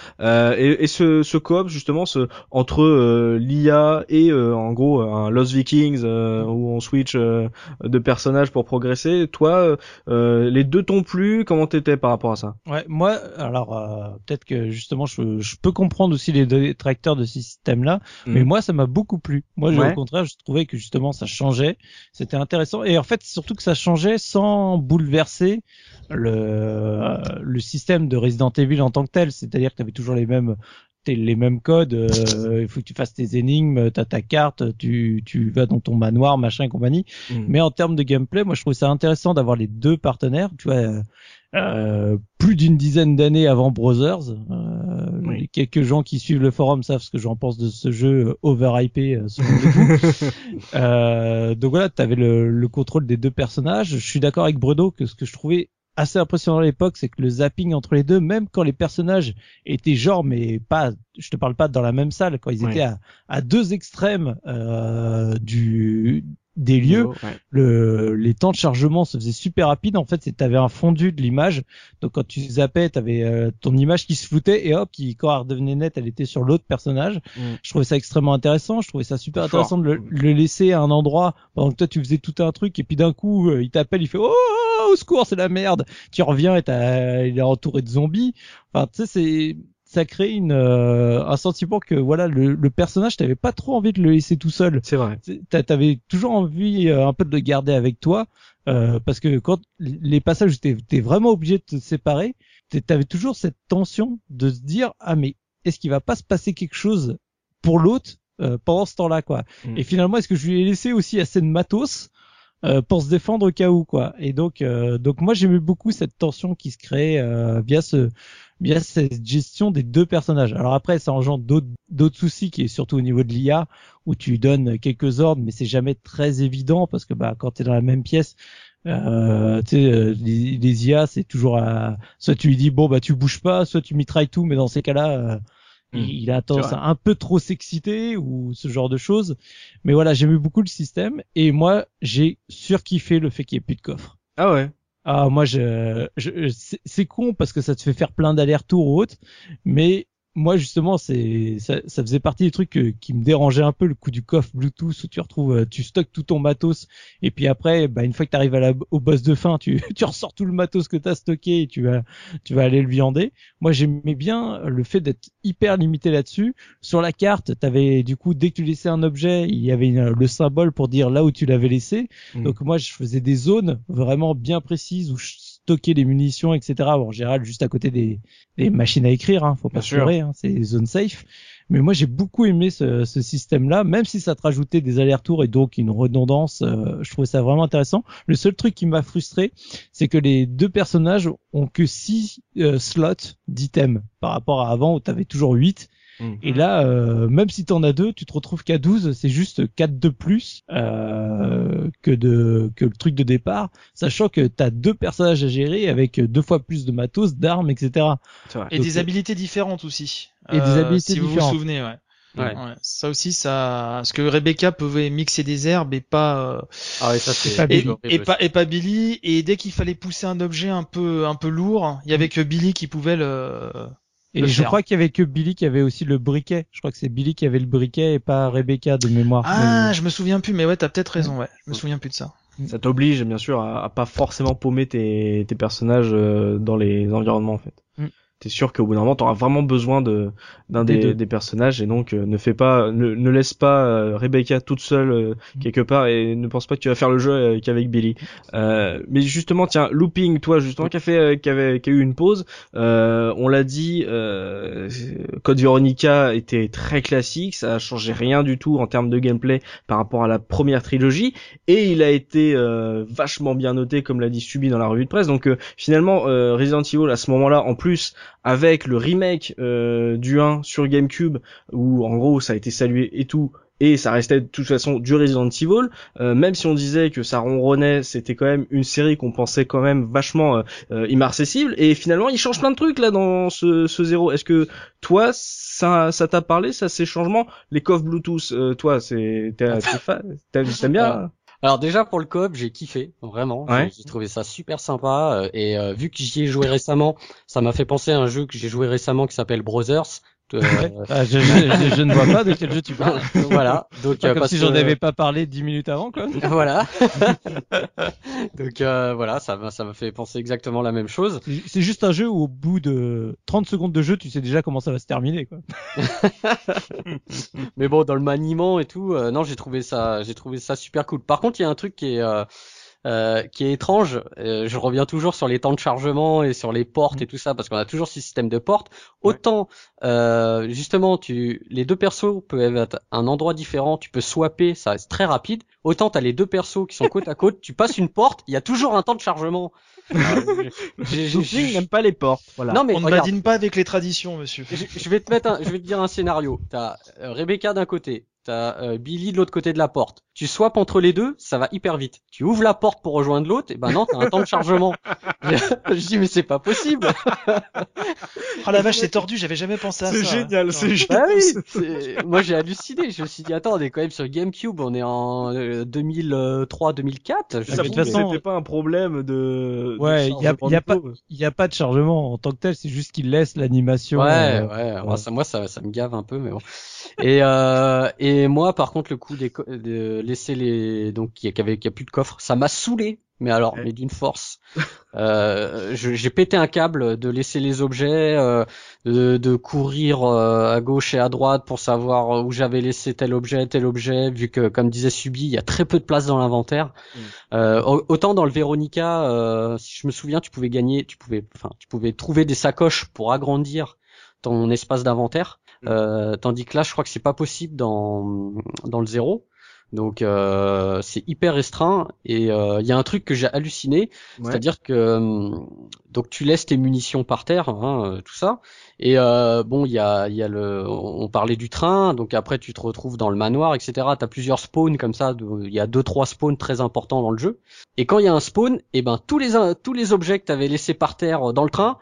[SPEAKER 1] et, et ce, ce coop justement, ce, entre l'IA et en gros un Lost Vikings euh, où on switch euh, de personnages pour progresser. Toi, euh, les deux t'ont plu? Comment t'étais par rapport à ça?
[SPEAKER 3] Ouais, moi, alors peut-être que justement, je, je, peux comprendre aussi les détracteurs de ce système-là, mm. mais moi, ça m'a beaucoup plu. Moi, au contraire, je trouvais que justement, ça changeait, c'était intéressant, et en fait, surtout que ça changeait sans bouleverser le, le système de Resident Evil en tant que tel, c'est-à-dire que tu avais toujours les mêmes les mêmes codes, euh, il faut que tu fasses tes énigmes, t'as ta carte, tu, tu vas dans ton manoir, machin et compagnie. Mm. Mais en termes de gameplay, moi je trouve ça intéressant d'avoir les deux partenaires. Tu vois, euh, plus d'une dizaine d'années avant Brothers, euh, les quelques gens qui suivent le forum savent ce que j'en pense de ce jeu euh, overhypé. Euh, euh, donc voilà, tu avais le, le, contrôle des deux personnages. Je suis d'accord avec Bredo que ce que je trouvais assez impressionnant à l'époque, c'est que le zapping entre les deux, même quand les personnages étaient genre, mais pas, je te parle pas dans la même salle, quand ils étaient à, à, deux extrêmes euh, du des lieux, le, les temps de chargement se faisaient super rapides. En fait, tu avais un fondu de l'image. Donc quand tu zappais, tu avais euh, ton image qui se floutait et hop, qui quand elle redevenait nette, elle était sur l'autre personnage. Mm. Je trouvais ça extrêmement intéressant. Je trouvais ça super intéressant de le, laisser à un endroit pendant que toi tu faisais tout un truc et puis d'un coup euh, il t'appelle, il fait oh au secours, c'est la merde. Tu reviens et il est entouré de zombies. Enfin, tu sais, c'est ça crée une euh, un sentiment que voilà le, le personnage t'avais pas trop envie de le laisser tout seul.
[SPEAKER 1] C'est vrai.
[SPEAKER 3] T'avais toujours envie euh, un peu de le garder avec toi euh, parce que quand les passages où t'es vraiment obligé de te séparer, t'avais toujours cette tension de se dire ah mais est-ce qu'il va pas se passer quelque chose pour l'autre euh, pendant ce temps-là quoi. Mm. Et finalement est-ce que je lui ai laissé aussi assez de matos euh, pour se défendre au cas où quoi. Et donc euh, donc moi j'aimais beaucoup cette tension qui se crée euh, via ce via cette gestion des deux personnages. Alors après ça engendre d'autres soucis qui est surtout au niveau de l'IA où tu donnes quelques ordres mais c'est jamais très évident parce que bah quand tu es dans la même pièce euh, tu sais, les, les, IA, c'est toujours à... soit tu lui dis bon bah tu bouges pas, soit tu mitrailles tout, mais dans ces cas-là, Hmm. Il, a tendance à un peu trop s'exciter ou ce genre de choses. Mais voilà, j'aime beaucoup le système et moi, j'ai surkiffé le fait qu'il n'y ait plus de coffre.
[SPEAKER 1] Ah ouais.
[SPEAKER 3] Ah moi je, je c'est con parce que ça te fait faire plein d'allers-retours ou mais moi justement c'est ça, ça, faisait partie des trucs qui me dérangeaient un peu le coup du coffre Bluetooth où tu retrouves euh, tu stockes tout ton matos et puis après bah une fois que tu arrives à la, au boss de fin tu tu ressors tout le matos que tu as stocké et tu vas tu vas aller le viander. Moi j'aimais bien le fait d'être hyper limité là-dessus. Sur la carte, tu avais du coup dès que tu laissais un objet, il y avait le symbole pour dire là où tu l'avais laissé. Mmh. Donc moi je faisais des zones vraiment bien précises où je stocker les munitions, etc. en général, juste à côté des, des machines à écrire, hein, faut pas se hein, c'est des zones safe. Mais moi, j'ai beaucoup aimé ce, ce système-là, même si ça te rajoutait des allers-retours et donc une redondance. Euh, je trouvais ça vraiment intéressant. Le seul truc qui m'a frustré, c'est que les deux personnages ont que six euh, slots d'items par rapport à avant où tu avais toujours 8 Mhm. Et là, euh, même si tu en as deux, tu te retrouves qu'à 12, c'est juste 4 de plus euh, que de que le truc de départ, sachant que tu as deux personnages à gérer avec deux fois plus de matos, d'armes, etc.
[SPEAKER 4] Et des habilités différentes aussi.
[SPEAKER 3] Et des euh, habilités
[SPEAKER 4] si
[SPEAKER 3] différentes. vous
[SPEAKER 4] vous souvenez, ouais. Ouais. ouais. Ça aussi, ça, parce que Rebecca pouvait mixer des herbes et pas. Euh,
[SPEAKER 2] ah ouais, ça c'est.
[SPEAKER 4] Et, et, pas et pas Billy. Et dès qu'il fallait pousser un objet un peu un peu lourd, il y avait que Billy qui pouvait le
[SPEAKER 3] Et je crois qu'il y avait que Billy qui avait aussi le briquet. Je crois que c'est Billy qui avait le briquet et pas Rebecca de mémoire.
[SPEAKER 4] Ah, je me souviens plus, mais ouais, t'as peut-être raison, ouais. Je me souviens plus de ça.
[SPEAKER 1] Ça t'oblige, bien sûr, à, pas forcément paumer tes, tes personnages euh, dans les environnements, en fait t'es sûr qu'au bout d'un moment t'auras vraiment besoin de d'un des, des, personnages. Et donc euh, ne fais pas ne, ne laisse pas euh, Rebecca toute seule euh, mm. quelque part et ne pense pas que tu vas faire le jeu qu'avec Billy. Mais justement tiens looping toi justement qui a fait qui avait qui a eu une pause on l'a dit Code Veronica était très classique. Ça a changé rien du tout en termes de gameplay par rapport à la première trilogie. Et il a été vachement bien noté comme l'a dit Subi dans la revue de presse. Donc finalement Resident Evil à ce moment-là en plus avec le remake euh, du 1 sur GameCube où en gros ça a été salué et tout et ça restait de toute façon du Resident Evil euh, même si on disait que ça ronronnait c'était quand même une série qu'on pensait quand même vachement euh, euh inaccessible et finalement il change plein de trucs là dans ce, ce zéro. Est-ce que toi ça ça t'a parlé ça ces changements? Les coffres Bluetooth toi c'est t'aimes bien
[SPEAKER 2] alors déjà pour le coop, j'ai kiffé, vraiment. J'ai trouvé ça super sympa euh, et euh, vu que j'y ai joué récemment, ça m'a fait penser à un jeu que j'ai joué récemment qui s'appelle Brothers.
[SPEAKER 3] Euh, ah, je, je, je, ne vois pas de quel jeu tu parles.
[SPEAKER 2] voilà.
[SPEAKER 3] Donc pas comme si j'en avais pas parlé dix minutes avant, quoi.
[SPEAKER 2] voilà. Donc euh, voilà, ça m'a ça m'a fait penser exactement la même chose.
[SPEAKER 3] C'est juste un jeu où au bout de 30 secondes de jeu, tu sais déjà comment ça va se terminer, quoi.
[SPEAKER 2] Mais bon, dans le maniement et tout, euh, non, j'ai trouvé ça, j'ai trouvé ça super cool. Par contre, il y a un truc qui est euh, qui est étrange. Euh, je reviens toujours sur les temps de chargement et sur les portes et tout ça parce qu'on a toujours ce système de portes. Autant euh, justement, tu les deux persos peuvent être à un endroit différent, tu peux swapper, ça reste très rapide. Autant t'as les deux persos qui sont côte à côte, tu passes une porte, il y a toujours un temps de chargement.
[SPEAKER 1] je n'aime pas les portes. Voilà.
[SPEAKER 4] Non mais on ne badine pas avec les traditions, monsieur.
[SPEAKER 2] Je, vais te mettre, je vais te dire un scénario. T'as Rebecca d'un côté, t'as Billy de l'autre côté de la porte tu swaps entre les deux, ça va hyper vite. Tu ouvres la porte pour rejoindre l'autre, et ben non, t'as un temps de chargement. je dis mais c'est pas possible.
[SPEAKER 4] oh la vache, c'est tordu, j'avais jamais pensé à
[SPEAKER 1] ça. C'est génial, c'est
[SPEAKER 2] génial. Bah oui, moi j'ai halluciné, je me suis dit attends, on est quand même sur GameCube, on est en 2003, 2004.
[SPEAKER 1] Je de c'était pas un problème de.
[SPEAKER 3] Ouais, il y a, y a pas, il y a pas de chargement en tant que tel, c'est juste qu'il laisse l'animation.
[SPEAKER 2] Ouais, euh, ouais. ça, moi ça, ça me gave un peu, mais bon. Et euh, et moi par contre le coup des, de laisser les donc qui avait qui a plus de coffre, ça m'a saoulé. Mais alors, mais d'une force. Euh, j'ai pété un câble de laisser les objets, euh, de, de, courir euh, à gauche et à droite pour savoir où j'avais laissé tel objet, tel objet, vu que, comme disait Subi, il y a très peu de place dans l'inventaire. Mm. Euh, autant dans le Veronica, euh, si je me souviens, tu pouvais gagner, tu pouvais, enfin, tu pouvais trouver des sacoches pour agrandir ton espace d'inventaire. Mm. tandis que là, je crois que c'est pas possible dans dans le zéro. Donc euh, c'est hyper restreint et il euh, y a un truc que j'ai halluciné, c'est-à-dire que euh, donc tu laisses tes munitions par terre, hein, tout ça, et bon il y a, y a le, on parlait du train, donc après tu te retrouves dans le manoir, etc. T'as plusieurs spawns comme ça, il y a deux trois spawns très importants dans le jeu, et quand il y a un spawn, et eh ben tous les tous les objets que t'avais laissés par terre dans le train,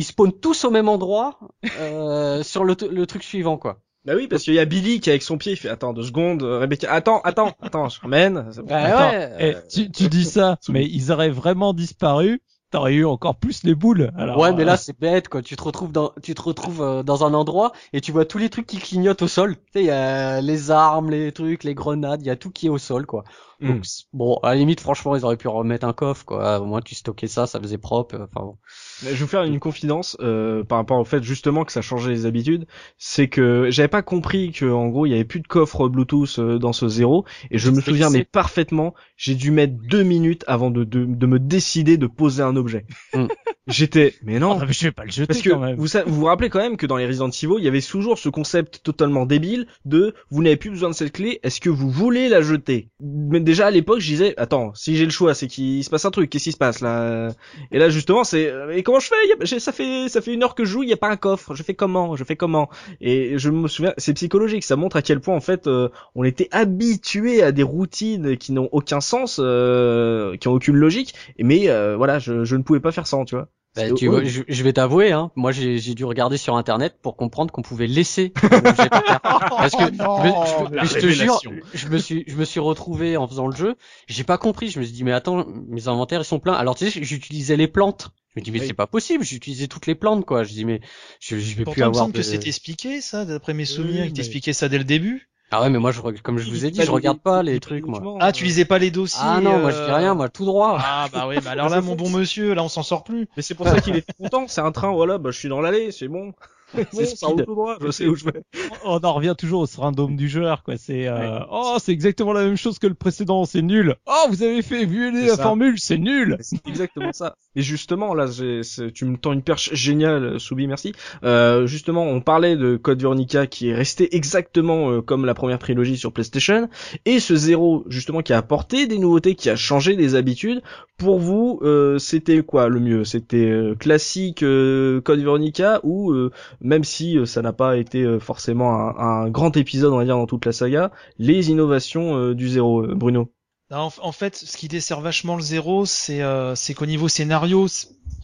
[SPEAKER 2] ils spawnent tous au même endroit sur le, le truc suivant quoi.
[SPEAKER 1] Bah oui, parce qu'il y a Billy qui avec son pied, il fait attends deux secondes, euh, Rebecca, attends, attends, attends, je ramène.
[SPEAKER 3] Bah ouais, eh, tu, tu dis ça, mais ils auraient vraiment disparu. T'aurais eu encore plus les boules. Alors,
[SPEAKER 2] ouais, mais là euh, c'est bête quoi. Tu te retrouves dans, tu te retrouves euh, dans un endroit et tu vois tous les trucs qui clignotent au sol. Tu sais, il y a les armes, les trucs, les grenades, il y a tout qui est au sol quoi. Donc, hmm. bon, à la limite, franchement, ils auraient pu remettre un coffre, quoi. Au moins, tu stockais ça, ça faisait propre. Enfin bon.
[SPEAKER 1] Je vais vous faire une confidence euh, par rapport au fait justement que ça changeait les habitudes. C'est que j'avais pas compris que en gros il y avait plus de coffre Bluetooth euh, dans ce zéro. Et je me souviens mais parfaitement, j'ai dû mettre deux minutes avant de, de, de me décider de poser un objet. Hmm. J'étais, mais non.
[SPEAKER 3] Oh, mais je vais pas le jeter
[SPEAKER 1] parce que
[SPEAKER 3] quand même.
[SPEAKER 1] Vous, vous vous rappelez quand même que dans les Resident Evil, il y avait toujours ce concept totalement débile de vous n'avez plus besoin de cette clé, est-ce que vous voulez la jeter? Mais déjà à l'époque, je disais, attends, si j'ai le choix, c'est qu'il se passe un truc, qu'est-ce qui se passe là? Et là justement, c'est, et comment je fais? Ça fait, ça fait une heure que je joue, il y a pas un coffre. Je fais comment? Je fais comment? Et je me souviens, c'est psychologique, ça montre à quel point en fait, euh, on était habitué à des routines qui n'ont aucun sens, euh, qui ont aucune logique. Mais euh, voilà, je, je ne pouvais pas faire sans, tu vois.
[SPEAKER 2] Bah, tu je, vais t'avouer, hein, moi j'ai dû regarder sur internet pour comprendre qu'on pouvait laisser Parce que je, te jure, je me suis je me suis retrouvé en faisant le jeu, j'ai pas compris, je me suis dit mais attends, mes inventaires ils sont pleins. Alors tu sais, j'utilisais les plantes. Je me dis mais c'est pas possible, j'ai utilisé toutes les plantes quoi. Je dis mais je, je vais
[SPEAKER 4] Pourtant,
[SPEAKER 2] plus avoir.
[SPEAKER 4] il me semble
[SPEAKER 2] de...
[SPEAKER 4] que c'était expliqué ça, d'après mes souvenirs,
[SPEAKER 3] oui,
[SPEAKER 4] il
[SPEAKER 3] mais-
[SPEAKER 4] t'expliquait ça dès le début.
[SPEAKER 2] Ah ouais mais moi je, comme je vous ai dit, je regarde pas les trucs moi.
[SPEAKER 4] Ah, tu lisais pas les dossiers
[SPEAKER 2] Ah non, moi je
[SPEAKER 4] euh,
[SPEAKER 2] dis rien, moi tout droit.
[SPEAKER 4] Ah bah oui, bah alors là, mon bon monsieur, là on s'en sort plus.
[SPEAKER 1] Mais c'est pour ça qu'il est content. C'est un train, voilà, bah je suis dans l'allée, c'est bon. Bon,
[SPEAKER 3] C'est
[SPEAKER 1] ça roule
[SPEAKER 3] speed.
[SPEAKER 1] tout droit, je sais où je vais.
[SPEAKER 3] on en revient toujours au syndrome du joueur, quoi. C'est euh, oh, c'est exactement la même chose que le précédent, c'est nul. Oh, vous avez fait violer la
[SPEAKER 1] ça.
[SPEAKER 3] formule, c'est nul.
[SPEAKER 1] C'est exactement ça. Et justement, là, tu me tends une perche géniale, Soubi, merci. Euh, justement, on parlait de Code Veronica qui est resté exactement euh, comme la première trilogie sur PlayStation, et ce zéro, justement, qui a apporté des nouveautés, qui a changé des habitudes. Pour vous, euh, c'était quoi le mieux? C'était euh, classique euh, Code Veronica ou euh, même si euh, ça n'a pas été euh, forcément un, un grand épisode, on va dire, dans toute la saga, les innovations euh, du zéro, Bruno
[SPEAKER 4] Non, En, en fait, ce qui dessert vachement le zéro, c'est euh, qu'au niveau scénario,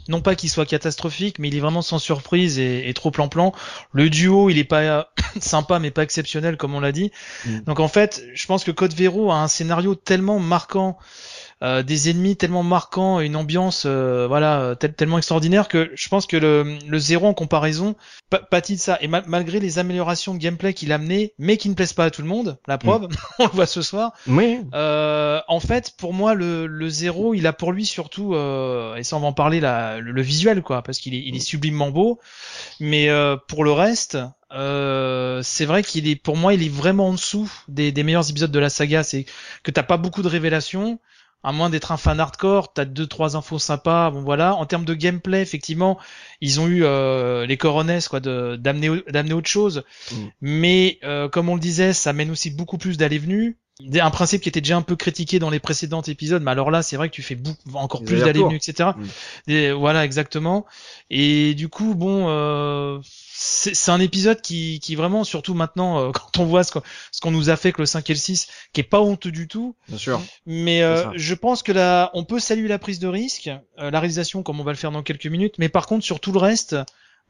[SPEAKER 4] non pas qu'il soit catastrophique, mais il est vraiment sans surprise et, et trop plan-plan. Le duo, il est pas euh, sympa, mais pas exceptionnel, comme on l'a dit.
[SPEAKER 1] Mm.
[SPEAKER 4] Donc en fait, je pense que Code Véro a un scénario tellement marquant, euh, des ennemis tellement marquants, une ambiance euh, voilà tel- tellement extraordinaire que je pense que le, le zéro en comparaison pa- pâtit de ça. Et ma- malgré les améliorations de gameplay qu'il a amené, mais qui ne plaisent pas à tout le monde, la preuve, on le voit ce soir.
[SPEAKER 1] Oui.
[SPEAKER 4] Euh, en fait, pour moi, le, le zéro, il a pour lui surtout, euh, et ça on va en parler, la, le, le visuel, quoi, parce qu'il est, il est sublimement beau. Mais euh, pour le reste, euh, c'est vrai qu'il est, pour moi, il est vraiment en dessous des, des meilleurs épisodes de la saga. C'est que t'as pas beaucoup de révélations. À moins d'être un fan hardcore, t'as deux trois infos sympas. Bon voilà. En termes de gameplay, effectivement, ils ont eu euh, les coronesses quoi, de- d'amener d'amener autre chose.
[SPEAKER 1] Mm.
[SPEAKER 4] Mais euh, comme on le disait, ça mène aussi beaucoup plus d'allées-venues. Un principe qui était déjà un peu critiqué dans les précédents épisodes, mais alors là, c'est vrai que tu fais beaucoup, encore plus
[SPEAKER 1] allers-retours.
[SPEAKER 4] d'allées-venues, etc. Et voilà, exactement. Et du coup, bon, euh, c'est c'est un épisode qui, qui vraiment, surtout maintenant, euh, quand on voit ce qu'on ce qu'on nous a fait que le 5 et le 6, qui est pas honteux du tout,
[SPEAKER 1] Bien sûr.
[SPEAKER 4] mais euh, je pense que là, on peut saluer la prise de risque, euh, la réalisation, comme on va le faire dans quelques minutes, mais par contre, sur tout le reste,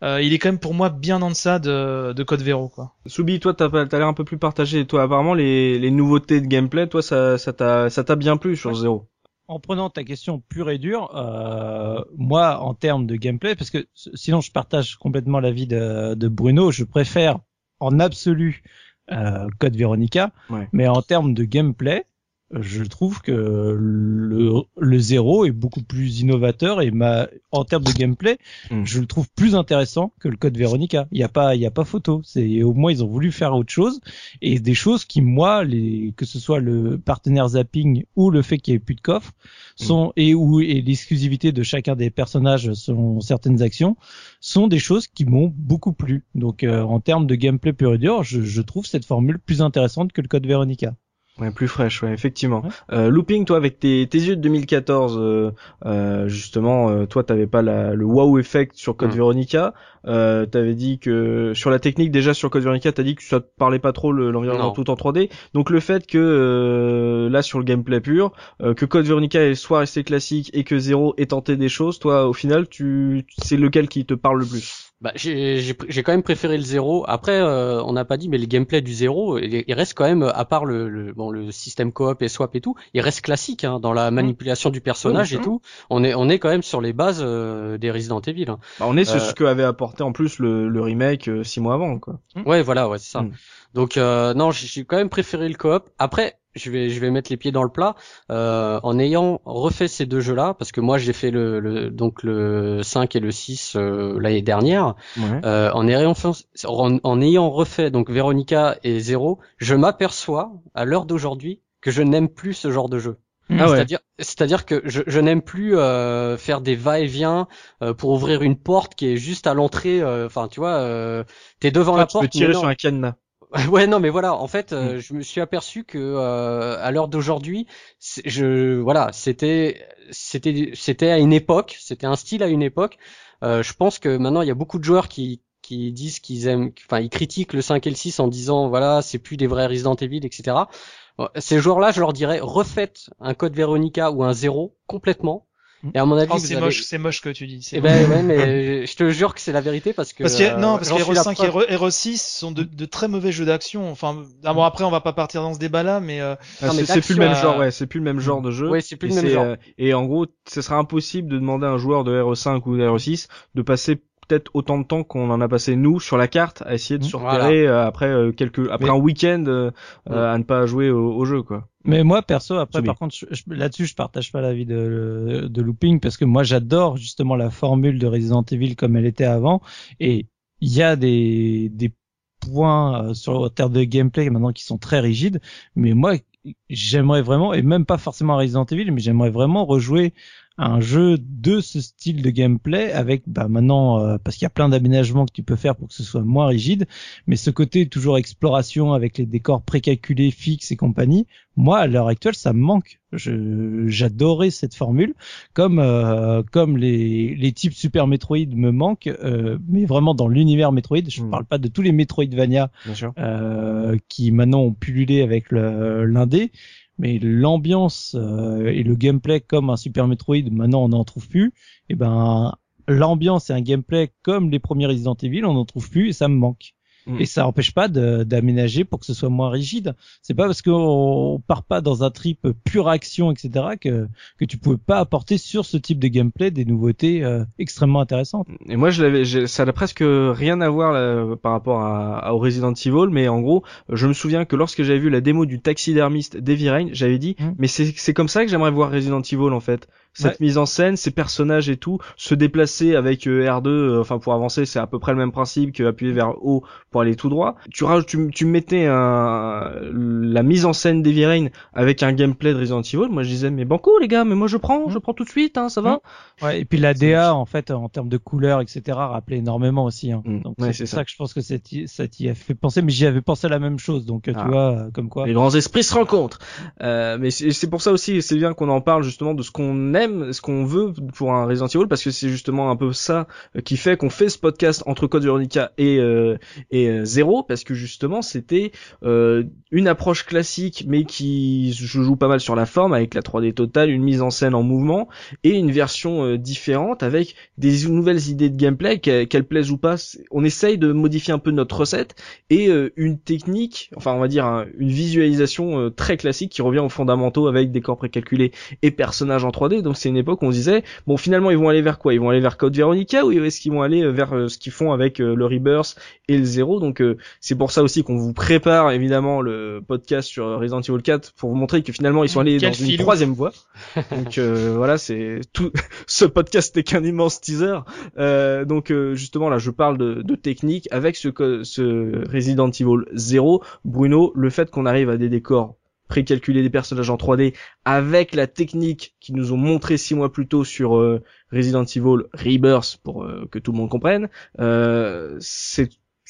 [SPEAKER 4] euh, il est quand même pour moi bien en deçà de, de Code Véro, quoi.
[SPEAKER 1] Soubi, toi, t'as pas- t'as l'air un peu plus partagé. Toi, apparemment, les, les nouveautés de gameplay, toi, ça, ça t'a, ça t'a bien plu sur Zero.
[SPEAKER 3] En prenant ta question pure et dure, euh, moi, en termes de gameplay, parce que sinon je partage complètement l'avis de, de Bruno, je préfère en absolu euh, Code Veronica,
[SPEAKER 1] Ouais.
[SPEAKER 3] mais en termes de gameplay, je trouve que le, le zéro est beaucoup plus innovateur et ma, en termes de gameplay,
[SPEAKER 1] Mm.
[SPEAKER 3] je le trouve plus intéressant que le code Veronica. Il y a pas, il y a pas photo. C'est au moins ils ont voulu faire autre chose et des choses qui moi, les, que ce soit le partenaire zapping ou le fait qu'il y ait plus de coffre, sont et ou et l'exclusivité de chacun des personnages selon certaines actions sont des choses qui m'ont beaucoup plu. Donc euh, en termes de gameplay pur et dur, je, je trouve cette formule plus intéressante que le code Veronica.
[SPEAKER 1] Ouais, plus fraîche, ouais, effectivement.
[SPEAKER 3] Ouais.
[SPEAKER 1] Euh, Looping, toi, avec tes, tes yeux de 2014, euh, euh, justement, euh, toi, t'avais pas la, le wow effect sur Code
[SPEAKER 2] Mm.
[SPEAKER 1] Veronica. Euh, t'avais dit que sur la technique, déjà sur Code Veronica, t'as dit que ça te parlait pas trop le- l'environnement tout en 3D. Donc le fait que euh, là sur le gameplay pur, euh, que Code Veronica est soit resté classique et que Zero ait tenté des choses, toi, au final, tu, c'est lequel qui te parle le plus?
[SPEAKER 2] Bah, j'ai j'ai pr- j'ai quand même préféré le zéro. Après, euh, on n'a pas dit, mais le gameplay du zéro, il, il reste quand même, à part le, le bon le système coop et swap et tout, il reste classique hein, dans la manipulation du personnage
[SPEAKER 1] Oui,
[SPEAKER 2] et tout. On est on est quand même sur les bases euh, des Resident Evil. hein.
[SPEAKER 1] bah, On est sur
[SPEAKER 2] Euh,
[SPEAKER 1] ce que avait apporté en plus le, le remake euh, six mois avant, quoi.
[SPEAKER 2] Ouais, voilà, ouais, c'est ça.
[SPEAKER 1] Mm.
[SPEAKER 2] Donc euh, non, j'ai j'ai quand même préféré le coop. Après, je vais je vais mettre les pieds dans le plat euh, en ayant refait ces deux jeux-là, parce que moi j'ai fait le, le donc le 5 et le 6 euh, l'année dernière.
[SPEAKER 1] Ouais.
[SPEAKER 2] Euh, en, ayant, en, en ayant refait donc Veronica et Zero, je m'aperçois à l'heure d'aujourd'hui que je n'aime plus ce genre de jeu.
[SPEAKER 1] Ah ouais.
[SPEAKER 2] C'est-à-dire, c'est-à-dire que je, je n'aime plus euh, faire des va-et-vient euh, pour ouvrir une porte qui est juste à l'entrée. euh, Enfin, tu vois, euh, t'es devant
[SPEAKER 1] Toi,
[SPEAKER 2] la
[SPEAKER 1] tu
[SPEAKER 2] porte.
[SPEAKER 1] peux tirer sur un cadenas.
[SPEAKER 2] Ouais, non, mais voilà. En fait,
[SPEAKER 1] Mm.
[SPEAKER 2] euh, je me suis aperçu que euh, à l'heure d'aujourd'hui, je voilà, c'était c'était c'était à une époque, c'était un style à une époque. Euh, je pense que maintenant il y a beaucoup de joueurs qui qui disent qu'ils aiment, enfin ils critiquent le 5 et le 6 en disant voilà c'est plus des vrais Resident Evil, etc. Ces joueurs-là, je leur dirais refaites un code Veronica ou un 0 complètement Et à mon avis,
[SPEAKER 4] oh, c'est moche, c'est moche que tu dis.
[SPEAKER 2] Eh ben ouais, mais je te jure que c'est la vérité parce que.
[SPEAKER 4] Parce que non, parce que Hero 5 et Hero 6 sont de, de, très mauvais jeux d'action. Enfin, bon après on va pas partir dans ce débat-là, mais. Euh...
[SPEAKER 1] Ah, c'est plus le même genre, ouais, c'est plus le même genre de jeu.
[SPEAKER 2] Ouais, c'est plus le même genre.
[SPEAKER 1] et en gros, ce sera impossible de demander à un joueur de Hero 5 ou de Hero 6 de passer peut-être autant de temps qu'on en a passé nous sur la carte à essayer de se repérer euh, après euh, quelques après un week-end euh, à ne pas jouer au, jeu quoi.
[SPEAKER 3] Mais moi perso après par contre là-dessus je partage pas l'avis de de Looping parce que moi j'adore justement la formule de Resident Evil comme elle était avant et il y a des des points sur le terme de gameplay maintenant qui sont très rigides mais moi j'aimerais vraiment et même pas forcément Resident Evil mais j'aimerais vraiment rejouer un jeu de ce style de gameplay avec bah maintenant euh, parce qu'il y a plein d'aménagements que tu peux faire pour que ce soit moins rigide mais ce côté toujours exploration avec les décors précalculés fixes et compagnie moi à l'heure actuelle ça me manque. J'adorais cette formule. Comme euh, comme les les types Super Metroid me manquent euh, mais vraiment dans l'univers Metroid je ne hmm. parle pas de tous les Metroidvania qui maintenant ont pullulé avec l'indé mais l'ambiance euh, et le gameplay comme un Super Metroid, maintenant on n'en trouve plus, et ben l'ambiance et un gameplay comme les premiers Resident Evil, on n'en trouve plus et ça me manque. Mm. Et ça n'empêche pas d'aménager pour que ce soit moins rigide. C'est pas parce qu'on part pas dans un trip pure action, etc., que, que tu pouvais pas apporter sur ce type de gameplay des nouveautés euh, extrêmement intéressantes.
[SPEAKER 1] Et moi, je l'avais, ça n'a presque rien à voir par rapport à, au Resident Evil, mais en gros, je me souviens que lorsque j'avais vu la démo du taxidermiste d'Heavy Rain, j'avais dit, mm. mais c'est comme ça que j'aimerais voir Resident Evil en fait cette mise en scène, ces personnages et tout, se déplacer avec euh, R2, euh, enfin pour avancer, c'est à peu près le même principe que appuyer vers haut pour aller tout droit. Tu tu, tu mettais un, la mise en scène d'Heavy Rain avec un gameplay de Resident Evil. Moi je disais mais banco les gars, mais moi je prends, je prends tout de suite, hein, ça va.
[SPEAKER 3] Ouais, et puis la DA en fait en termes de couleurs etc rappelait énormément aussi. Hein. Mm. Donc c'est ça. que je pense que ça t'y a fait penser, mais j'y avais pensé la même chose. Donc tu ah. vois comme quoi.
[SPEAKER 1] Les grands esprits se rencontrent. Euh, mais c'est pour ça aussi c'est bien qu'on en parle justement de ce qu'on aime ce qu'on veut pour un Resident Evil parce que c'est justement un peu ça euh, qui fait qu'on fait ce podcast entre Code Veronica et euh, et euh, Zero parce que justement c'était une approche classique mais qui joue pas mal sur la forme avec la 3D totale, une mise en scène en mouvement et une version différente avec des nouvelles idées de gameplay qu'elles plaisent ou pas. On essaye de modifier un peu notre recette et une technique, enfin on va dire une visualisation très classique qui revient aux fondamentaux avec décors précalculés et personnages en 3D. Donc c'est une époque où on se disait bon finalement ils vont aller vers quoi? Ils vont aller vers Code Veronica ou est-ce qu'ils vont aller euh, vers euh, ce qu'ils font avec euh, le Rebirth et le Zero Donc c'est pour ça aussi qu'on vous prépare évidemment le podcast sur Resident Evil 4 pour vous montrer que finalement ils sont allés dans une troisième voie. donc voilà, c'est tout ce podcast n'est qu'un immense teaser. donc justement là je parle de, de technique avec ce, ce Resident Evil 0 Bruno, le fait qu'on arrive à des décors précalculer des personnages en 3D avec la technique qu'ils nous ont montré six mois plus tôt sur euh, Resident Evil Rebirth pour euh, que tout le monde comprenne. Euh,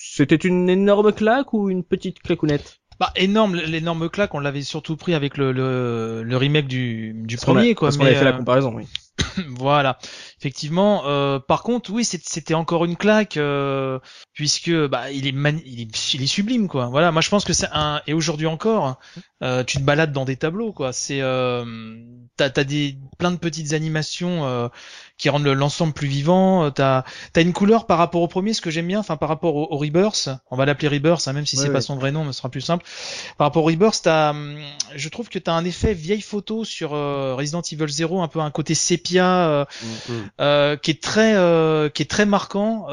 [SPEAKER 1] C'était une énorme claque ou une petite claquounette?
[SPEAKER 4] Bah énorme, l'énorme claque, on l'avait surtout pris avec le, le, le remake du, du premier, quoi.
[SPEAKER 1] Parce qu'on avait fait la comparaison, oui.
[SPEAKER 4] voilà, effectivement. Euh, par contre, oui, c'était encore une claque euh, puisque bah il est, il est, il est sublime quoi. Voilà, moi je pense que c'est un et aujourd'hui encore, euh, tu te balades dans des tableaux quoi. C'est euh, t'as as des plein de petites animations euh, qui rendent l'ensemble plus vivant. Euh, t'as as une couleur par rapport au premier, ce que j'aime bien, enfin par rapport au, au Rebirth. On va l'appeler Rebirth, hein, même si c'est pas son vrai nom, mais ce sera plus simple. Par rapport au Rebirth, t'as, hum, je trouve que t'as un effet vieille photo sur euh, Resident Evil 0, un peu un côté sépia euh, mm, mm. Euh qui est très qui est très marquant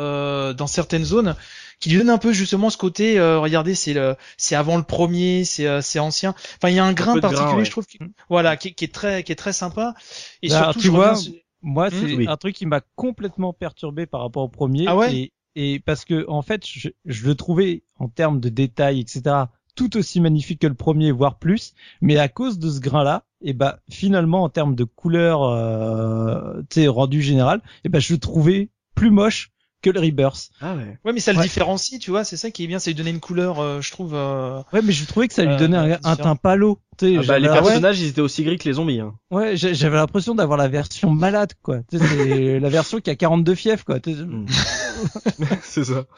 [SPEAKER 4] dans certaines zones qui lui donne un peu justement ce côté regardez c'est le c'est avant le premier c'est c'est ancien enfin il y a un grain particulier je trouve voilà qui, qui, est très qui est très sympa
[SPEAKER 3] et bah, surtout tu vois moi, hmm. c'est un truc qui m'a complètement perturbé par rapport au premier.
[SPEAKER 4] Ah
[SPEAKER 3] et, et, parce que en fait, je, je, le trouvais en termes de détails, etc., tout aussi magnifique que le premier, voire plus. Mais à cause de ce grain-là, et eh bah finalement en termes de couleur, euh, rendu général, et eh ben je le trouvais plus moche que le Rebirth.
[SPEAKER 4] Ah ouais. Ouais, mais ça le différencie, tu vois, c'est ça qui est bien, c'est lui donner une couleur, euh, je trouve. Euh...
[SPEAKER 3] Ouais, mais je trouvais que ça lui donnait un, un teint palo.
[SPEAKER 1] Ah bah, les personnages, ils étaient aussi gris que les zombies. Hein.
[SPEAKER 3] Ouais, j'avais l'impression d'avoir la version malade, quoi. la version qui a 42 fiefs, quoi.
[SPEAKER 1] Mm. c'est ça.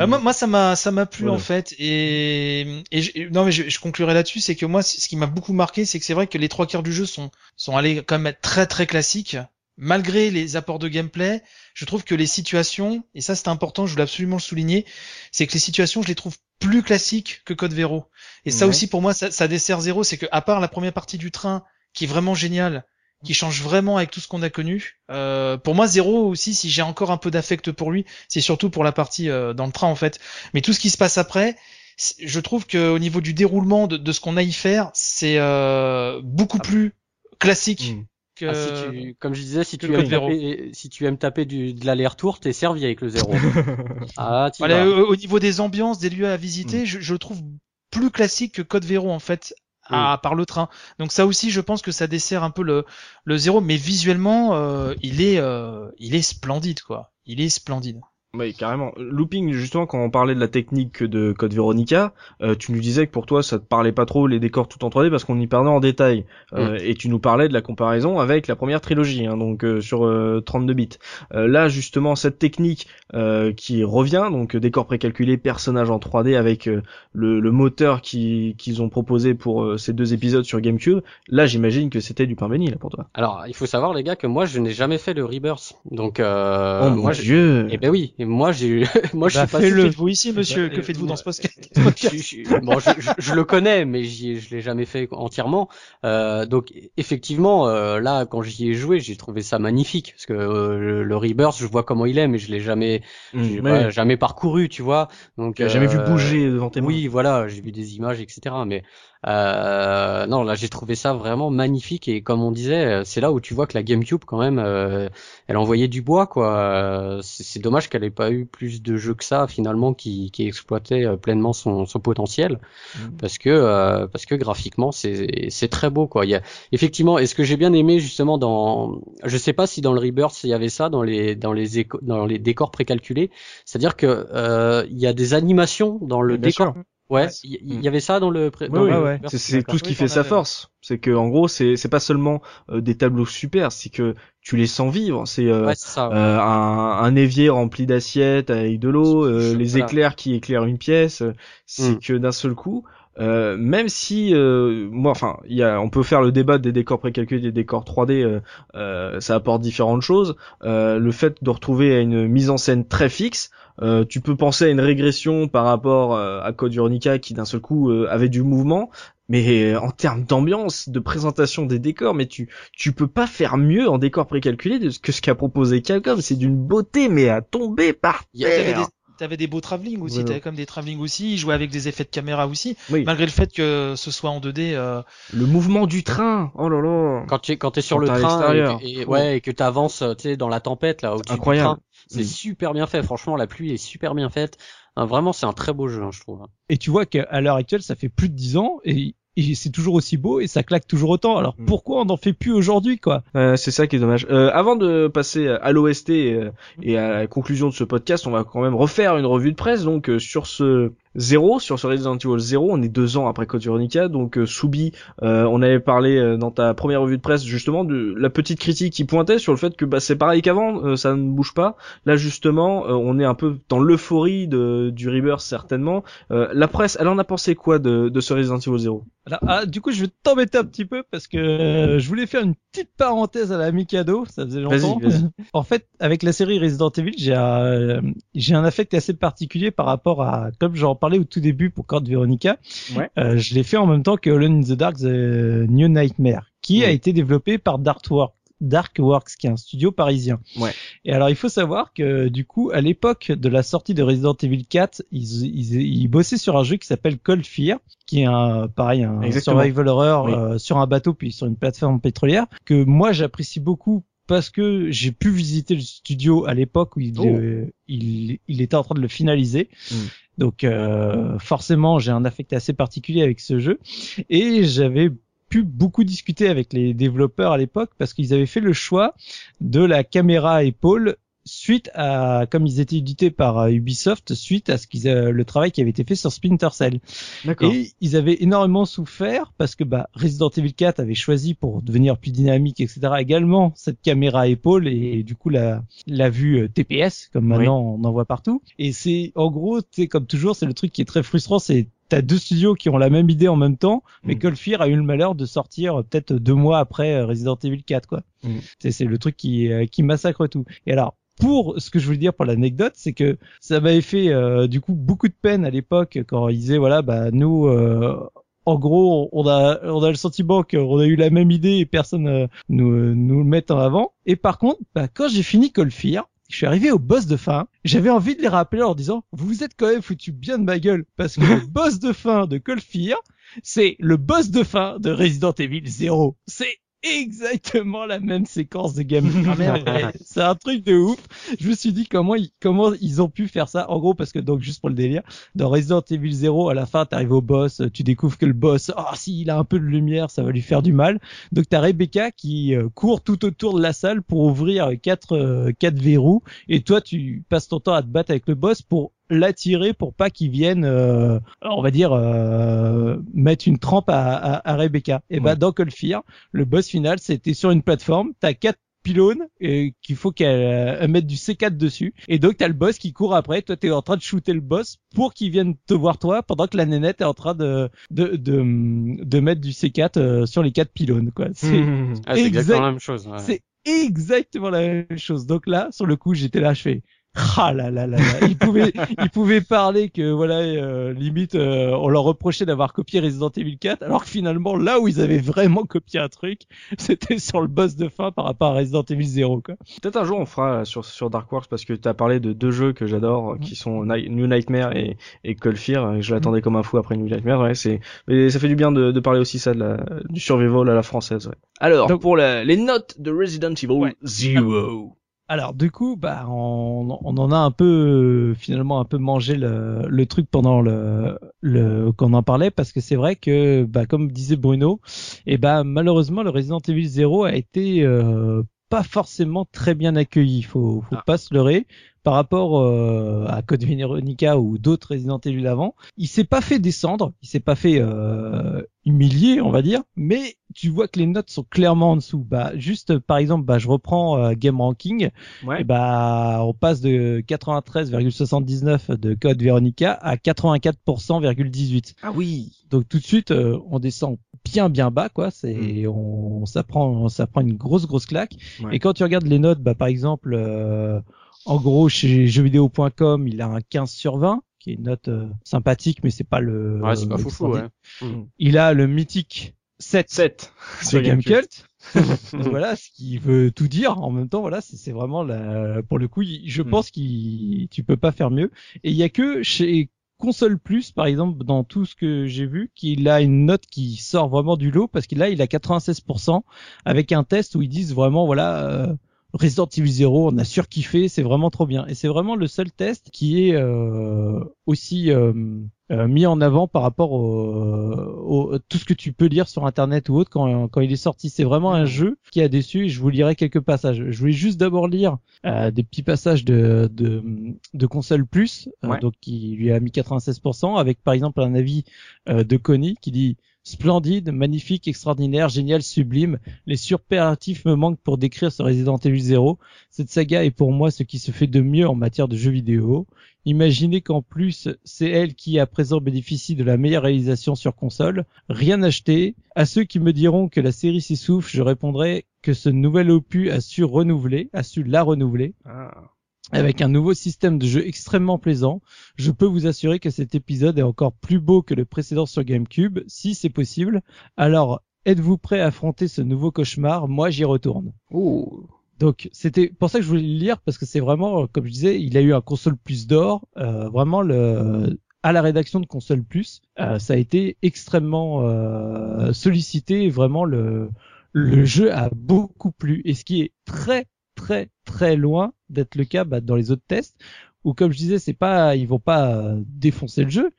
[SPEAKER 4] Ah, moi, moi, ça m'a, ça m'a plu en fait, et, et non mais je, je conclurai là-dessus, c'est que moi, ce qui m'a beaucoup marqué, c'est que c'est vrai que les trois quarts du jeu sont sont allés quand même très très classiques malgré les apports de gameplay, je trouve que les situations, et ça c'est important, je voulais absolument le souligner, c'est que les situations, je les trouve plus classiques que Code Véro. Et ça aussi pour moi, ça, ça dessert zéro, c'est que à part la première partie du train, qui est vraiment géniale, qui change vraiment avec tout ce qu'on a connu. Euh, pour moi, Zéro aussi, si j'ai encore un peu d'affect pour lui, c'est surtout pour la partie euh, dans le train en fait. Mais tout ce qui se passe après, je trouve que au niveau du déroulement de, ce qu'on a y faire, c'est euh, beaucoup ah. plus classique. Hmm.
[SPEAKER 2] Ah, comme je disais, si tu, aimes taper, si tu aimes taper du, de l'aller-retour, t'es servi avec le zéro.
[SPEAKER 4] ah, voilà, au, niveau des ambiances, des lieux à visiter, mm. je, je, le trouve plus classique que Code Véro en fait. À, par le train. Donc ça aussi, je pense que ça dessert un peu le, le zéro, mais visuellement, euh, il est, euh, il est splendide quoi. Il est splendide.
[SPEAKER 1] Oui, carrément. Looping, justement, quand on parlait de la technique de Code Veronica, euh, tu nous disais que pour toi, ça te parlait pas trop les décors tout en 3D parce qu'on y parlait en détail. Euh, mm. Et tu nous parlais de la comparaison avec la première trilogie, hein, donc euh, sur 32 bits. là, justement, cette technique qui revient, donc décor précalculé, personnage en 3D avec le, le, moteur qu'ils ont proposé pour ces deux épisodes sur GameCube, là, j'imagine que c'était du pain béni là pour toi.
[SPEAKER 2] Alors, il faut savoir les gars que moi, je n'ai jamais fait le Rebirth, donc
[SPEAKER 1] oh mon dieu.
[SPEAKER 2] Eh ben oui. Et moi, j'ai, moi, je
[SPEAKER 4] bah,
[SPEAKER 2] suis
[SPEAKER 4] pas. Que faites-vous ici, monsieur Que faites-vous dans ce podcast
[SPEAKER 2] je, Bon, je, je, le connais, mais je l'ai jamais fait entièrement. Euh, donc, effectivement, euh, là, quand j'y ai joué, j'ai trouvé ça magnifique parce que euh, le Rebirth, je vois comment il est, mais je l'ai jamais, mmh, jamais parcouru, tu vois.
[SPEAKER 1] Donc, jamais vu bouger devant tes
[SPEAKER 2] mains. Oui, voilà, j'ai vu des images, etc. Mais euh, non, là j'ai trouvé ça vraiment magnifique et comme on disait, euh, c'est là où tu vois que la GameCube quand même, euh, elle envoyait du bois quoi. Euh, c'est dommage qu'elle ait pas eu plus de jeux que ça finalement qui, qui exploitaient pleinement son, son potentiel, mmh. parce que parce que graphiquement c'est c'est très beau quoi. Il y a effectivement, et ce que j'ai bien aimé justement dans, je sais pas si dans le Rebirth il y avait ça dans les dans les dans les décors précalculés, c'est-à-dire que il y a des animations dans le décor. Ouais, il y, avait ça dans le.
[SPEAKER 1] Oui, ouais, C'est tout ce qui fait sa force. C'est que en gros, c'est c'est pas seulement euh, des tableaux super, c'est que tu les sens vivre. C'est euh, euh, un, un, évier rempli d'assiettes avec de l'eau, les éclairs qui éclairent une pièce. C'est mm. que d'un seul coup, euh, même si moi enfin y a on peut faire le débat des décors précalculés des décors 3D euh, ça apporte différentes choses le fait de retrouver une mise en scène très fixe euh, tu peux penser à une régression par rapport euh, à Code Veronica qui d'un seul coup euh, avait du mouvement, mais en termes d'ambiance, de présentation des décors, mais tu tu peux pas faire mieux en décor précalculé que ce qu'a proposé Capcom. C'est d'une beauté, mais à tomber par terre.
[SPEAKER 4] T'avais des beaux travelling aussi, t'avais comme des travelling aussi, ils jouaient avec des effets de caméra aussi, malgré le fait que ce soit en 2D.
[SPEAKER 1] Le mouvement du train, oh là là.
[SPEAKER 2] Quand tu es quand es sur le train et, ouais et que t'avances, tu sais, dans la tempête là au-dessus du train, c'est super bien fait. Franchement, la pluie est super bien faite. Hein, vraiment, c'est un très beau jeu, hein, je trouve.
[SPEAKER 3] Et tu vois qu'à l'heure actuelle, ça fait plus de 10 ans et c'est toujours aussi beau et ça claque toujours autant. Alors mm. pourquoi on n'en fait plus aujourd'hui quoi?
[SPEAKER 1] Euh, C'est ça qui est dommage. Euh, avant de passer à l'OST et, et, à la conclusion de ce podcast, on va quand même refaire une revue de presse donc euh, sur ce 0 sur ce Resident Evil 0. On est deux ans après Code Veronica, donc euh, Soubi, euh, on avait parlé euh, dans ta première revue de presse justement de la petite critique qui pointait sur le fait que bah, c'est pareil qu'avant, ça ne bouge pas. Là justement, on est un peu dans l'euphorie du Rebirth certainement. la presse, elle en a pensé quoi de, de ce Resident Evil 0
[SPEAKER 3] Alors, ah, du coup, je vais t'embêter un petit peu parce que je voulais faire une petite parenthèse à la Mikado, ça faisait longtemps. en fait, avec la série Resident Evil, j'ai un, j'ai un affect assez particulier par rapport à, comme j'en parle au tout début pour Code Veronica. Euh, je l'ai fait en même temps que Alone in the Dark The New Nightmare, qui a été développé par Darkworks. Darkworks, qui est un studio parisien.
[SPEAKER 1] Ouais.
[SPEAKER 3] Et alors, il faut savoir que, du coup, à l'époque de la sortie de Resident Evil 4, ils, ils, ils bossaient sur un jeu qui s'appelle Cold Fear, qui est un, pareil, un survival horror euh, sur un bateau puis sur une plateforme pétrolière, que moi j'apprécie beaucoup parce que j'ai pu visiter le studio à l'époque où il, oh. euh, il, il, était en train de le finaliser. Hmm. Donc euh, forcément, j'ai un affect assez particulier avec ce jeu. Et j'avais pu beaucoup discuter avec les développeurs à l'époque parce qu'ils avaient fait le choix de la caméra épaule suite à, comme ils étaient édités par euh, Ubisoft, suite à ce qu'ils, le travail qui avait été fait sur Splinter Cell. Et ils avaient énormément souffert parce que bah, Resident Evil 4 avait choisi pour devenir plus dynamique, etc. également cette caméra à épaule et, du coup la, la vue euh, TPS comme maintenant on en voit partout. Et c'est en gros, c'est comme toujours, c'est le truc qui est très frustrant, c'est t'as deux studios qui ont la même idée en même temps, mais mm. Fear a eu le malheur de sortir euh, peut-être deux mois après euh, Resident Evil 4, quoi. Mm. C'est le truc qui, euh, qui massacre tout. Et alors, pour ce que je voulais dire pour l'anecdote, c'est que ça m'avait fait du coup beaucoup de peine à l'époque quand ils disaient voilà bah nous en gros on a on a le sentiment qu'on a eu la même idée et personne nous nous le met en avant. Et par contre bah, quand j'ai fini Cold Fear, je suis arrivé au boss de fin, j'avais envie de les rappeler en disant, vous vous êtes quand même foutu bien de ma gueule, parce que le boss de fin de Cold Fear, c'est le boss de fin de Resident Evil 0. C'est exactement la même séquence de gameplay. Ah, c'est un truc de ouf. Je me suis dit comment ils, comment ils ont pu faire ça. En gros, parce que donc juste pour le délire, dans Resident Evil 0, à la fin, t'arrives au boss, tu découvres que le boss, oh s'il a un peu de lumière, ça va lui faire du mal. Donc t'as Rebecca qui euh, court tout autour de la salle pour ouvrir quatre euh, quatre verrous, et toi tu passes ton temps à te battre avec le boss pour l'attirer pour pas qu'il vienne, euh, on va dire, euh, mettre une trempe à, à, à Rebecca. Et bah dans Cold Fear, le boss final, c'était sur une plateforme, t'as quatre pylônes et qu'il faut qu'elle euh, mette du C4 dessus. Et donc t'as le boss qui court après, toi t'es en train de shooter le boss pour qu'il vienne te voir toi pendant que la nénette est en train de de de, de mettre du C4 sur les quatre pylônes quoi.
[SPEAKER 2] C'est ah, exactement la même chose.
[SPEAKER 3] C'est exactement la même chose. Donc là, sur le coup, j'étais là, je fais ah là là là, là. il pouvait il pouvait parler que voilà euh, limite euh, on leur reprochait d'avoir copié Resident Evil 4 alors que finalement là où ils avaient vraiment copié un truc c'était sur le boss de fin par rapport à Resident Evil 0 quoi.
[SPEAKER 1] Peut-être un jour on fera sur sur Dark Wars parce que tu as parlé de deux jeux que j'adore qui sont New Nightmare et et Cold Fear je l'attendais comme un fou après New Nightmare ouais c'est mais ça fait du bien de, de parler aussi ça de la, du survival à la française ouais. Alors pour la, les notes de Resident Evil 0
[SPEAKER 3] alors du coup, bah on, on, en a un peu finalement un peu mangé le, le truc pendant le, le qu'on en parlait parce que c'est vrai que bah comme disait Bruno, et eh bah malheureusement le Resident Evil 0 a été euh, pas forcément très bien accueilli. Faut faut ah. pas se leurrer par rapport euh, à Code Veronica ou d'autres Resident Evil avant. Il s'est pas fait descendre, il s'est pas fait euh, humilier, on va dire, mais tu vois que les notes sont clairement en dessous. Bah juste par exemple, bah je reprends euh, Game Ranking, et bah on passe de 93,79 de Code Veronica à 84,18.
[SPEAKER 1] Ah oui.
[SPEAKER 3] Donc tout de suite on descend bien bien bas quoi, c'est mm. on ça prend ça prend une grosse grosse claque. Et quand tu regardes les notes, bah par exemple en gros, chez jeuxvideo.com, il a un 15 sur 20, qui est une note euh, sympathique, mais c'est pas le.
[SPEAKER 2] Ouais, c'est pas fou, ouais.
[SPEAKER 3] Mm. Il a le mythique 7,
[SPEAKER 1] 7
[SPEAKER 3] sur Gamecult. voilà, ce qui veut tout dire. En même temps, voilà, c'est vraiment la, pour le coup, je mm. pense qu'il, tu peux pas faire mieux. Et il y a que chez Console Plus, par exemple, dans tout ce que j'ai vu, qu'il a une note qui sort vraiment du lot parce qu'il a, il a 96% avec un test où ils disent vraiment, voilà, euh, Resident Evil 0, on a surkiffé, c'est vraiment trop bien. Et c'est vraiment le seul test qui est euh, aussi euh, euh, mis en avant par rapport au, tout ce que tu peux lire sur internet ou autre quand, quand il est sorti. C'est vraiment un jeu qui a déçu et je vous lirai quelques passages. Je voulais juste d'abord lire des petits passages de, de, de console plus, donc qui lui a mis 96%, avec par exemple un avis de Connie qui dit Splendide, magnifique, extraordinaire, génial, sublime. Les superlatifs me manquent pour décrire ce Resident Evil 0. Cette saga est pour moi ce qui se fait de mieux en matière de jeux vidéo. Imaginez qu'en plus, c'est elle qui à présent bénéficie de la meilleure réalisation sur console. Rien acheté. À ceux qui me diront que la série s'essouffle, je répondrai que ce nouvel opus a su renouveler, a su la renouveler. Ah avec un nouveau système de jeu extrêmement plaisant. Je peux vous assurer que cet épisode est encore plus beau que le précédent sur GameCube, si c'est possible. Alors, êtes-vous prêt à affronter ce nouveau cauchemar? Moi, j'y retourne. Donc, c'était pour ça que je voulais le lire, parce que c'est vraiment, comme je disais, il a eu un console plus d'or. Euh, vraiment, le, à la rédaction de console plus, euh, ça a été extrêmement euh, sollicité. vraiment, le, le jeu a beaucoup plu. Et ce qui est très très très loin d'être le cas bah, dans les autres tests où comme je disais c'est pas ils vont pas euh, défoncer le jeu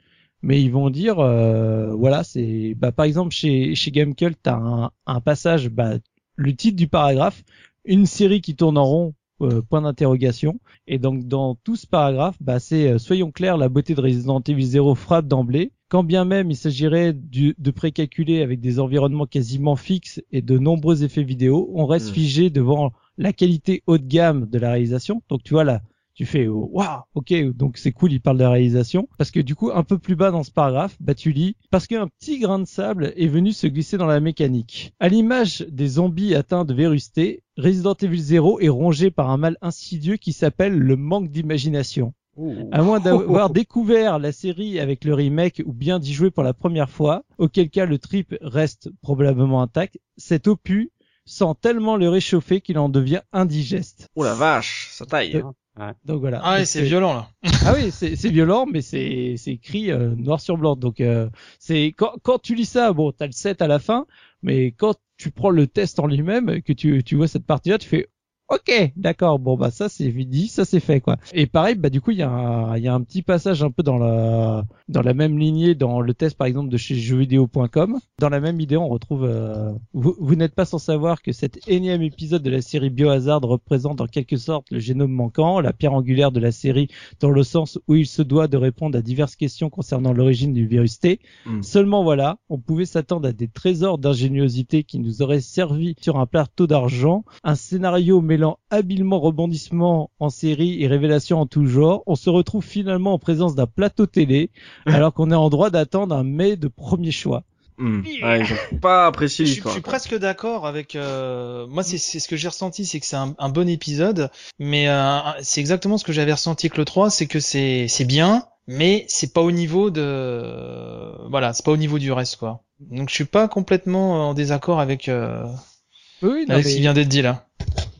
[SPEAKER 3] mais ils vont dire euh, voilà c'est bah, par exemple chez chez Gamecult t'as un, un passage bah, le titre du paragraphe une série qui tourne en rond euh, point d'interrogation. Et donc dans tout ce paragraphe, bah, c'est soyons clairs, la beauté de Resident Evil 0 frappe d'emblée. Quand bien même il s'agirait de précalculer avec des environnements quasiment fixes et de nombreux effets vidéo, on reste hmm. figé devant la qualité haut de gamme de la réalisation. Donc tu vois là, tu fais waouh, ok, donc c'est cool, il parle de la réalisation. Parce que du coup, un peu plus bas dans ce paragraphe, bah tu lis parce qu'un petit grain de sable est venu se glisser dans la mécanique. À l'image des zombies atteints de vérusté, Resident Evil 0 est rongé par un mal insidieux qui s'appelle le manque d'imagination. À moins d'avoir découvert la série avec le remake ou bien d'y jouer pour la première fois, auquel cas le trip reste probablement intact, cet opus sent tellement le réchauffer qu'il en devient indigeste.
[SPEAKER 1] Oh la vache, ça taille.
[SPEAKER 3] Euh, hein. Donc voilà.
[SPEAKER 4] Ah ouais, c'est violent là.
[SPEAKER 3] ah oui, c'est violent, mais c'est c'est écrit euh, noir sur blanc. Donc euh, c'est quand quand tu lis ça, bon, t'as le 7 à la fin, mais quand tu prends le test en lui-même, que tu tu vois cette partie-là, tu fais Ok, d'accord. Bon bah ça c'est dit, ça c'est fait quoi. Et pareil, bah du coup il y a un, il y a un petit passage un peu dans la dans la même lignée dans le test par exemple de chez jeuxvideo.com. Dans la même idée, on retrouve. Euh, vous, vous n'êtes pas sans savoir que cet énième épisode de la série Biohazard représente en quelque sorte le génome manquant, la pierre angulaire de la série dans le sens où il se doit de répondre à diverses questions concernant l'origine du virus T. Hmm. Seulement voilà, on pouvait s'attendre à des trésors d'ingéniosité qui nous auraient servi sur un plateau d'argent, un scénario mais habilement rebondissement en série et révélation en tout genre, on se retrouve finalement en présence d'un plateau télé, alors qu'on est en droit d'attendre un mai de premier choix.
[SPEAKER 1] Hmm. pas apprécié
[SPEAKER 4] Je, suis presque d'accord avec. Euh, moi, c'est ce que j'ai ressenti, c'est que c'est un, bon épisode, mais euh, c'est exactement ce que j'avais ressenti avec le 3, c'est que c'est c'est bien, mais c'est pas au niveau de. Voilà, c'est pas au niveau du reste, quoi. Donc, je suis pas complètement en désaccord avec. Euh, oui, avec ce qui vient d'être dit là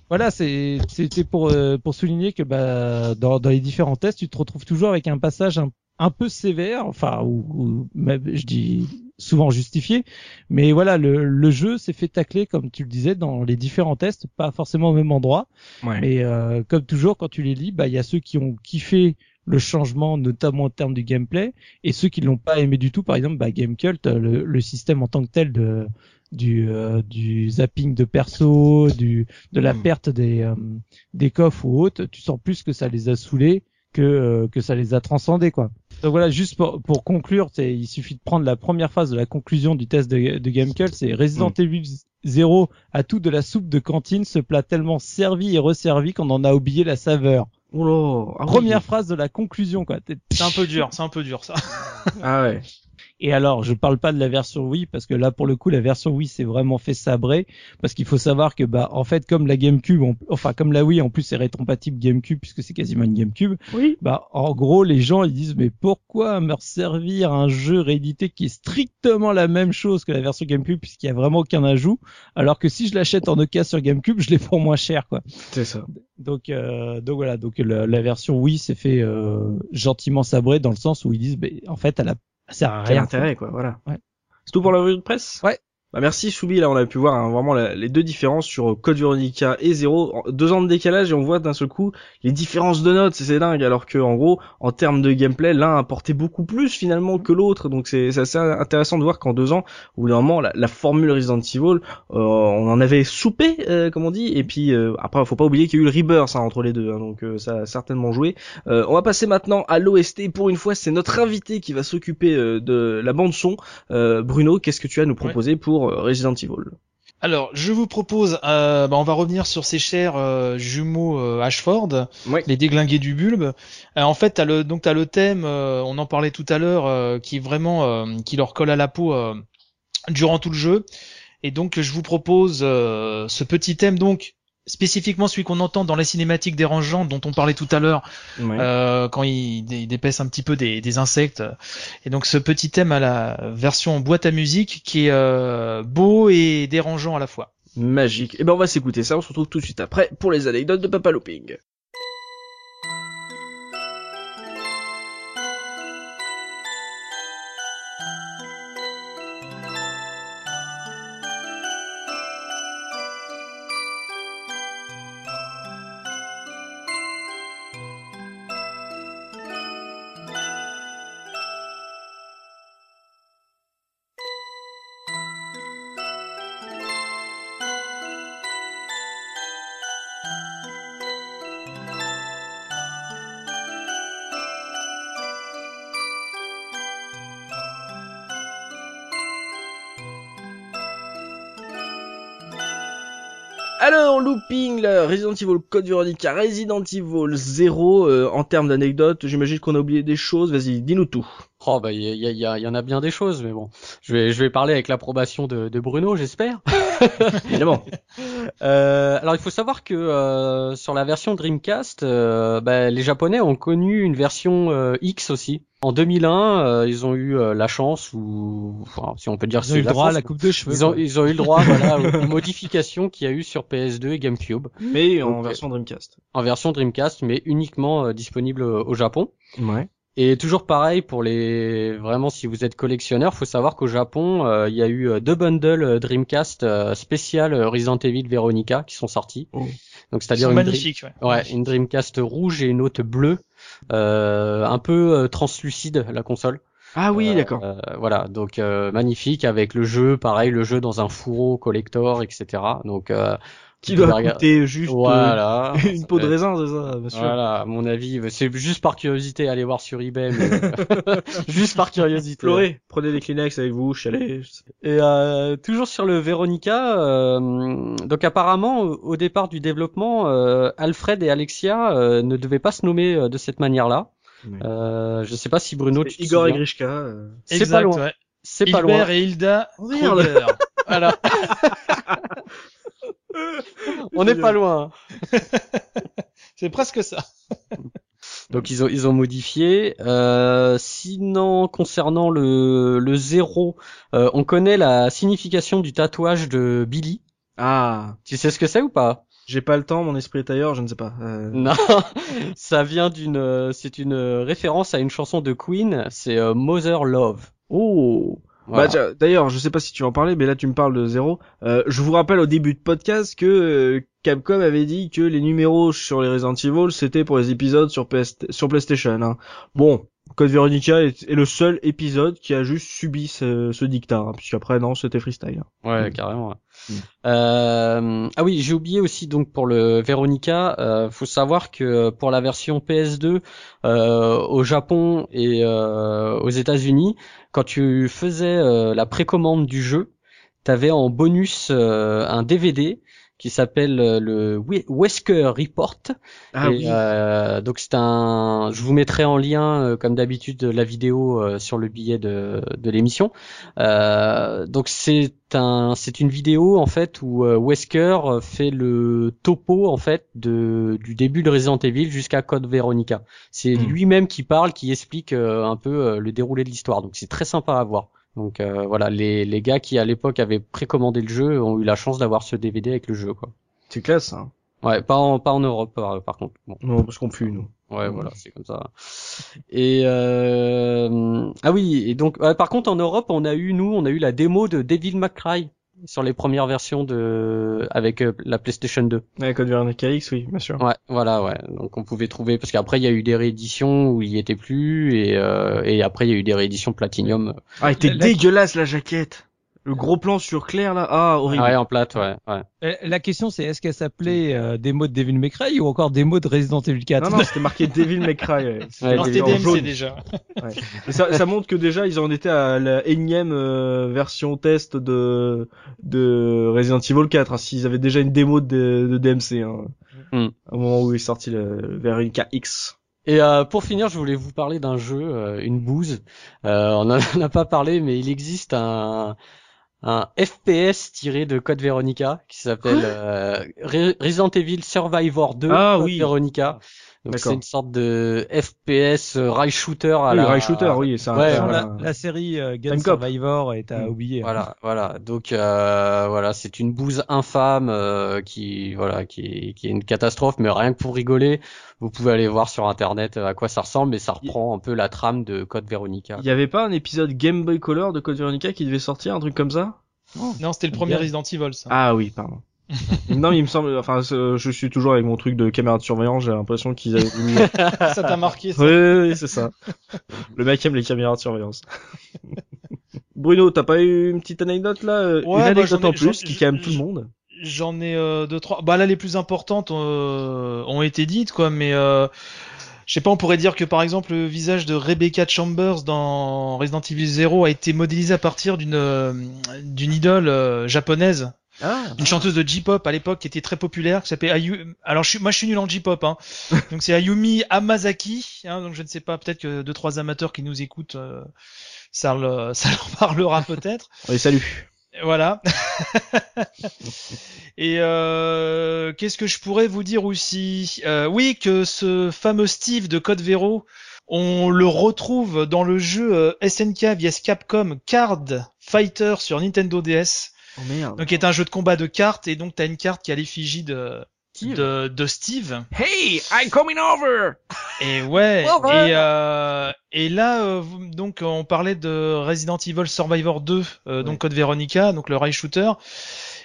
[SPEAKER 3] voilà, c'était pour euh, pour souligner que bah dans, dans les différents tests, tu te retrouves toujours avec un passage un, un peu sévère, enfin ou, même, je dis souvent justifié, mais voilà, le, le jeu s'est fait tacler comme tu le disais dans les différents tests, pas forcément au même endroit, ouais. mais euh, comme toujours quand tu les lis, bah il y a ceux qui ont kiffé le changement, notamment en termes du gameplay, et ceux qui l'ont pas aimé du tout, par exemple, bah, Gamecult, le, le système en tant que tel de du, euh, du zapping de perso, du, de la hmm. perte des, euh, des coffres ou autres, tu sens plus que ça les a saoulés que, euh, que ça les a transcendés, quoi. Donc voilà, juste pour, pour conclure, il suffit de prendre la première phase de la conclusion du test de, de Gamecult, c'est Resident hmm. Evil 0 à tout de la soupe de cantine, ce plat tellement servi et resservi qu'on en a oublié la saveur.
[SPEAKER 1] Oh
[SPEAKER 3] ah Première phrase de la conclusion, quoi.
[SPEAKER 4] C'est un peu dur, c'est un peu dur, ça.
[SPEAKER 1] ah ouais.
[SPEAKER 3] Et alors, je parle pas de la version Wii parce que là, pour le coup, la version Wii c'est vraiment fait sabrer parce qu'il faut savoir que bah en fait, comme la GameCube, enfin comme la Wii en plus c'est rétrompatible GameCube puisque c'est quasiment une GameCube.
[SPEAKER 1] Oui.
[SPEAKER 3] Bah en gros, les gens ils disent mais pourquoi me servir un jeu réédité qui est strictement la même chose que la version GameCube puisqu'il y a vraiment aucun ajout, alors que si je l'achète en occasion sur GameCube, je l'ai pour moins cher quoi.
[SPEAKER 1] C'est ça.
[SPEAKER 3] Donc euh, donc voilà, donc la, version Wii s'est fait euh, gentiment sabrer dans le sens où ils disent mais en fait elle a
[SPEAKER 1] ça rien. intérêt, quoi, voilà.
[SPEAKER 3] Ouais.
[SPEAKER 1] C'est tout pour la revue de presse?
[SPEAKER 3] Ouais.
[SPEAKER 1] Bah merci Soubi, là on a pu voir hein, vraiment les deux différences sur Code Veronica et Zero, deux ans de décalage et on voit d'un seul coup les différences de notes, c'est dingue, alors que en gros en termes de gameplay l'un apportait beaucoup plus finalement que l'autre, donc c'est assez intéressant de voir qu'en deux ans, au bout d'un moment la, formule Resident Evil, euh, on en avait soupé euh, comme on dit, et puis euh, après faut pas oublier qu'il y a eu le Rebirth hein, entre les deux, hein, donc euh, ça a certainement joué. on va passer maintenant à l'OST, pour une fois c'est notre invité qui va s'occuper de la bande son. Bruno, qu'est-ce que tu as à nous proposer pour euh, Resident Evil.
[SPEAKER 4] Alors, je vous propose, euh, bah, on va revenir sur ces chers euh, jumeaux Ashford, les déglingués du bulbe. en fait, t'as le donc t'as le thème, on en parlait tout à l'heure, qui vraiment qui leur colle à la peau durant tout le jeu. Et donc, je vous propose ce petit thème donc spécifiquement celui qu'on entend dans la cinématique dérangeante dont on parlait tout à l'heure euh, quand il, dépaisse un petit peu des, insectes. Et donc ce petit thème à la version boîte à musique qui est euh, beau et dérangeant à la fois.
[SPEAKER 1] Magique. Et eh ben on va s'écouter ça. On se retrouve tout de suite après pour les anecdotes de Papa Looping Alors, looping, là, Resident Evil Code Veronica, Resident Evil 0, euh, en termes d'anecdotes, j'imagine qu'on a oublié des choses, vas-y, dis-nous tout.
[SPEAKER 2] Oh bah il y, y, y, en a bien des choses, mais bon, je vais je vais parler avec l'approbation de, de Bruno, j'espère.
[SPEAKER 1] Évidemment.
[SPEAKER 2] euh, alors il faut savoir que euh, sur la version Dreamcast, euh, bah, les Japonais ont connu une version euh, X aussi. En 2001, euh, ils ont eu la chance, ou enfin, si on peut dire,
[SPEAKER 3] ils ont eu le droit à la coupe de cheveux.
[SPEAKER 2] Ils ont, ils ont eu le droit, voilà, aux modifications qu'il y a eu sur PS2 et GameCube.
[SPEAKER 1] Mais en version Dreamcast.
[SPEAKER 2] En version Dreamcast, mais uniquement disponible au Japon.
[SPEAKER 1] Ouais.
[SPEAKER 2] Et toujours pareil pour les vraiment si vous êtes collectionneur, faut savoir qu'au Japon, euh, il y a eu euh, deux bundles euh, Dreamcast spécial Resident Evil Veronica qui sont sortis.
[SPEAKER 1] Oh.
[SPEAKER 2] Donc c'est-à-dire
[SPEAKER 4] une, magnifique,
[SPEAKER 2] ouais. ouais. une Dreamcast rouge et une autre bleue, un peu translucide la console.
[SPEAKER 1] Ah oui, d'accord.
[SPEAKER 2] voilà, donc magnifique avec le jeu, pareil, le jeu dans un fourreau collector, etc. Donc
[SPEAKER 1] qui doit coûter juste
[SPEAKER 2] voilà,
[SPEAKER 1] une peau de raisin, c'est ça, sûr.
[SPEAKER 2] Voilà, à mon avis, c'est juste par curiosité, allez voir sur eBay, mais juste par curiosité.
[SPEAKER 1] Floré, prenez des Kleenex avec vous, chalez.
[SPEAKER 2] Et euh, toujours sur le Veronica, euh, donc apparemment, au départ du développement, euh, Alfred et Alexia euh, ne devaient pas se nommer euh, de cette manière-là. Euh, je sais pas si Bruno. Tu
[SPEAKER 1] Igor et Grishka.
[SPEAKER 2] C'est pas loin.
[SPEAKER 4] Ouais.
[SPEAKER 2] C'est pas loin.
[SPEAKER 4] et Hilda.
[SPEAKER 1] Oh, merde.
[SPEAKER 2] voilà. On n'est pas loin.
[SPEAKER 4] c'est presque ça.
[SPEAKER 2] Donc ils ont ils ont modifié. Euh, sinon concernant le le zéro, euh, on connaît la signification du tatouage de Billy.
[SPEAKER 1] Ah,
[SPEAKER 2] tu sais ce que c'est ou pas?
[SPEAKER 1] J'ai pas le temps, mon esprit est ailleurs, je ne sais pas. Euh...
[SPEAKER 2] Non, ça vient d'une c'est une référence à une chanson de Queen, c'est euh, Mother Love.
[SPEAKER 1] Oh. Bah, d'ailleurs, je sais pas si tu en parlais, mais là tu me parles de zéro. Euh, je vous rappelle au début de podcast que euh, Capcom avait dit que les numéros sur les Resident Evil c'était pour les épisodes sur, PS sur PlayStation. Hein. Bon, Code Veronica est, le seul épisode qui a juste subi ce, ce dictat, hein, puisqu'après non, c'était freestyle.
[SPEAKER 2] Ouais, carrément. Mm. Euh, ah oui, j'ai oublié aussi donc pour le Veronica, euh, faut savoir que pour la version PS2 euh, au Japon et euh, aux États-Unis, quand tu faisais euh, la précommande du jeu, t'avais en bonus un DVD qui s'appelle euh, le Wesker Report.
[SPEAKER 1] Ah oui.
[SPEAKER 2] Euh, donc c'est un, je vous mettrai en lien euh, comme d'habitude la vidéo euh, sur le billet de, de l'émission. donc c'est un, c'est une vidéo en fait où Wesker fait le topo en fait de du début de Resident Evil jusqu'à Code Veronica. C'est hmm. lui-même qui parle, qui explique un peu le déroulé de l'histoire. Donc c'est très sympa à voir. Donc euh, voilà, les, les gars qui à l'époque avaient précommandé le jeu ont eu la chance d'avoir ce DVD avec le jeu quoi.
[SPEAKER 1] C'est classe hein.
[SPEAKER 2] Ouais, pas en pas en Europe par, par contre. Bon.
[SPEAKER 1] Non, parce qu'on pue nous.
[SPEAKER 2] Ouais, voilà, c'est comme ça. Et euh... ah oui, et donc par contre en Europe, on a eu nous, on a eu la démo de Devil May Cry sur les premières versions de avec euh, la PlayStation 2.
[SPEAKER 1] Ouais, Code Veronica X, oui, bien sûr.
[SPEAKER 2] Ouais, voilà, ouais. Donc on pouvait trouver parce qu'après il y a eu des rééditions où il y était plus et euh, et après il y a eu des rééditions Platinum.
[SPEAKER 1] Ah, elle était dégueulasse la jaquette. Le gros plan sur Claire là, ah horrible.
[SPEAKER 2] ouais, en plate, ouais. ouais.
[SPEAKER 3] Euh, la question c'est est-ce qu'elle s'appelait euh, mots de Devil May Cry ou encore mots de Resident Evil 4
[SPEAKER 1] Non non, c'était marqué Devil May Cry. Ouais.
[SPEAKER 4] C'était déjà.
[SPEAKER 1] Ouais. ça, ça, montre que déjà ils en étaient à la énième euh, version test de de Resident Evil 4. Hein, S'ils avaient déjà une démo de, de DMC hein, mm. au moment où est sorti le Veronica X.
[SPEAKER 2] Et euh, pour finir, je voulais vous parler d'un jeu, une bouse. on n'en a pas parlé, mais il existe un, un FPS tiré de Code Veronica qui s'appelle euh, Resident Evil Survivor 2
[SPEAKER 1] ah,
[SPEAKER 2] Code
[SPEAKER 1] oui.
[SPEAKER 2] Veronica. Donc c'est une sorte de FPS euh, rail shooter à
[SPEAKER 1] oui,
[SPEAKER 2] la
[SPEAKER 1] rail shooter, oui, c'est
[SPEAKER 3] ouais, la, la, série euh, Gun Survivor est à mm. oublier.
[SPEAKER 2] Voilà, voilà. Donc euh, voilà, c'est une bouse infâme euh, qui voilà, qui, qui est une catastrophe, mais rien que pour rigoler, vous pouvez aller voir sur internet à quoi ça ressemble, mais ça reprend un peu la trame de Code Veronica.
[SPEAKER 1] Il y avait pas un épisode Game Boy Color de Code Veronica qui devait sortir, un truc comme ça?
[SPEAKER 4] Non, c'était le premier Resident Evil. Ça.
[SPEAKER 1] Ah oui, pardon. Non, il me semble, enfin, je suis toujours avec mon truc de caméra de surveillance, j'ai l'impression qu'ils avaient
[SPEAKER 4] ça t'a marqué, ça.
[SPEAKER 1] Oui, oui, oui c'est ça. Le mec aime les caméras de surveillance. Bruno, t'as pas eu une petite anecdote là
[SPEAKER 4] ouais,
[SPEAKER 1] Une anecdote en plus qui calme tout le monde
[SPEAKER 4] J'en ai euh, deux, trois. Bah là, les plus importantes euh, ont été dites, quoi, mais... Euh... Je sais pas, on pourrait dire que par exemple le visage de Rebecca Chambers dans Resident Evil 0 a été modélisé à partir d'une euh, d'une idole euh, japonaise ah, une chanteuse de J-pop à l'époque qui était très populaire, qui s'appelait Ayumi. Alors je suis, moi je suis nul en J-pop, hein. donc c'est Ayumi Amazaki. Hein, donc je ne sais pas, peut-être que deux trois amateurs qui nous écoutent, euh, ça, le, ça leur parlera peut-être.
[SPEAKER 1] Oui, salut.
[SPEAKER 4] Voilà. Et euh, qu'est-ce que je pourrais vous dire aussi? Euh, Oui, que ce fameux Steve de Code Vero, on le retrouve dans le jeu euh, SNK vs Capcom Card Fighter sur Nintendo DS. Oh merde. Donc, est un jeu de combat de cartes et donc t'as une carte qui a l'effigie de de, de Steve.
[SPEAKER 1] Hey, I'm coming over.
[SPEAKER 4] Et ouais. et, euh, et là, euh, donc on parlait de Resident Evil Survivor 2, euh, donc Code Veronica, donc le rail shooter.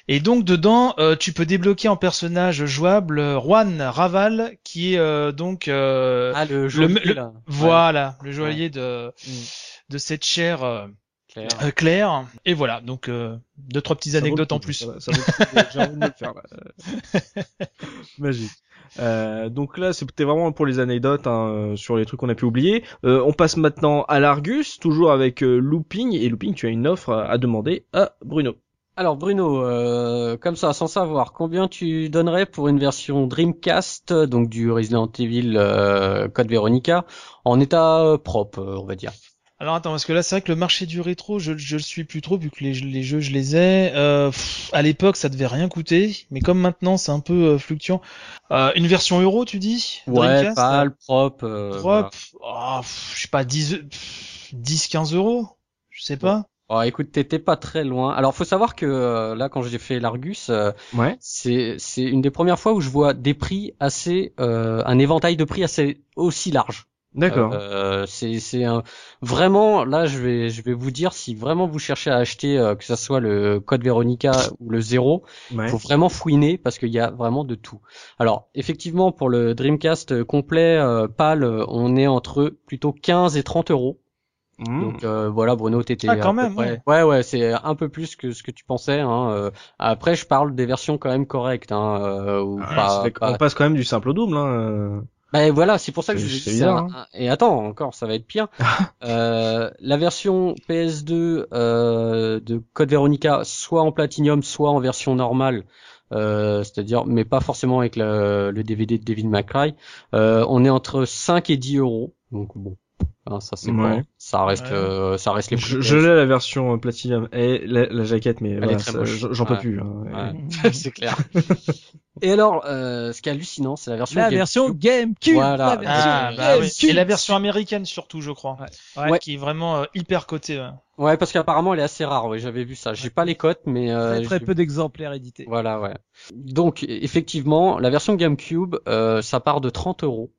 [SPEAKER 4] Et donc dedans, euh, tu peux débloquer en personnage jouable Juan Raval, qui est donc
[SPEAKER 2] ah, le, joaillier,
[SPEAKER 4] voilà, le joaillier de mm. de cette chair euh, Claire. Et voilà, donc euh, deux trois petites anecdotes en plus. Ça, J'ai envie de le faire.
[SPEAKER 1] Magique. Euh, donc là, c'était vraiment pour les anecdotes hein, euh, sur les trucs qu'on a pu oublier. Euh, on passe maintenant à l'Argus, toujours avec Looping. Et Looping, tu as une offre à, demander à Bruno.
[SPEAKER 2] Alors Bruno, comme ça, sans savoir, combien tu donnerais pour une version Dreamcast, donc du Resident Evil Code Veronica, en état propre, on va dire?
[SPEAKER 4] Alors attends, parce que là c'est vrai que le marché du rétro, je, je le suis plus trop vu que les, les jeux je les ai. Euh, à l'époque ça devait rien coûter, mais comme maintenant c'est un peu euh, fluctuant. Euh, une version euro tu dis?
[SPEAKER 2] Ouais, pâle, propre. Euh,
[SPEAKER 4] propre? Oh, je sais pas 10 10 15 euros, je sais pas.
[SPEAKER 2] Oh, écoute, t'étais pas très loin. Alors, faut savoir que euh, là, quand j'ai fait l'Argus, ouais. c'est c'est une des premières fois où je vois des prix assez, un éventail de prix assez aussi large.
[SPEAKER 1] D'accord.
[SPEAKER 2] Euh, c'est c'est vraiment là je vais je vais vous dire si vraiment vous cherchez à acheter euh, que ça soit le code Veronica ou le zéro, il faut vraiment fouiner parce qu'il y a vraiment de tout. Alors effectivement pour le Dreamcast complet euh, PAL on est entre plutôt 15 et 30 euros. Mmh. Donc euh, voilà Bruno t'étais
[SPEAKER 4] ah, quand même
[SPEAKER 2] ouais ouais, ouais c'est un peu plus que ce que tu pensais hein. Euh, après je parle des versions quand même correctes hein, euh, ou
[SPEAKER 1] ah, pas, on passe quand même du simple au double hein.
[SPEAKER 2] Ben voilà, c'est pour ça que je dis ça. Hein. Et attends, encore, ça va être pire. euh, la version PS2 euh, de Code Veronica, soit en Platinum, soit en version normale, euh, c'est-à-dire, mais pas forcément avec le, le DVD de May Cry, euh, on est entre 5 et 10 euros. Donc bon, Hein, ça c'est ça reste euh, ça reste les
[SPEAKER 1] je, je l'ai la version euh, platinum. Et la, jaquette mais j'en peux plus hein,
[SPEAKER 2] c'est clair et alors euh, ce qui est hallucinant c'est la version
[SPEAKER 3] la version GameCube
[SPEAKER 4] voilà. ah, bah et la version américaine surtout je crois. Ouais. qui est vraiment euh, hyper cotée
[SPEAKER 2] ouais. parce qu'apparemment elle est assez rare oui j'avais vu ça. J'ai pas les cotes mais
[SPEAKER 3] très, très peu d'exemplaires édités.
[SPEAKER 2] Voilà ouais. Donc effectivement la version GameCube ça part de 30 euros.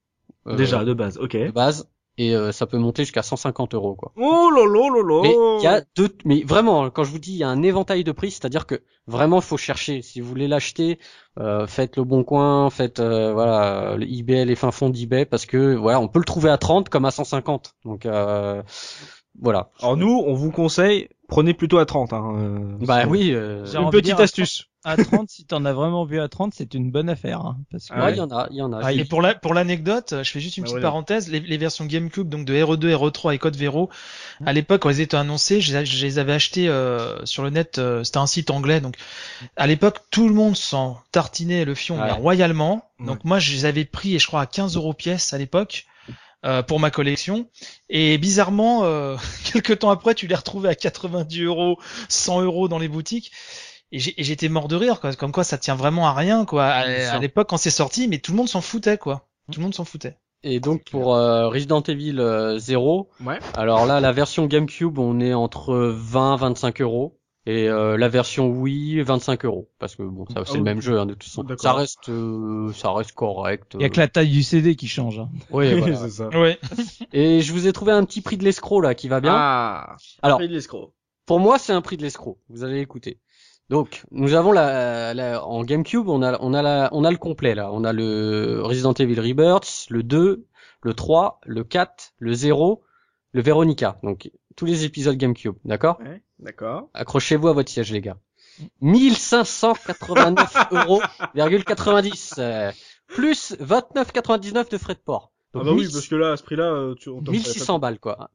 [SPEAKER 1] Déjà de base ok.
[SPEAKER 2] de base et euh, ça peut monter jusqu'à 150 euros quoi.
[SPEAKER 1] Oh là là là là.
[SPEAKER 2] Mais il y a deux, mais vraiment quand je vous dis il y a un éventail de prix, c'est-à-dire que vraiment il faut chercher. Si vous voulez l'acheter, euh, faites le bon coin, faites euh, voilà le eBay, les fins fonds d'eBay parce que voilà on peut le trouver à 30 comme à 150. Donc euh, voilà.
[SPEAKER 1] Alors nous on vous conseille prenez plutôt à 30. Hein,
[SPEAKER 2] bah oui.
[SPEAKER 1] une petite astuce
[SPEAKER 3] à 30, si t'en as vraiment vu à 30, c'est une bonne affaire. Hein,
[SPEAKER 2] parce que... il y en a, il y en a.
[SPEAKER 4] et pour la, pour l'anecdote, je fais juste une ah, petite parenthèse. Les, les, versions GameCube, donc de RE2, RE3 et Code Vero, à l'époque, quand elles étaient annoncées, je, les avais achetées euh, sur le net. Euh, c'était un site anglais, donc à l'époque, tout le monde s'en tartinait le fion royalement. Donc moi, je les avais pris, et je crois à 15 euros pièce à l'époque. Euh, pour ma collection. Et bizarrement, euh, quelques temps après, tu les retrouvais à 90 euros, 100 euros dans les boutiques et j'étais mort de rire quoi. comme quoi ça tient vraiment à rien quoi. À, l'époque quand c'est sorti mais tout le monde s'en foutait quoi. Tout le monde s'en foutait.
[SPEAKER 2] Et donc pour euh, Resident Evil 0 euh, ouais. alors là la version GameCube on est entre 20 25 euros. Et euh, la version Wii 25 euros. Parce que bon ça c'est le même jeu hein, de toute façon. Ça reste ça reste correct
[SPEAKER 3] il y a que la taille du CD qui change hein.
[SPEAKER 2] oui voilà. c'est ça. Ouais. et je vous ai trouvé un petit prix de l'escroc là qui va bien.
[SPEAKER 1] Ah alors prix de l'escroc.
[SPEAKER 2] pour moi c'est un prix de l'escroc. Vous allez écouter donc, nous avons la, en GameCube, on a, on a la, on a le complet là. On a le Resident Evil Rebirth, le 2, le 3, le 4, le 0, le Veronica. Donc, tous les épisodes GameCube, d'accord
[SPEAKER 1] ouais, D'accord.
[SPEAKER 2] Accrochez-vous à votre siège, les gars. 1589 euros, 90, euh, plus 29,99 de frais de port.
[SPEAKER 1] ah bah oui, parce que là, à ce prix-là, euh, tu...
[SPEAKER 2] 1600 balles, quoi.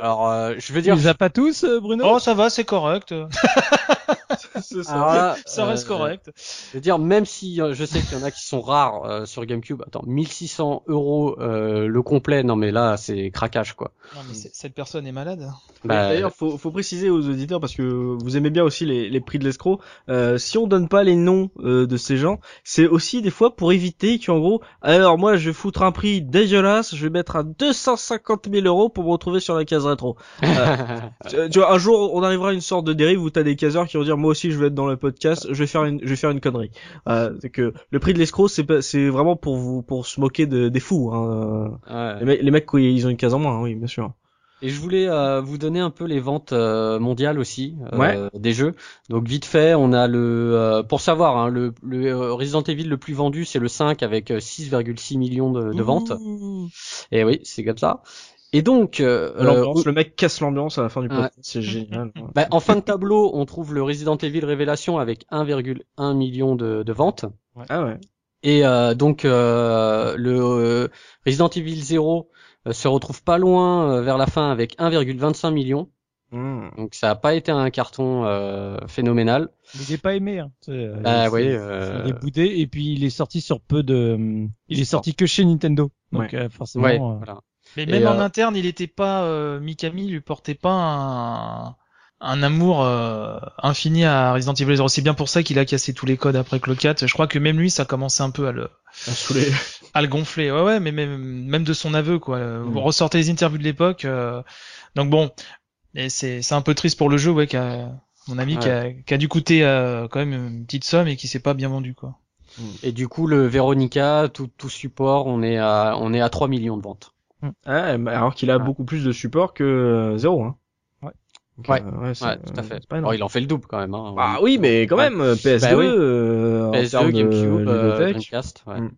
[SPEAKER 2] alors, euh, je veux dire.
[SPEAKER 3] Tu les as pas tous, euh, Bruno?
[SPEAKER 4] Oh, ça va, c'est correct. ça, ça reste correct.
[SPEAKER 2] Je veux dire, même si je sais qu'il y en a qui sont rares sur GameCube, attends, 1600 euros le complet, non mais là c'est craquage quoi.
[SPEAKER 4] Non mais cette personne est malade.
[SPEAKER 1] Bah, D'ailleurs, faut, faut préciser aux auditeurs parce que vous aimez bien aussi les, les prix de l'escroc. Euh, si on donne pas les noms euh, de ces gens, c'est aussi des fois pour éviter qu'en gros, alors moi je vais foutre un prix dégueulasse, je vais mettre à 250 000 euros pour me retrouver sur la case rétro. Euh, tu vois, un jour on arrivera à une sorte de dérive où t'as des caseurs qui vont dire moi aussi je vais être dans le podcast, je vais faire une, je vais faire une connerie. c'est que le prix de l'escroc c'est c'est vraiment pour vous pour se moquer de, des fous. Hein. Les, les, mecs ils ont une case en moins, hein, oui bien sûr.
[SPEAKER 2] Et je voulais euh, vous donner un peu les ventes euh, mondiales aussi euh, des jeux. Donc vite fait, on a le pour savoir hein, le, le, Resident Evil le plus vendu, c'est le 5 avec 6,6 millions de, de ventes. Et oui, c'est comme ça. Et donc
[SPEAKER 1] le mec casse l'ambiance à la fin du podcast, c'est génial.
[SPEAKER 2] bah, en fin de tableau, on trouve le Resident Evil Révélation avec 1,1 million de, de ventes.
[SPEAKER 1] Ah ouais.
[SPEAKER 2] Et donc le Resident Evil 0 euh, se retrouve pas loin euh, vers la fin avec 1,25 million. Hmm. Donc ça a pas été un carton euh, phénoménal.
[SPEAKER 3] Il est pas aimé. Hein.
[SPEAKER 2] Ah oui.
[SPEAKER 3] Il est boudé et puis il est sorti sur peu de. Il est sorti que chez Nintendo. Donc forcément.
[SPEAKER 2] Ouais, voilà.
[SPEAKER 4] Mais même en interne, il était pas. Mikami lui portait pas un un amour infini à Resident Evil 0. C'est bien pour ça qu'il a cassé tous les codes après que le 4. Je crois que même lui, ça commençait un peu à le, à, le gonfler. Ouais, ouais, mais même, même de son aveu, quoi. Vous mm. ressortez les interviews de l'époque. Euh, donc bon, et c'est, c'est un peu triste pour le jeu, ouais, qu'a, mon ami, qui, a, qui, a, dû coûter euh, quand même une petite somme et qui s'est pas bien vendu, quoi.
[SPEAKER 2] Et du coup, le Veronica, tout, tout support, on est à, on est à 3 millions de ventes.
[SPEAKER 1] Mm. alors qu'il a beaucoup plus de support que euh, zéro, hein.
[SPEAKER 2] Ouais, ouais, tout à fait. Oh, il en fait le double quand même. Hein,
[SPEAKER 1] ah oui, mais quand même, PS2, bah euh,
[SPEAKER 2] PS2 GameCube, euh, Dreamcast. Ouais. Mm.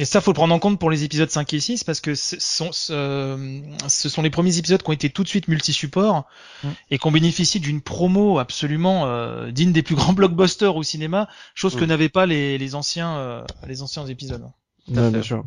[SPEAKER 4] Et ça, faut le prendre en compte pour les épisodes 5 et 6 parce que ce sont, ce sont les premiers épisodes qui ont été tout de suite multi-support mm. et qu'on bénéficie d'une promo absolument euh, digne des plus grands blockbusters au cinéma, chose que mm. n'avaient pas les, les anciens, euh, les anciens épisodes.
[SPEAKER 1] Ouais, bien sûr.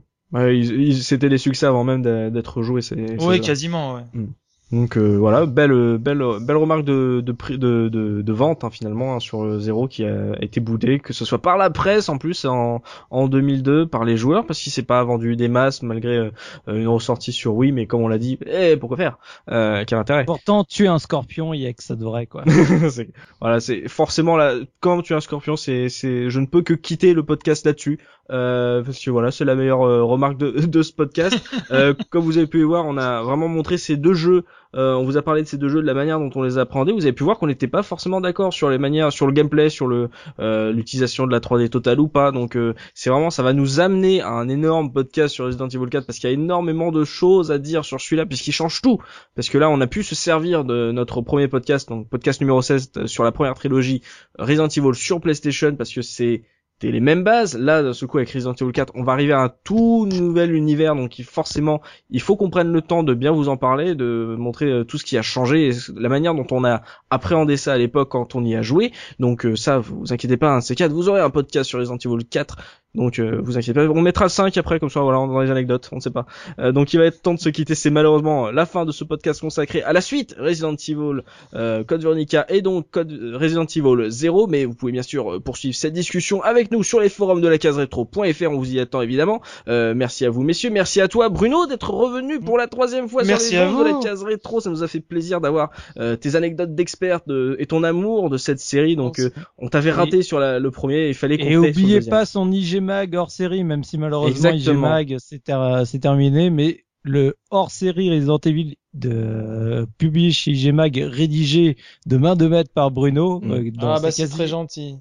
[SPEAKER 1] C'était des succès avant même d'être joués.
[SPEAKER 4] Oui, quasiment. Ouais.
[SPEAKER 1] Donc euh, voilà, belle belle belle remarque de de de, de, de vente hein, finalement hein, sur zéro qui a été boudé, que ce soit par la presse en plus en en 2002 par les joueurs parce qu'il s'est pas vendu des masses malgré euh, une ressortie sur Wii, mais comme on l'a dit, eh, pourquoi faire? Euh, Quel intérêt?
[SPEAKER 3] Pourtant tuer un scorpion, il y a que ça devrait quoi.
[SPEAKER 1] voilà, c'est forcément là quand tu es un scorpion, c'est c'est je ne peux que quitter le podcast là-dessus. Euh, parce que voilà, c'est la meilleure euh, remarque de, de ce podcast. euh, comme vous avez pu voir, on a vraiment montré ces deux jeux. Euh, on vous a parlé de ces deux jeux, de la manière dont on les appréhendait. Vous avez pu voir qu'on n'était pas forcément d'accord sur les manières, sur le gameplay, sur le l'utilisation de la 3D totale ou pas. Donc c'est vraiment, ça va nous amener à un énorme podcast sur Resident Evil 4 parce qu'il y a énormément de choses à dire sur celui-là puisqu'il change tout. Parce que là, on a pu se servir de notre premier podcast, donc podcast numéro 16 sur la première trilogie Resident Evil sur PlayStation parce que c'est les mêmes bases. Là, d'un ce coup, avec Resident Evil 4, on va arriver à un tout nouvel univers, donc forcément, il faut qu'on prenne le temps de bien vous en parler, de montrer euh, tout ce qui a changé, la manière dont on a appréhendé ça à l'époque quand on y a joué. Donc euh, ça, vous inquiétez pas, un C4, vous aurez un podcast sur Resident Evil 4 donc euh, vous inquiétez pas, on mettra 5 après comme ça voilà dans les anecdotes, on ne sait pas. Euh, donc il va être temps de se quitter, c'est malheureusement la fin de ce podcast consacré à la suite Resident Evil euh, Code Veronica et donc Code Resident Evil 0 mais vous pouvez bien sûr poursuivre cette discussion avec nous sur les forums de la case rétro.fr, on vous y attend évidemment. merci à vous messieurs, merci à toi Bruno d'être revenu pour la troisième fois
[SPEAKER 4] merci
[SPEAKER 1] sur les
[SPEAKER 4] forums
[SPEAKER 1] de la case rétro, ça nous a fait plaisir d'avoir tes anecdotes d'expert et ton amour de cette série. Donc on t'avait raté sur le premier, il fallait qu'on
[SPEAKER 3] Et oubliez pas son IG mag hors série, même si malheureusement IG c'est terminé, mais le hors série Resident Evil de publié chez IG Mag, rédigé de main de maître par Bruno.
[SPEAKER 4] Mm. Euh, ah bah c'est très gentil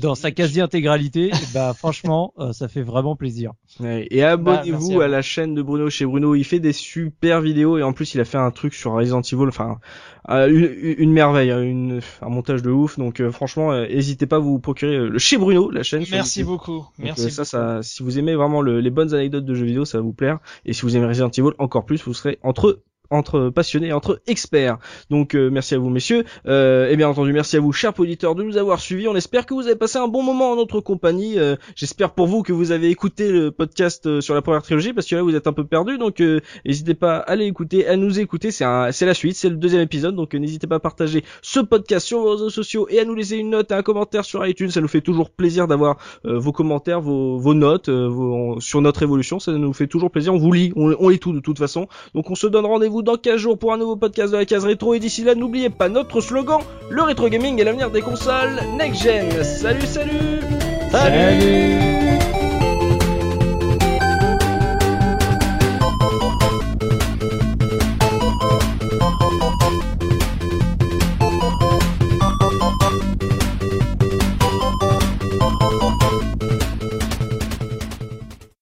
[SPEAKER 3] dans sa quasi-intégralité, bah franchement, euh, ça fait vraiment plaisir.
[SPEAKER 1] et abonnez-vous bah, à, la chaîne de Bruno chez Bruno, il fait des super vidéos et en plus il a fait un truc sur Resident Evil, enfin euh, une, merveille, hein, une, un montage de ouf. Donc euh, franchement, n'hésitez pas à vous procurer le chez Bruno, la chaîne.
[SPEAKER 4] Merci beaucoup. Merci.
[SPEAKER 1] ça, ça, si vous aimez vraiment les bonnes anecdotes de jeux vidéo, ça va vous plaire. Et si vous aimez Resident Evil encore plus, vous serez entre entre passionnés, entre experts. Donc merci à vous messieurs. et bien entendu merci à vous chers auditeurs de nous avoir suivis. On espère que vous avez passé un bon moment en notre compagnie. J'espère pour vous que vous avez écouté le podcast sur la première trilogie parce que là vous êtes un peu perdu. Donc n'hésitez pas à aller écouter, à nous écouter. C'est la suite, c'est le deuxième épisode. Donc n'hésitez pas à partager ce podcast sur vos réseaux sociaux et à nous laisser une note et un commentaire sur iTunes. Ça nous fait toujours plaisir d'avoir vos commentaires, vos, vos notes sur notre évolution. Ça nous fait toujours plaisir. On vous lit, on, lit tout de toute façon. Donc on se donne rendez-vous dans 15 jours pour un nouveau podcast de la case rétro. Et d'ici là, n'oubliez pas notre slogan le rétro gaming est l'avenir des consoles next gen. Salut, salut.
[SPEAKER 3] Salut.